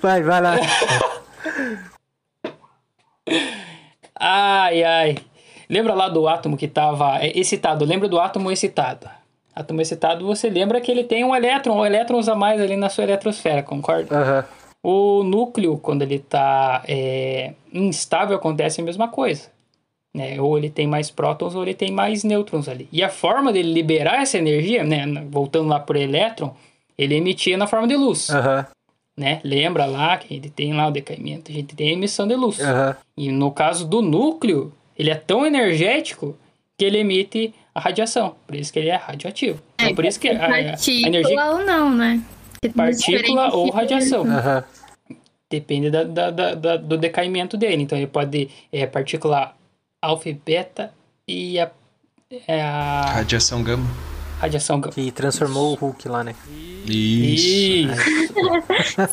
Vai, vai lá. Ai, ai. Lembra lá do átomo que estava excitado? Lembra do átomo excitado? Átomo excitado, você lembra que ele tem um elétron, ou elétrons a mais ali na sua eletrosfera, concorda? Aham. O núcleo, quando ele está instável, acontece a mesma coisa. Né? Ou ele tem mais prótons ou ele tem mais nêutrons ali. E a forma dele liberar essa energia, né? voltando lá para o elétron, ele emitia na forma de luz. Aham. Né? Lembra lá que ele tem lá o decaimento, a gente tem a emissão de luz. Aham. E no caso do núcleo, ele é tão energético que ele emite a radiação. Por isso que ele é radioativo. Então, por isso que a, a Partícula energia ou não, né? Que tem partícula ou radiação. Aham. Depende da, da- da- da- do decaimento dele. Então ele pode é partícula alfa e beta e a, é a Radiação gama. radiação gama. Que transformou o Hulk lá, né? Isso.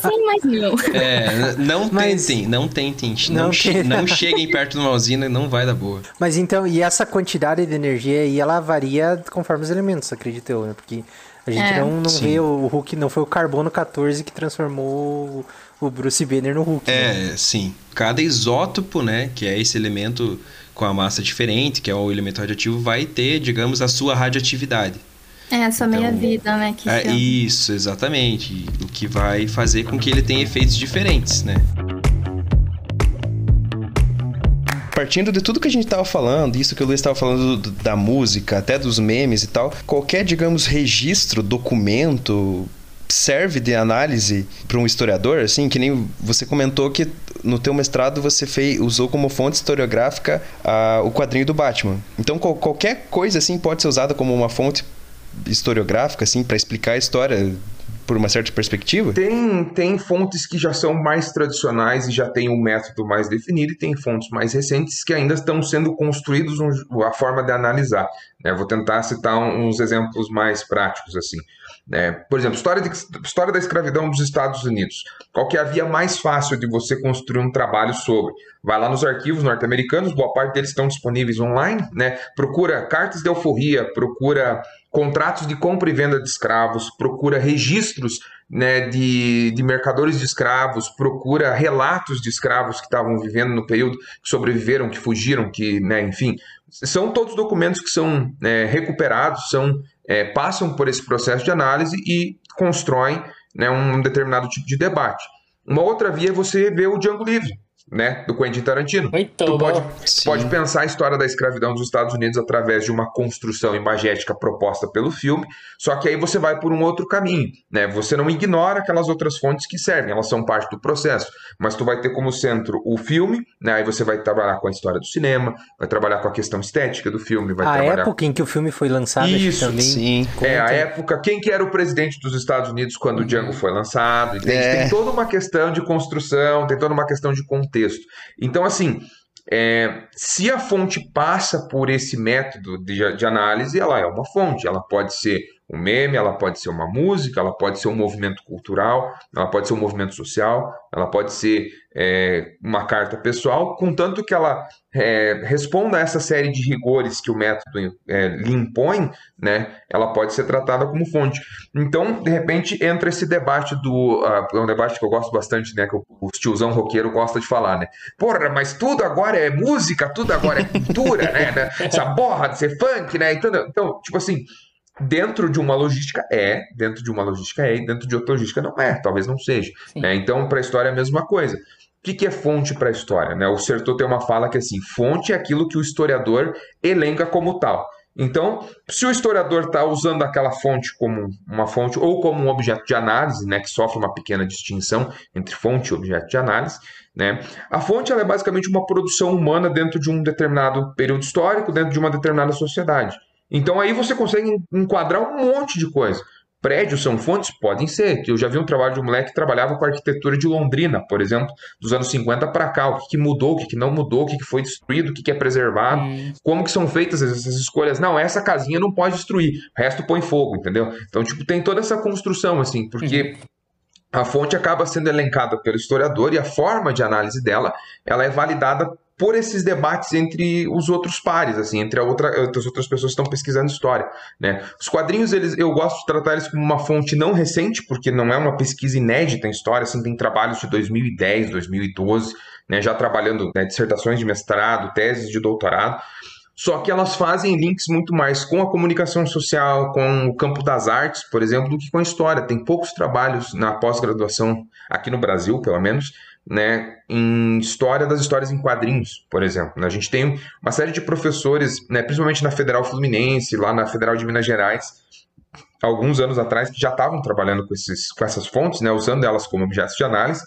Sim, mas não. É, não tentem, não tentem. Não, Não che- não cheguem perto de uma usina, não vai dar boa. Mas então, e essa quantidade de energia aí, ela varia conforme os elementos, acredito eu, né? Porque a gente É. não, não Sim. vê o Hulk, não foi o carbono 14 que transformou o Bruce Banner no Hulk. né? É, sim. Cada isótopo, né, que é esse elemento com a massa diferente, que é o elemento radioativo, vai ter, digamos, a sua radioatividade. É, a sua meia-vida, né? Que É, chama. isso, exatamente. O que vai fazer com que ele tenha efeitos diferentes, né? Partindo de tudo que a gente estava falando, isso que o Luiz estava falando do- da música, até dos memes e tal, qualquer, digamos, registro, documento serve de análise para um historiador, assim, que nem você comentou que no teu mestrado você fez, usou como fonte historiográfica ah, o quadrinho do Batman. Então qual- qualquer coisa assim pode ser usada como uma fonte historiográfica assim para explicar a história por uma certa perspectiva? Tem, tem fontes que já são mais tradicionais e já têm um método mais definido, e tem fontes mais recentes que ainda estão sendo construídos um, a forma de analisar. Né? Vou tentar citar uns exemplos mais práticos assim. Né? Por exemplo, história, de, história da escravidão dos Estados Unidos. Qual que é a via mais fácil de você construir um trabalho sobre? Vai lá nos arquivos norte-americanos, boa parte deles estão disponíveis online, né? Procura cartas de alforria, procura contratos de compra e venda de escravos, procura registros né, de, de mercadores de escravos, procura relatos de escravos que estavam vivendo no período, que sobreviveram, que fugiram, que, né, enfim, são todos documentos que são é, recuperados, são é, passam por esse processo de análise e constroem né, um determinado tipo de debate. Uma outra via é você ver o Django Livre, né, do Quentin Tarantino. Muito tu pode, Sim. pode pensar a história da escravidão dos Estados Unidos através de uma construção imagética proposta pelo filme, só que aí você vai por um outro caminho, né? Você não ignora aquelas outras fontes que servem, elas são parte do processo, mas tu vai ter como centro o filme, né? Aí você vai trabalhar com a história do cinema, vai trabalhar com a questão estética do filme, vai a trabalhar época em que o filme foi lançado isso, também sim. conta. É, a época, quem que era o presidente dos Estados Unidos quando o Django foi lançado, entende? É. Tem toda uma questão de construção, tem toda uma questão de contexto. Então, assim, é, se a fonte passa por esse método de, de análise, ela é uma fonte, ela pode ser um meme, ela pode ser uma música, ela pode ser um movimento cultural, ela pode ser um movimento social, ela pode ser é, uma carta pessoal, contanto que ela é, responda a essa série de rigores que o método é, lhe impõe, né, ela pode ser tratada como fonte. Então, de repente, entra esse debate do. ah, é um debate que eu gosto bastante, né? Que o, tiozão roqueiro gosta de falar, né? Porra, mas tudo agora é música, tudo agora é cultura, né? né? Essa borra de ser funk, né? Então, então, tipo assim, dentro de uma logística é, dentro de uma logística é, e dentro de outra logística não é, talvez não seja. né? Então, para a história é a mesma coisa. O que, que é fonte para a história? Né? O Sertor tem uma fala que é assim: fonte é aquilo que o historiador elenca como tal. Então, se o historiador está usando aquela fonte como uma fonte ou como um objeto de análise, né, que sofre uma pequena distinção entre fonte e objeto de análise, né, a fonte é basicamente uma produção humana dentro de um determinado período histórico, dentro de uma determinada sociedade. Então aí você consegue enquadrar um monte de coisa. Prédios são fontes? Podem ser. Que Eu já vi um trabalho de um moleque que trabalhava com a arquitetura de Londrina, por exemplo, dos anos 50 para cá. O que, que mudou, o que, que não mudou, o que, que foi destruído, o que, é preservado, como que são feitas essas escolhas. Não, essa casinha não pode destruir, o resto põe fogo, entendeu? Então, tipo, tem toda essa construção, assim, porque a fonte acaba sendo elencada pelo historiador e a forma de análise dela, ela é validada por esses debates entre os outros pares, assim, entre outra, as outras pessoas que estão pesquisando história, né? Os quadrinhos, eles, eu gosto de tratar eles como uma fonte não recente, porque não é uma pesquisa inédita em história, assim, tem trabalhos de 2010, 2012, né, já trabalhando né, dissertações de mestrado, teses de doutorado, só que elas fazem links muito mais com a comunicação social, com o campo das artes, por exemplo, do que com a história. Tem poucos trabalhos na pós-graduação, aqui no Brasil, pelo menos, né, em história das histórias em quadrinhos, por exemplo. né? A gente tem uma série de professores, né, principalmente na Federal Fluminense, lá na Federal de Minas Gerais, alguns anos atrás, que já estavam trabalhando com, esses, com essas fontes, né, usando elas como objetos de análise,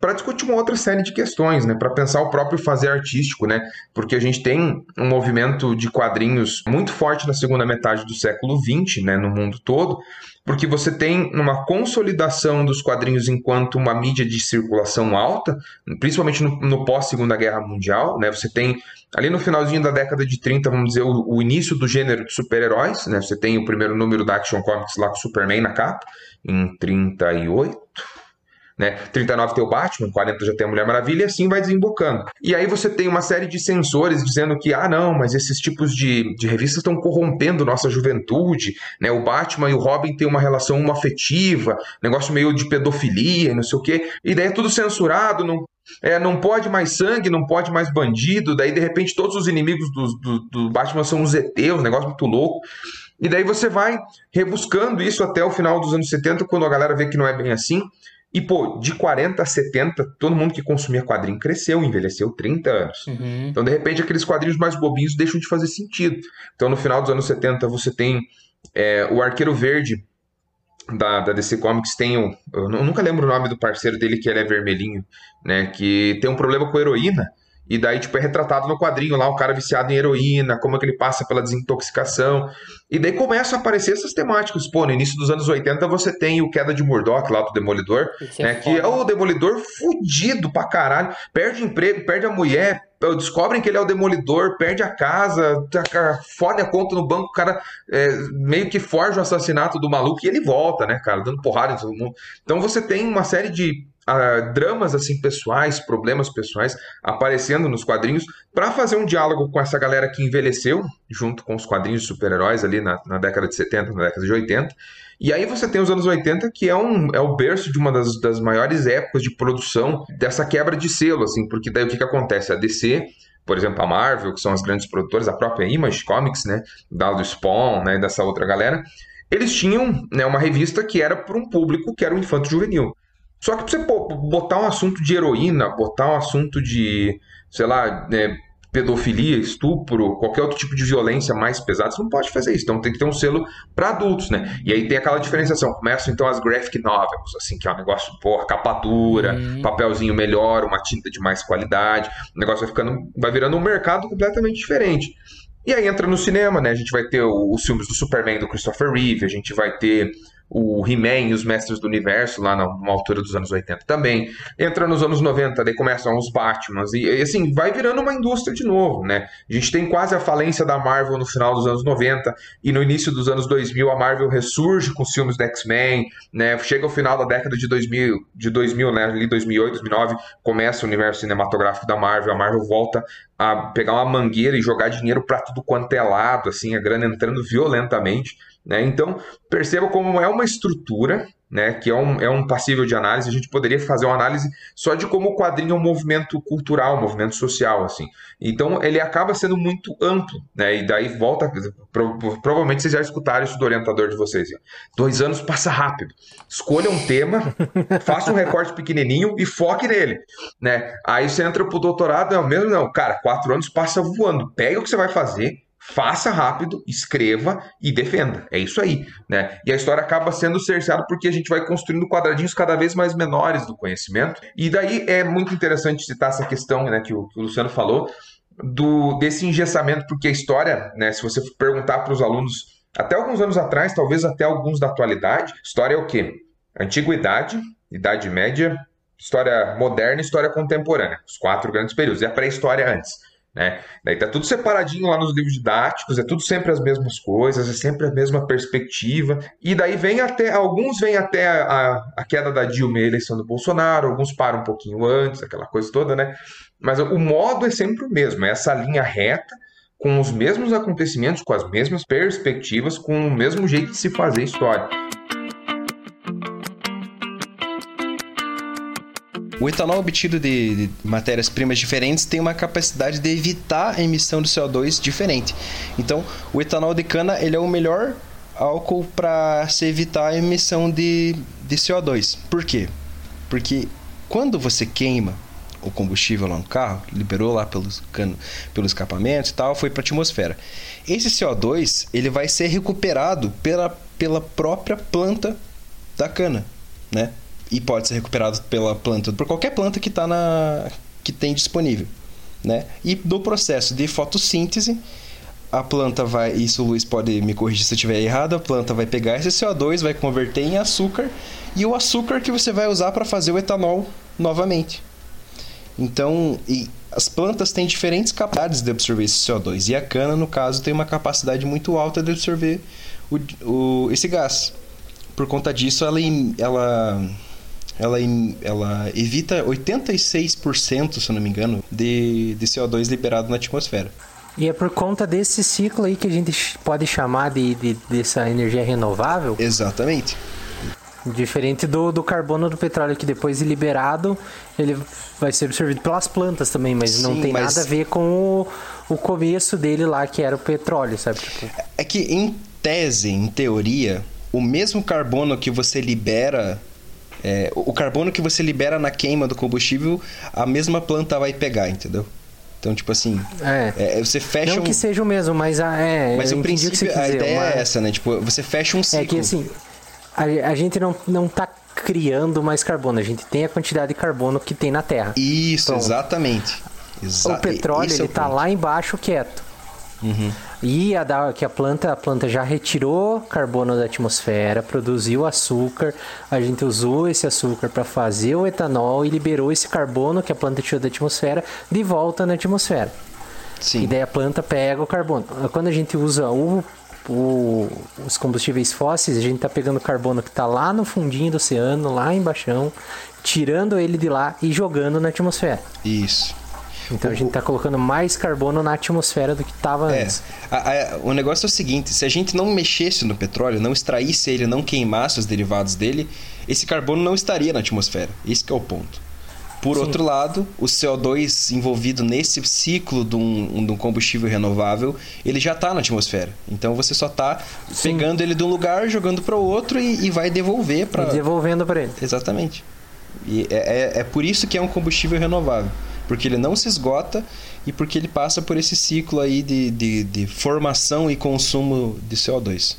para discutir uma outra série de questões, né, para pensar o próprio fazer artístico, né, porque a gente tem um movimento de quadrinhos muito forte na segunda metade do século XX, né, no mundo todo, porque você tem uma consolidação dos quadrinhos enquanto uma mídia de circulação alta, principalmente no, no pós-segunda guerra mundial, né, você tem ali no finalzinho da década de 30, vamos dizer, o, o início do gênero de super-heróis, né, você tem o primeiro número da Action Comics lá com o Superman na capa, em 38, né? 39 tem o Batman, 40 já tem a Mulher Maravilha, e assim vai desembocando. E aí você tem uma série de sensores dizendo que, ah, não, mas esses tipos de, de revistas estão corrompendo nossa juventude, né? O Batman e o Robin têm uma relação uma afetiva, negócio meio de pedofilia, não sei o quê, e daí é tudo censurado, não, é, não pode mais sangue, não pode mais bandido, daí de repente todos os inimigos do, do, do Batman são os ET, um negócio muito louco. E daí você vai rebuscando isso até o final dos anos 70, quando a galera vê que não é bem assim. E, pô, de 40 a 70, todo mundo que consumia quadrinho cresceu, envelheceu 30 anos. Então, de repente, aqueles quadrinhos mais bobinhos deixam de fazer sentido. Então, no final dos anos 70, você tem é, o Arqueiro Verde da, da DC Comics, tem o. Eu nu- nunca lembro o nome do parceiro dele, que ele é vermelhinho, né? Que tem um problema com heroína. E daí, tipo, é retratado no quadrinho lá, o cara viciado em heroína, como é que ele passa pela desintoxicação. E daí começam a aparecer essas temáticas. Pô, no início dos anos 80 você tem o Queda de Murdoch lá do Demolidor, é né? Que é o Demolidor fudido pra caralho. Perde emprego, perde a mulher, descobrem que ele é o demolidor, perde a casa, fode a conta no banco, o cara é, meio que forja o assassinato do maluco e ele volta, né, cara, dando porrada em todo mundo. Então você tem uma série de uh, dramas assim pessoais, problemas pessoais aparecendo nos quadrinhos para fazer um diálogo com essa galera que envelheceu junto com os quadrinhos super-heróis ali na, na década de 70, na década de 80. E aí você tem os anos 80, que é, um, é o berço de uma das, das maiores épocas de produção dessa quebra de selo, assim, porque daí o que, que acontece? A DC, por exemplo, a Marvel, que são as grandes produtoras, a própria Image Comics, né, da do Spawn, né, dessa outra galera, eles tinham né, uma revista que era para um público que era o infanto juvenil. Só que pra você botar um assunto de heroína, botar um assunto de, sei lá, né, pedofilia, estupro, qualquer outro tipo de violência mais pesada, você não pode fazer isso. Então tem que ter um selo para adultos, né? E aí tem aquela diferenciação. Começam então as graphic novels, assim, que é um negócio, porra, capa dura, uhum. papelzinho melhor, uma tinta de mais qualidade. O negócio vai ficando, vai virando um mercado completamente diferente. E aí entra no cinema, né? A gente vai ter os filmes do Superman do Christopher Reeve, a gente vai ter o He-Man e os Mestres do Universo, lá numa altura dos anos 80 também. Entra nos anos 90, daí começam os Batmans, e, e, assim, vai virando uma indústria de novo, né? A gente tem quase a falência da Marvel no final dos anos 90, e no início dos anos 2000 a Marvel ressurge com os filmes do X-Men, né? Chega ao final da década de 2000, de 2000 né? Ali 2008, 2009, começa o universo cinematográfico da Marvel, a Marvel volta a pegar uma mangueira e jogar dinheiro para tudo quanto é lado, assim, a grana entrando violentamente. Né? Então, perceba como é uma estrutura, né, que é um, é um passível de análise. A gente poderia fazer uma análise só de como o quadrinho é um movimento cultural, um movimento social. assim. Então, ele acaba sendo muito amplo. Né? E daí volta. Pro, provavelmente vocês já escutaram isso do orientador de vocês. Dois anos passa rápido. Escolha um tema, faça um recorte pequenininho e foque nele. Né? Aí você entra pro doutorado, é o mesmo? Não, cara, quatro anos passa voando. Pega o que você vai fazer faça rápido, escreva e defenda. É isso aí, né? E a história acaba sendo cerceada porque a gente vai construindo quadradinhos cada vez mais menores do conhecimento. E daí é muito interessante citar essa questão, né, que o, que o Luciano falou, do desse engessamento, porque a história, né, se você perguntar para os alunos até alguns anos atrás, talvez até alguns da atualidade, história é o quê? Antiguidade, Idade Média, história moderna e história contemporânea, os quatro grandes períodos, e a pré-história antes. Né? Daí tá tudo separadinho lá nos livros didáticos, é tudo sempre as mesmas coisas, é sempre a mesma perspectiva. E daí vem até, alguns vêm até a, a queda da Dilma e a eleição do Bolsonaro, alguns param um pouquinho antes, aquela coisa toda, né? Mas o modo é sempre o mesmo, é essa linha reta, com os mesmos acontecimentos, com as mesmas perspectivas, com o mesmo jeito de se fazer história. O etanol obtido de, de matérias-primas diferentes tem uma capacidade de evitar a emissão de CO2 diferente. Então, o etanol de cana ele é o melhor álcool para se evitar a emissão de, de CO2. Por quê? Porque quando você queima o combustível lá no carro, liberou lá pelos, cano, pelos escapamentos e tal, foi para a atmosfera. Esse CO2 ele vai ser recuperado pela, pela própria planta da cana, né? E pode ser recuperado pela planta, por qualquer planta que está na que tem disponível, né? E do processo de fotossíntese, a planta vai, isso o Luiz pode me corrigir se eu estiver errado, a planta vai pegar esse CO2, vai converter em açúcar e o açúcar que você vai usar para fazer o etanol novamente. Então, as plantas têm diferentes capacidades de absorver esse CO2 e a cana, no caso, tem uma capacidade muito alta de absorver o, o, esse gás. Por conta disso, ela, ela ela, ela evita 86%, se eu não me engano, de, de CO2 liberado na atmosfera. E é por conta desse ciclo aí que a gente pode chamar de, de dessa energia renovável? Exatamente. Diferente do, do carbono do petróleo, que depois de liberado, ele vai ser absorvido pelas plantas também, mas Sim, não tem mas... nada a ver com o, o começo dele lá, que era o petróleo, sabe? Tipo... É que em tese, em teoria, o mesmo carbono que você libera é, o carbono que você libera na queima do combustível, a mesma planta vai pegar, entendeu? Então, tipo assim, é. É, você fecha Não um... que seja o mesmo, mas a, é, mas o princípio, a ideia é essa, né? Tipo, você fecha um ciclo. É que assim, a, a gente não, não tá criando mais carbono, a gente tem a quantidade de carbono que tem na Terra. Isso, então, exatamente. Exa- o petróleo esse é ele o tá lá embaixo quieto. Uhum. E a da, que a planta, a planta já retirou carbono da atmosfera, produziu açúcar, a gente usou esse açúcar para fazer o etanol e liberou esse carbono que a planta tirou da atmosfera de volta na atmosfera. Sim. E daí a planta pega o carbono. Quando a gente usa o, o- os combustíveis fósseis, a gente tá pegando o carbono que tá lá no fundinho do oceano, lá embaixo, tirando ele de lá e jogando na atmosfera. Isso. Então a gente tá colocando mais carbono na atmosfera do que tava É, antes. a- a- o negócio é o seguinte: se a gente não mexesse no petróleo, não extraísse ele, não queimasse os derivados dele, esse carbono não estaria na atmosfera. Esse que é o ponto. Por Sim. outro lado, o CO2 envolvido nesse ciclo de um, de um combustível renovável, ele já está na atmosfera. Então você só está pegando ele de um lugar, jogando para o outro e, e vai devolver para. Devolvendo para ele. Exatamente. E é, é, é por isso que é um combustível renovável. Porque ele não se esgota e porque ele passa por esse ciclo aí de, de, de formação e consumo de CO2.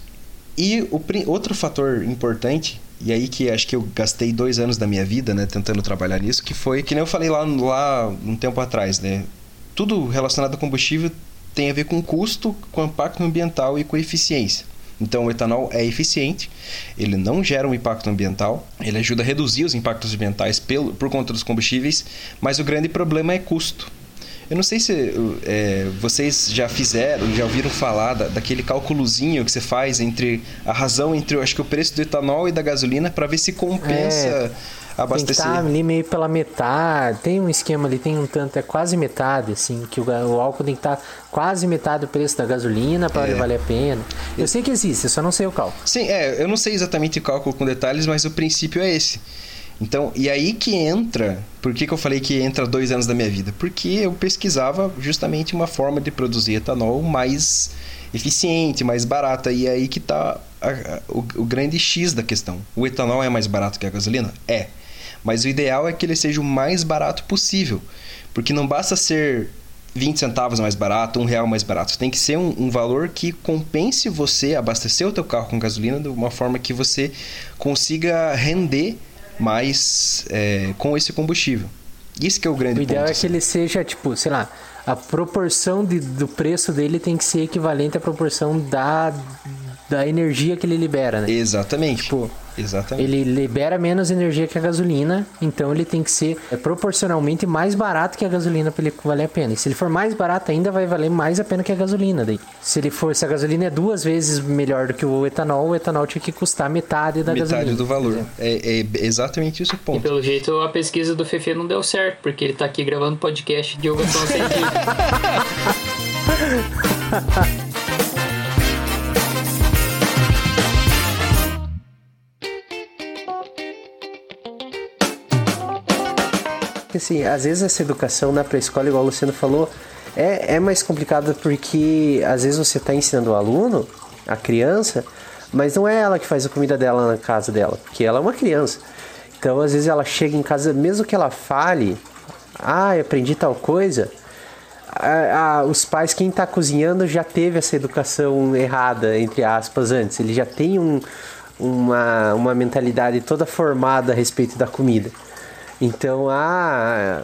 E o outro fator importante, e aí que acho que eu gastei dois anos da minha vida, né, tentando trabalhar nisso, que foi, que nem eu falei lá, lá um tempo atrás, né? Tudo relacionado a combustível tem a ver com custo, com impacto ambiental e com eficiência. Então, o etanol é eficiente, ele não gera um impacto ambiental, ele ajuda a reduzir os impactos ambientais pelo, por conta dos combustíveis, mas o grande problema é custo. Eu não sei se é, vocês já fizeram, já ouviram falar da, daquele cálculozinho que você faz entre a razão entre, acho que o preço do etanol e da gasolina para ver se compensa É, Tem que abastecer. estar ali meio pela metade. Tem um esquema ali, tem um tanto, é quase metade, assim, que o, o álcool tem que estar quase metade do preço da gasolina para É. valer a pena. Eu sei que existe, eu só não sei o cálculo. Sim, é, eu não sei exatamente o cálculo com detalhes, mas o princípio é esse. Então, e aí que entra. Por que, que eu falei que entra dois anos da minha vida? Porque eu pesquisava justamente uma forma de produzir etanol mais eficiente, mais barata. E aí que tá a- o, o grande X da questão. O etanol é mais barato que a gasolina? É. Mas o ideal é que ele seja o mais barato possível. Porque não basta ser 20 centavos mais barato, um real mais barato. Tem que ser um, um valor que compense você abastecer o teu carro com gasolina de uma forma que você consiga render mais é, com esse combustível. Isso que é o grande O ideal ponto. é que ele seja, tipo, sei lá, a proporção de- do preço dele tem que ser equivalente à proporção da, da energia que ele libera, né? Exatamente. Tipo, Exatamente. ele libera menos energia que a gasolina, então ele tem que ser é, proporcionalmente mais barato que a gasolina para ele valer a pena. E se ele for mais barato, ainda vai valer mais a pena que a gasolina. Daí. Se ele for, se a gasolina é duas vezes melhor do que o etanol, o etanol tinha que custar metade da Metade gasolina. do valor. É, é exatamente isso o E ponto. pelo jeito a pesquisa do Fefe não deu certo, porque ele tá aqui gravando podcast de divulgação científica. Porque, assim, às vezes essa educação na pré-escola, igual o Luciano falou, é, é mais complicada porque às vezes você está ensinando o aluno, a criança, mas não é ela que faz a comida dela na casa dela, porque ela é uma criança. Então, às vezes ela chega em casa, mesmo que ela fale, ah, aprendi tal coisa, os pais, quem está cozinhando já teve essa educação errada, entre aspas, antes. Ele já tem um- uma, uma mentalidade toda formada a respeito da comida. Então, ah,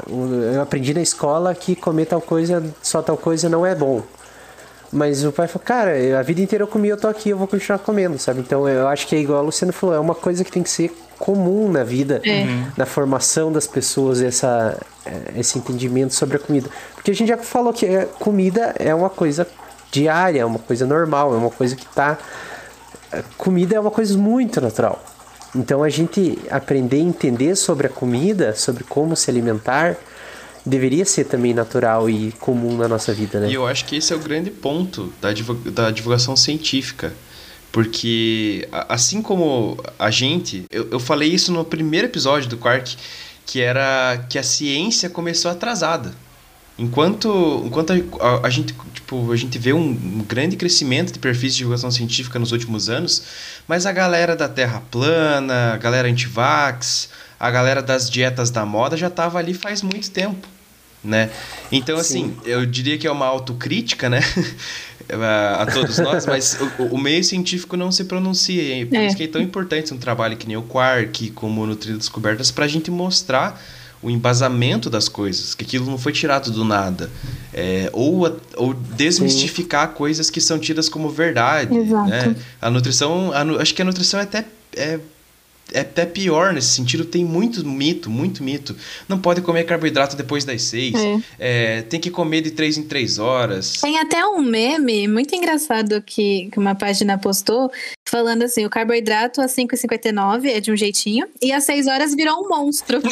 eu aprendi na escola que comer tal coisa, só tal coisa não é bom. Mas o pai falou, cara, a vida inteira eu comi, eu tô aqui, eu vou continuar comendo, sabe? Então eu acho que é igual o Luciano falou, é uma coisa que tem que ser comum na vida, É. na formação das pessoas, essa, esse entendimento sobre a comida. Porque a gente já falou que é- comida é uma coisa diária, é uma coisa normal, é uma coisa que tá. Comida é uma coisa muito natural. Então a gente aprender a entender sobre a comida, sobre como se alimentar, deveria ser também natural e comum na nossa vida, né? E eu acho que esse é o grande ponto da, da divulgação científica. Porque, assim como a gente, eu, eu falei isso no primeiro episódio do Quark, que era que a ciência começou atrasada. Enquanto, enquanto a, a- a gente, tipo, a gente vê um, um grande crescimento de perfis de divulgação científica nos últimos anos, mas a galera da Terra plana, a galera antivax, a galera das dietas da moda já estava ali faz muito tempo, né? Então, assim, eu diria que é uma autocrítica, né? a a todos nós, mas o, o meio científico não se pronuncia. E por É. isso que é tão importante um trabalho que nem o Quark, como Nutrindo Descobertas, para a gente mostrar o embasamento das coisas, que aquilo não foi tirado do nada. É, ou, a- ou desmistificar coisas que são tidas como verdade. Exato. Né? A nutrição, a acho que a nutrição é até. É, é até pior nesse sentido, tem muito mito, muito mito. Não pode comer carboidrato depois das seis. É, tem que comer de três em três horas. Tem até um meme muito engraçado que, que uma página postou, falando assim: o carboidrato às 5h59 é de um jeitinho, e às 6 horas virou um monstro.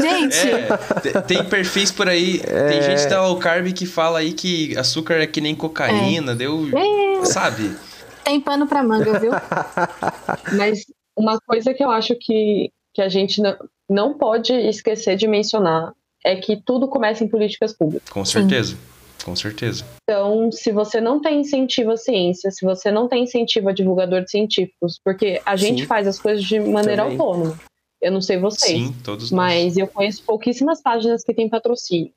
Gente, É, te- tem perfis por aí. Tem gente da low carb que fala aí que açúcar é que nem cocaína, deu. É. Sabe? Tem pano pra manga, viu? Mas uma coisa que eu acho que, que a gente não, não pode esquecer de mencionar é que tudo começa em políticas públicas. Com certeza. Com certeza. Então, se você não tem incentivo à ciência, se você não tem incentivo a divulgadores científicos, porque a gente Sim. faz as coisas de maneira Também. autônoma. Eu não sei vocês, Sim, todos nós. mas eu conheço pouquíssimas páginas que têm patrocínio.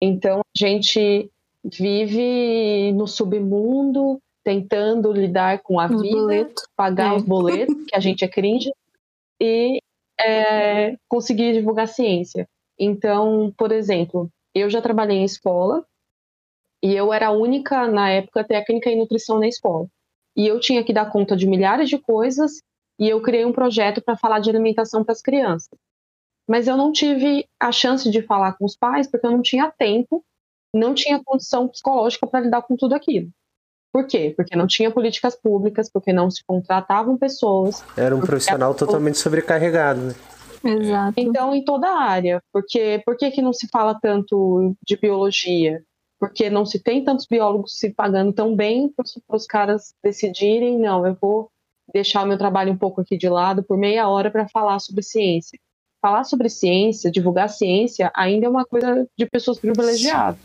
Então, a gente vive no submundo, tentando lidar com a Os vida, pagar É. os boletos, que a gente é cringe, e é, conseguir divulgar ciência. Então, por exemplo, eu já trabalhei em escola e eu era a única, na época, técnica em nutrição na escola. E eu tinha que dar conta de milhares de coisas e eu criei um projeto para falar de alimentação para as crianças. Mas eu não tive a chance de falar com os pais porque eu não tinha tempo, não tinha condição psicológica para lidar com tudo aquilo. Por quê? Porque não tinha políticas públicas, porque não se contratavam pessoas. Era um profissional a- totalmente sobrecarregado, né? Exato. Então, em toda a área. Porque, por que, que não se fala tanto de biologia? Porque não se tem tantos biólogos se pagando tão bem para os caras decidirem, não, eu vou deixar o meu trabalho um pouco aqui de lado por meia hora para falar sobre ciência. Falar sobre ciência, divulgar ciência, ainda é uma coisa de pessoas privilegiadas.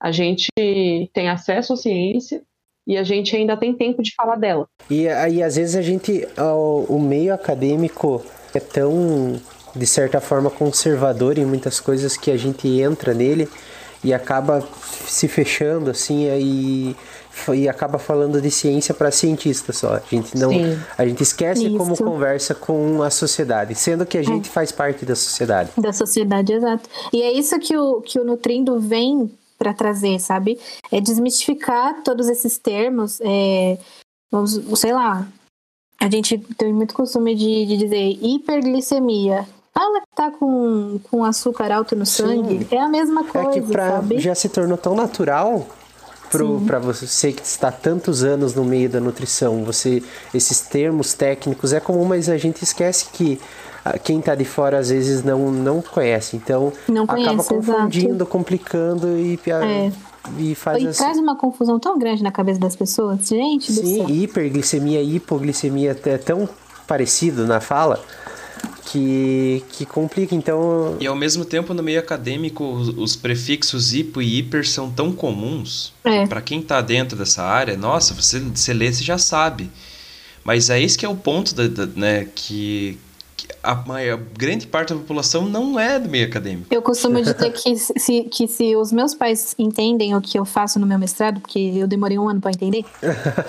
A gente tem acesso à ciência e a gente ainda tem tempo de falar dela. E aí, às vezes, a gente. O, o meio acadêmico é tão, de certa forma, conservador em muitas coisas que a gente entra nele e acaba se fechando, assim, aí. E acaba falando de ciência para cientista só. A gente não, Sim. a gente esquece como Isso. conversa com a sociedade, sendo que a gente faz parte da sociedade. Da sociedade, exato. E é isso que o, que o Nutrindo vem para trazer, sabe? É desmistificar todos esses termos. É, vamos, sei lá, a gente tem muito costume de, de dizer hiperglicemia. Fala que tá com, com açúcar alto no sangue. É a mesma coisa, É que pra, sabe? já se tornou tão natural Sim. pra você que está tantos anos no meio da nutrição, você esses termos técnicos é comum, mas a gente esquece que quem tá de fora às vezes não, não conhece. Então Não acaba conhece, confundindo, complicando e, É. e faz E assim. traz uma confusão tão grande na cabeça das pessoas. Gente do Sim, céu. hiperglicemia e hipoglicemia é tão parecido na fala que, que complica. Então, E ao mesmo tempo, no meio acadêmico, os, os prefixos hipo e hiper são tão comuns. É. Pra quem tá dentro dessa área, nossa, você, você lê, você já sabe. Mas é esse que é o ponto, da, da- né, que, que a, maior- grande parte da população não é do meio acadêmico. Eu costumo dizer que se, que se os meus pais entendem o que eu faço no meu mestrado, porque eu demorei um ano para entender,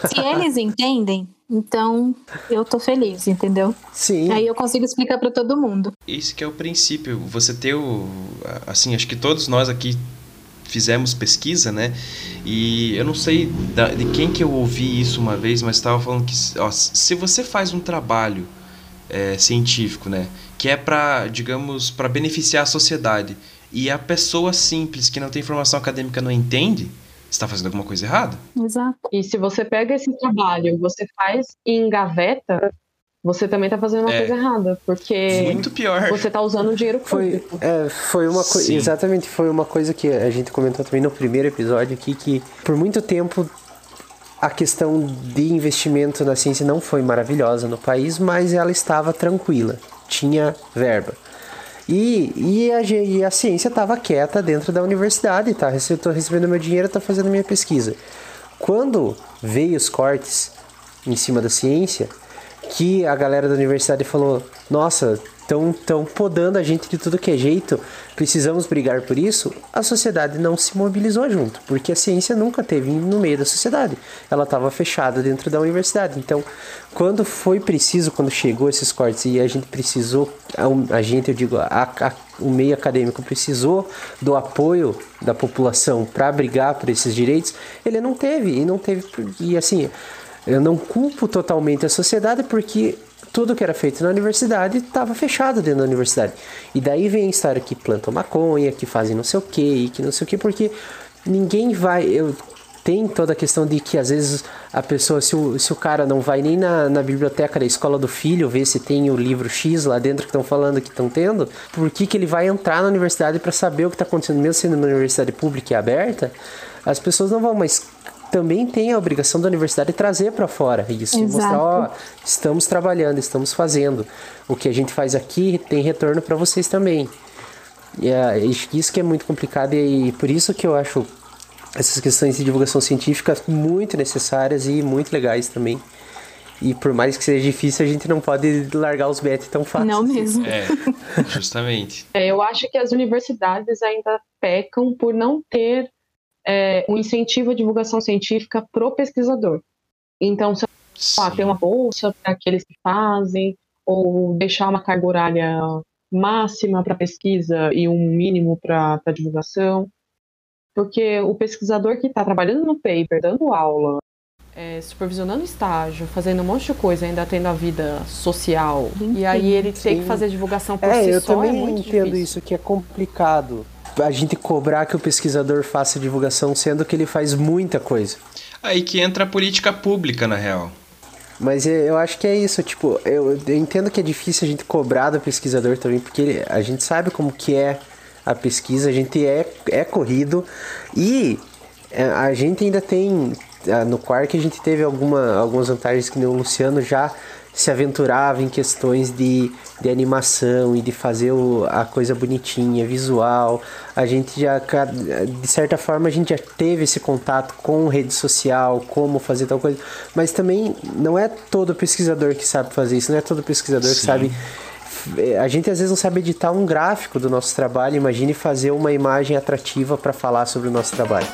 se eles entendem, então eu tô feliz, entendeu? Sim. Aí eu consigo explicar para todo mundo. Esse que é o princípio. Você ter o. Assim, acho que todos nós aqui fizemos pesquisa, né? E eu não sei da- de quem que eu ouvi isso uma vez, mas estava falando que ó, se você faz um trabalho é, científico, né? Que é para, digamos, para beneficiar a sociedade e a pessoa simples que não tem formação acadêmica não entende, está fazendo alguma coisa errada. Exato. E se você pega esse trabalho, você faz e engaveta, você também tá fazendo uma É. coisa errada, porque Muito pior. você tá usando o dinheiro Foi, público. é, foi uma coisa. Exatamente, foi uma coisa que a gente comentou também no primeiro episódio aqui, que por muito tempo a questão de investimento na ciência não foi maravilhosa no país, mas ela estava tranquila, tinha verba. E, e, a, e a ciência estava quieta dentro da universidade, tá? Estou recebendo meu dinheiro, estou fazendo minha pesquisa. Quando veio os cortes em cima da ciência, que a galera da universidade falou: Nossa, estão tão podando a gente de tudo que é jeito, precisamos brigar por isso, a sociedade não se mobilizou junto, porque a ciência nunca teve no meio da sociedade, ela estava fechada dentro da universidade. Então, quando foi preciso, quando chegou esses cortes e a gente precisou, a gente, eu digo, a, a, o meio acadêmico precisou do apoio da população para brigar por esses direitos, ele não teve, e não teve, e assim, eu não culpo totalmente a sociedade porque tudo que era feito na universidade estava fechado dentro da universidade. E daí vem a história que plantam maconha, que fazem não sei o que, que não sei o que, porque ninguém vai. Eu, tem toda a questão de que às vezes a pessoa, se o, se o cara não vai nem na, na biblioteca da escola do filho ver se tem o livro X lá dentro que estão falando que estão tendo, por que, que ele vai entrar na universidade para saber o que está acontecendo, mesmo sendo uma universidade pública e aberta? As pessoas não vão, mas também tem a obrigação da universidade trazer para fora isso, Exato. mostrar, ó, estamos trabalhando, estamos fazendo. O que a gente faz aqui tem retorno para vocês também. E é isso que é muito complicado e por isso que eu acho essas questões de divulgação científica muito necessárias e muito legais também. E por mais que seja difícil, a gente não pode largar os bets tão fácil. Não mesmo. É, justamente. É, eu acho que as universidades ainda pecam por não ter é, um incentivo à divulgação científica pro pesquisador. Então, se lá, ter uma bolsa para aqueles que fazem, ou deixar uma carga horária máxima para pesquisa e um mínimo para divulgação. Porque o pesquisador que está trabalhando no paper, dando aula, é, supervisionando estágio, fazendo um monte de coisa, ainda tendo a vida social, sim, e aí ele sim. tem que fazer divulgação por é, si eu só, também é muito entendo difícil. isso, que é complicado a gente cobrar que o pesquisador faça divulgação, sendo que ele faz muita coisa. Aí que entra a política pública, na real. Mas eu acho que é isso, tipo, eu, eu entendo que é difícil a gente cobrar do pesquisador também, porque ele, a gente sabe como que é a pesquisa, a gente é, é corrido e é, a gente ainda tem, no Quark a gente teve alguma, algumas vantagens que o Luciano já se aventurava em questões de, de animação e de fazer o, a coisa bonitinha, visual. A gente já, de certa forma, a gente já teve esse contato com rede social, como fazer tal coisa. Mas também não é todo pesquisador que sabe fazer isso, não é todo pesquisador Sim. que sabe. A gente às vezes não sabe editar um gráfico do nosso trabalho, imagine fazer uma imagem atrativa para falar sobre o nosso trabalho.